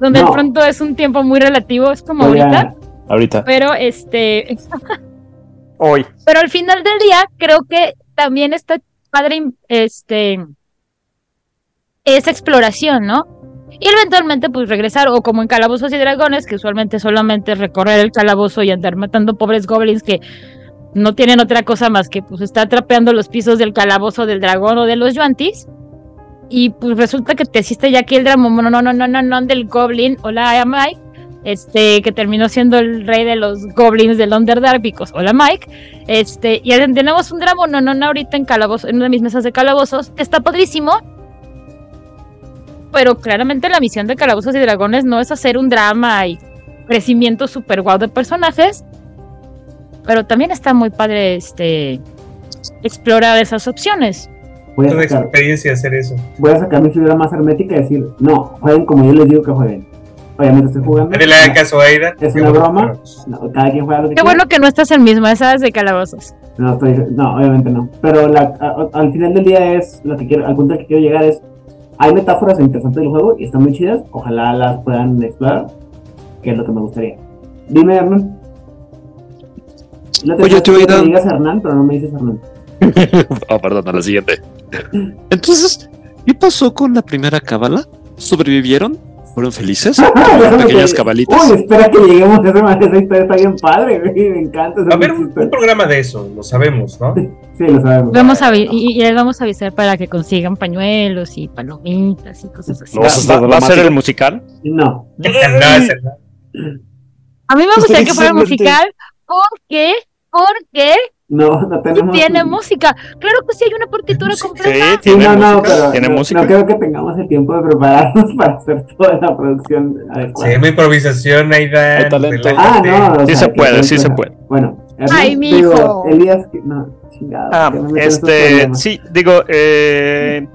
Donde el No. pronto es un tiempo muy relativo, es como ahorita. Ahorita. Pero este... Hoy. Pero al final del día, creo que también está padre, este, esa exploración, ¿no? Y eventualmente, pues regresar, o como en Calabozos y Dragones, que usualmente solamente es recorrer el calabozo y andar matando pobres goblins que no tienen otra cosa más que, pues, estar trapeando los pisos del calabozo del dragón o de los yuantis. Y pues resulta que te hiciste ya aquí el drama, no, no, no, no, no, no, del goblin, hola, Mike, este, que terminó siendo el rey de los goblins del Underdark, because, hola Mike, este, y tenemos un drama, no, no, no, ahorita en calabozo, en una de mis mesas de calabozos, que está padrísimo, pero claramente la misión de Calabozos y Dragones no es hacer un drama y crecimiento super guau de personajes, pero también está muy padre, este, explorar esas opciones. Voy a, sacar, experiencia de hacer eso. voy a sacar mi figura más hermética y decir, no, jueguen como yo les digo que jueguen. Obviamente estoy jugando. Le haga caso a Aida. Es una broma. No, cada quien juega lo que Qué quiera. bueno que no estás en misma, esa es de Calabozos. No, estoy, no, obviamente no. Pero la, a- al final del día es lo que quiero, al punto al que quiero llegar es, hay metáforas interesantes del juego y están muy chidas. Ojalá las puedan explorar, que es lo que me gustaría. Dime, Hernán. No Oye, te que me Aidan. digas Hernán, pero no me dices Hernán. oh, perdón, a la siguiente. Entonces, ¿qué pasó con la primera cábala? ¿Sobrevivieron? ¿Fueron felices? Pequeñas que- cabalitas. Uy, espera que lleguemos a esa. Esa historia está bien padre, güey. Me encanta. A ver, un, programa de eso, lo sabemos, ¿no? Sí, lo sabemos. Vamos a avi- y, y les vamos a avisar para que consigan pañuelos y palomitas y cosas así. No, ¿Va, a ser el musical? No. No, es el- A A mí me gustaría que fuera musical porque, porque No, no sí tenemos. tiene música. Claro que sí hay una partitura completa. Sí, Sí, tiene no, no, música. pero tiene no, música. no creo que tengamos el tiempo de prepararnos para hacer toda la producción adecuada. llama improvisación, Aidan. Hay talento. Ah, no, o Sí sea, se puede, sí se puede. Bueno, Ay, mi digo, hijo. Elías, no, chingado. Ah, me este, sí, digo, eh,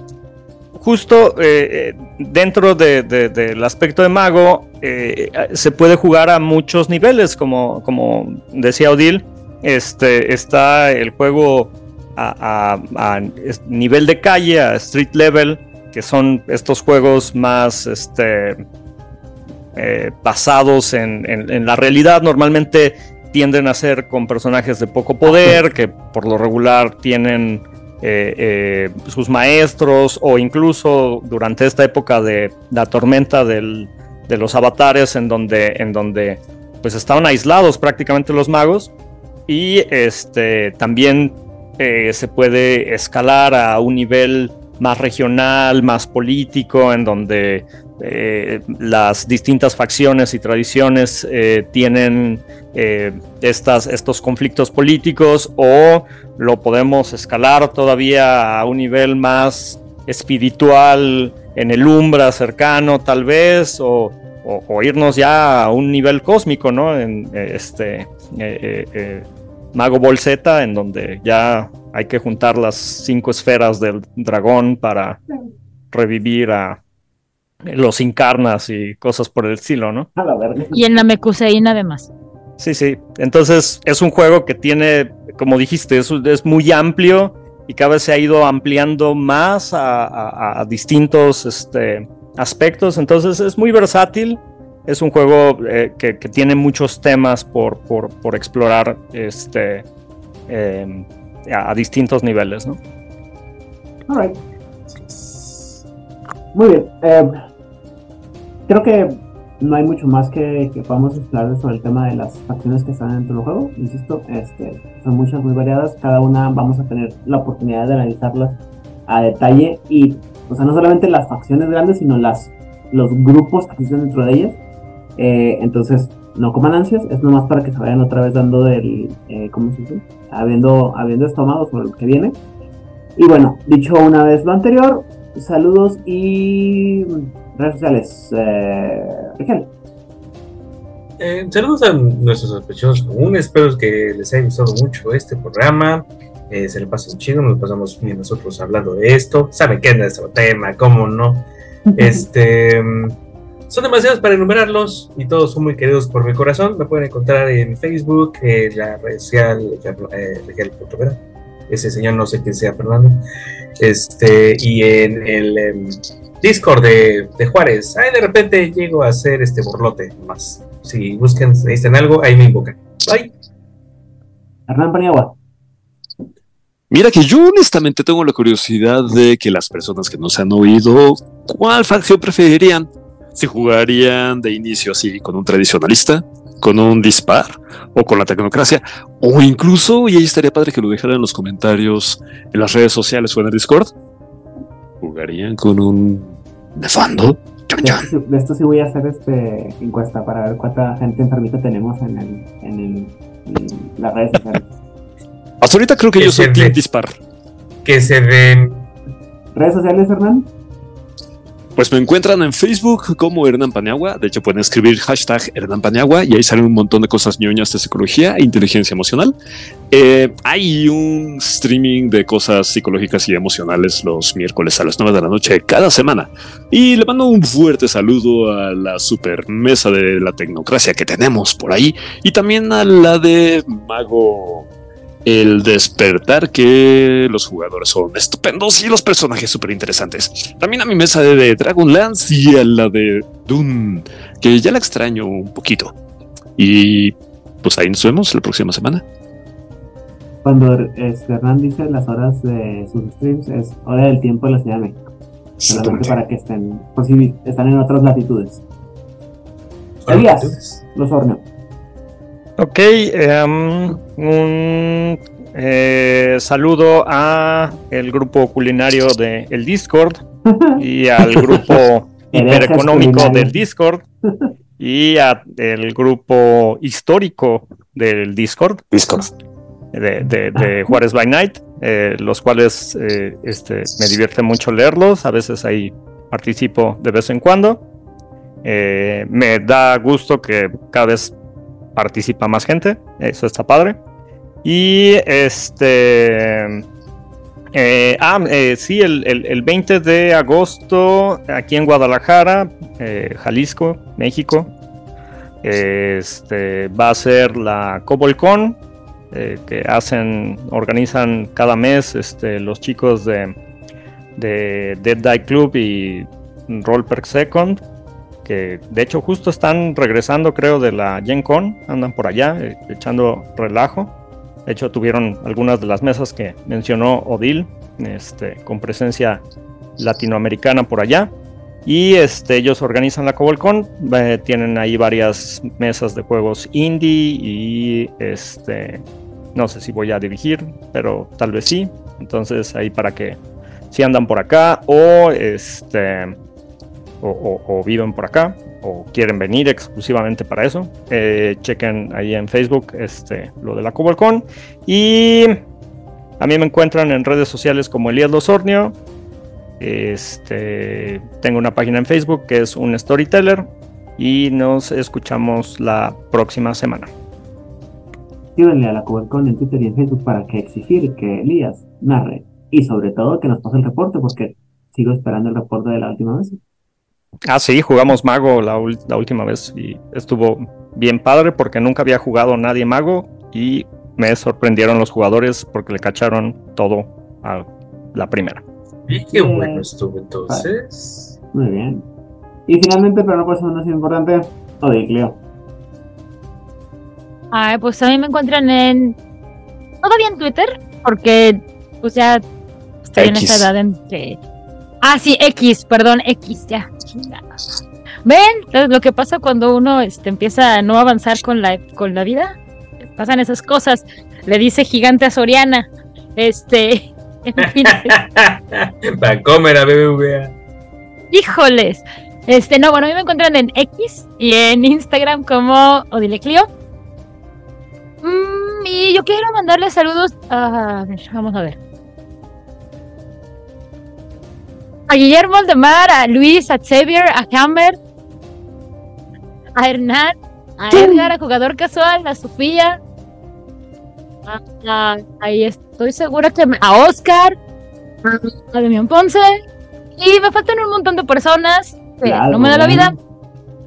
justo eh, eh, dentro de- de- del aspecto de mago, eh, se puede jugar a muchos niveles, como, como decía Odil, este, está el juego a, nivel de calle, a street level, que son estos juegos más este, eh, basados en, la realidad, normalmente tienden a ser con personajes de poco poder, que por lo regular tienen eh, eh, sus maestros o incluso durante esta época de la tormenta de los avatares en donde, en donde pues estaban aislados prácticamente los magos y este también eh, se puede escalar a un nivel más regional, más político, en donde eh, las distintas facciones y tradiciones eh, tienen eh, estas, estos conflictos políticos o lo podemos escalar todavía a un nivel más espiritual en el umbra cercano tal vez o, o- o irnos ya a un nivel cósmico, ¿no? En este Mago Ball Z, en donde ya hay que juntar las cinco esferas del dragón para revivir a los incarnas y cosas por el estilo, ¿no? A la verga. Y en la mecuseína además. Sí, sí. Entonces es un juego que tiene, como dijiste, es, es muy amplio y cada vez se ha ido ampliando más a, a- a distintos este, aspectos. Entonces es muy versátil. Es un juego eh, que, tiene muchos temas por, por, por explorar este, eh, a, distintos niveles, ¿no? Alright. Muy bien. eh, creo que no hay mucho más que, que podamos explorar sobre el tema de las facciones que están dentro del juego. Insisto, este, son muchas muy variadas. Cada una vamos a tener la oportunidad de analizarlas a detalle. Y, o sea, no solamente las facciones grandes, sino las, los grupos que existen dentro de ellas. Eh, entonces, no coman ansias, es nomás para que se vayan otra vez dando del, eh, ¿cómo se dice? Habiendo, habiendo estómago sobre lo que viene. Y bueno, dicho una vez lo anterior, saludos y redes sociales. Eh, Rigel. Eh, saludos a nuestros sospechosos comunes. Espero que les haya gustado mucho este programa. Eh, se le pasen chido, nos pasamos bien nosotros hablando de esto. Saben qué es nuestro tema, cómo no. Este. Son demasiados para enumerarlos y todos son muy queridos por mi corazón. Me pueden encontrar en Facebook, en la red social eh, Rigel.vera. Ese señor no sé quién sea, Fernando. Este, y en el em, Discord de, de Juárez. Ahí de repente llego a hacer este borlote más. Si buscan, necesitan algo, ahí me invocan. Bye. Hernán Paniagua. Mira que yo honestamente tengo la curiosidad de que las personas que no se han oído, ¿cuál facción preferirían? Si jugarían de inicio así con un tradicionalista, con un dispar o con la tecnocracia, o incluso, y ahí estaría padre que lo dejaran en los comentarios en las redes sociales o en el Discord, ¿jugarían con un nefando? De esto, sí- de esto sí voy a hacer este encuesta para ver cuánta gente enfermita tenemos en, el, en, el, en las redes sociales. Hasta ahorita creo que Que yo soy Team. Dispar. Que se den. ¿Redes sociales, Hernán? Pues me encuentran en Facebook como Hernán Paniagua. De hecho, pueden escribir hashtag Hernán Paniagua y ahí salen un montón de cosas ñoñas de psicología e inteligencia emocional. Eh, hay un streaming de cosas psicológicas y emocionales los miércoles a las 9 de la noche cada semana. Y le mando un fuerte saludo a la super mesa de la tecnocracia que tenemos por ahí y también a la de Mago el despertar que los jugadores son estupendos y los personajes súper interesantes. También a mi mesa de, Dragonlance y a la de Dune, que ya la extraño un poquito. Y pues ahí nos vemos la próxima semana. Cuando este, Hernán dice las horas de sus streams, es hora del tiempo de la Ciudad de México. Solamente para que estén, por si están en otras latitudes. Elías, los horneos. Ok, em, un eh, saludo a el grupo culinario de el Discord y al grupo hipereconómico del Discord y a el grupo histórico del Discord. Discord. De, de- de Juárez by Night, eh, los cuales eh, este, me divierte mucho leerlos. A veces ahí participo de vez en cuando. Eh, me da gusto que cada vez participa más gente. Eso está padre. Y este. eh, ah, eh, sí, el, el- el 20 de agosto, aquí en Guadalajara, eh, Jalisco, México, este, va a ser la CobolCon, que hacen, organizan cada mes este, los chicos de, de Dead Die Club y Roll Per Second, que de hecho justo están regresando, creo, de la Gen Con, andan por allá eh, echando relajo. De hecho, tuvieron algunas de las mesas que mencionó Odil, este, con presencia latinoamericana por allá. Y este, ellos organizan la CobolCon, eh, tienen ahí varias mesas de juegos indie y este, no sé si voy a dirigir, pero tal vez sí. Entonces ahí para que si andan por acá o este o, o- o viven por acá o quieren venir exclusivamente para eso, eh, chequen ahí en Facebook este, lo de la CobolCon. Y a mí me encuentran en redes sociales como Elías Losornio. Este, tengo una página en Facebook que es un storyteller y nos escuchamos la próxima semana. Escríbanle a la Cubercon en Twitter y en Facebook para que exigir que Elías narre y sobre todo que nos pase el reporte porque sigo esperando el reporte de la última vez. Ah, sí, jugamos Mago la, última vez y estuvo bien padre porque nunca había jugado nadie Mago y me sorprendieron los jugadores porque le cacharon todo a la primera. Y qué bueno estuvo entonces. Muy bien. Y finalmente, pero no por eso menos importante, Odicleo. Ay, pues a mí me encuentran en. Todavía en Twitter, porque pues ya estoy en esa edad entre. Ah, sí, X, perdón, X, ya. ¿Ven? Lo que pasa cuando uno este, empieza a no avanzar con la, con la vida. Pasan esas cosas. Le dice gigante a Soriana. Este. En fin. Vancomer a BBVA. Híjoles. Este, no, bueno, a mí me encuentran en X y en Instagram como Odileclio. Mm, y yo quiero mandarle saludos a. a ver, vamos a ver. A Guillermo Aldemar, a Luis, a Xavier, a Hammer, a Hernán, a Edgar, a jugador casual, a Sofía. ahí estoy segura que me- a Oscar, a, Demian Ponce. Y me faltan un montón de personas que Claro, no me da la vida.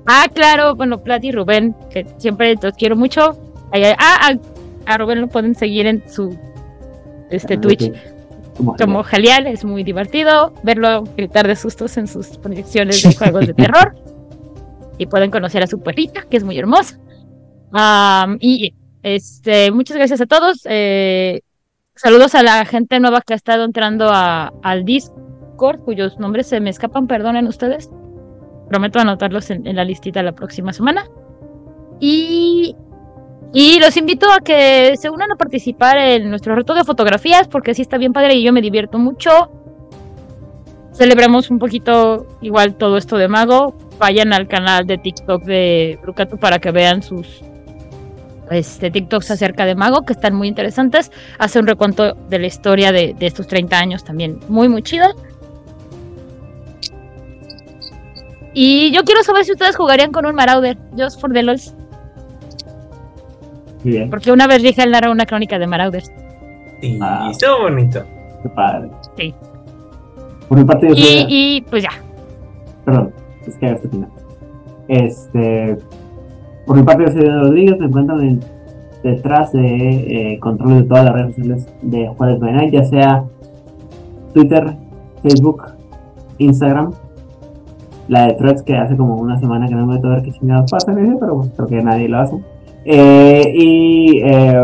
Ah, claro, bueno, Plat y Rubén, que siempre los quiero mucho. Ahí- ah, a, a Rubén lo pueden seguir en su este Twitch Como como Jalial, es muy divertido verlo gritar de sustos en sus proyecciones de juegos de terror. Y pueden conocer a su perrita, que es muy hermosa. Am, y este, muchas gracias a todos. eh, saludos a la gente nueva que ha estado entrando a, al Discord, cuyos nombres se me escapan, perdonen ustedes. Prometo anotarlos en, en la listita la próxima semana. Y, y los invito a que se unan a participar en nuestro reto de fotografías, porque sí está bien padre y yo me divierto mucho. Celebramos un poquito igual todo esto de Mago. Vayan al canal de TikTok de Brucato para que vean sus este, TikToks acerca de Mago, que están muy interesantes. Hace un recuento de la historia de, de estos 30 años también muy, muy chido. Y yo quiero saber si ustedes jugarían con un Marauder, just for the lols. Bien. Porque una vez Rigel narra una crónica de Marauders. Y estuvo bonito. Qué padre. Sí. Por mi parte, yo soy. Y, y pues ya. Perdón, es que este final. Este. Por mi parte, yo soy Rodríguez. Me encuentran en- detrás de eh, control de todas las redes sociales de Juárez Night, ya sea Twitter, Facebook, Instagram. La de Threads que hace como una semana que no me meto a ver qué chingados pasa en ese, pero pues creo que nadie lo hace. Eh, y eh,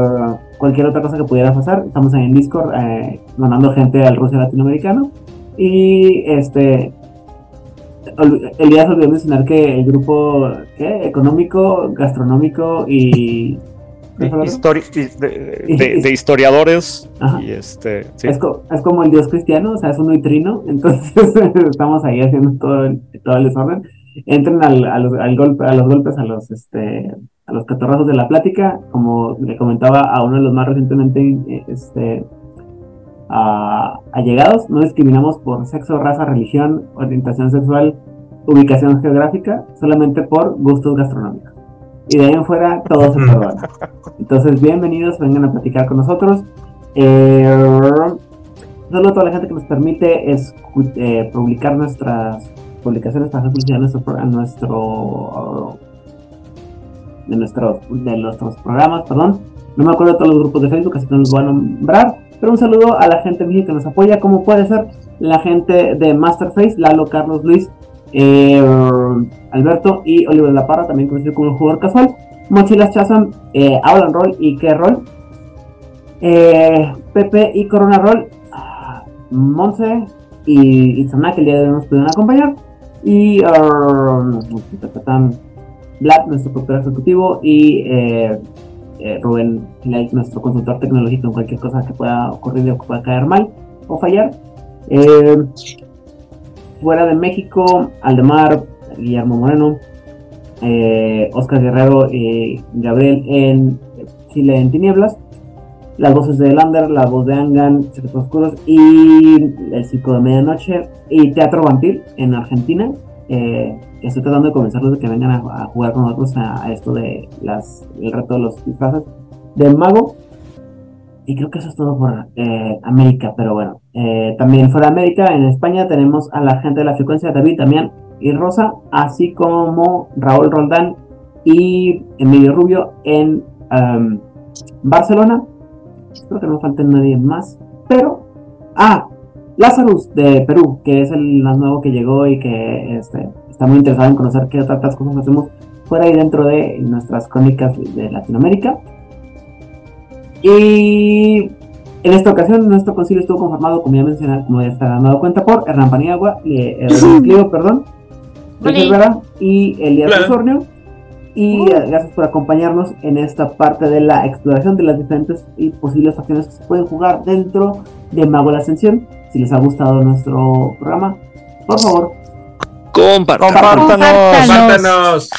cualquier otra cosa que pudiera pasar, estamos en Discord eh, mandando gente al Rusia latinoamericano. Y este, Elías olvidó mencionar que el grupo ¿qué? económico, gastronómico y. Histori- de, de- de historiadores Ajá. y este sí. Es, co- es como el dios cristiano, o sea, es uno y trino, entonces estamos ahí haciendo todo el, todo el desorden. entren al, a, los, al golpe, a los golpes, a los, este, a los catorrazos de la plática, como le comentaba a uno de los más recientemente eh, este, a, allegados, no discriminamos por sexo, raza, religión, orientación sexual, ubicación geográfica, solamente por gustos gastronómicos. Y de ahí en fuera todo se perdona. Entonces, bienvenidos, vengan a platicar con nosotros. Eh, a toda la gente que nos permite es, eh, publicar nuestras publicaciones para a nuestro, a nuestro de nuestros, de nuestros programas, perdón. No me acuerdo de todos los grupos de Facebook, así que no los voy a nombrar. Pero un saludo a la gente de que nos apoya, como puede ser la gente de Masterface, Lalo, Carlos, Luis, eh, Alberto y Oliver La Parra, también conocido como jugador casual. Mochilas Chazam, eh, Aulan Roll y qué Roll. Eh, Pepe y Corona Roll. Monse y Itzana, que el día de hoy nos pudieron acompañar. Y uh, Vlad, nuestro productor ejecutivo, y eh, eh, Rubén, nuestro consultor tecnológico en cualquier cosa que pueda ocurrir o que pueda caer mal o fallar. Eh, fuera de México, Aldemar, Guillermo Moreno, Oscar Guerrero y Gabriel en Chile en Tinieblas. Las voces de Lander, la voz de Angan, Secretos Oscuros y El Circo de Medianoche y Teatro Vampir en Argentina. Eh, estoy tratando de convencerlos de que vengan a, jugar con nosotros a, esto de las, el reto de los disfraces del mago. Y creo que eso es todo por eh, América, pero bueno. Eh, también fuera de América, en España tenemos a la gente de la frecuencia David, Damián y Rosa, así como Raúl Roldán y Emilio Rubio en um, Barcelona. Espero que no falte nadie más, pero... Ah, Lazarus de Perú, que es el más nuevo que llegó y que este, está muy interesado en conocer qué otras cosas hacemos fuera y dentro de nuestras crónicas de Latinoamérica. Y en esta ocasión nuestro concilio estuvo conformado, como ya mencioné, como ya se han dado cuenta, por Hernán Paniagua, y, eh, Clio, perdón, y Elías Osornio. Y uh. gracias por acompañarnos en esta parte de la exploración de las diferentes y posibles acciones que se pueden jugar dentro de Mago de la Ascensión. Si les ha gustado nuestro programa, por favor, compártanos. compártanos.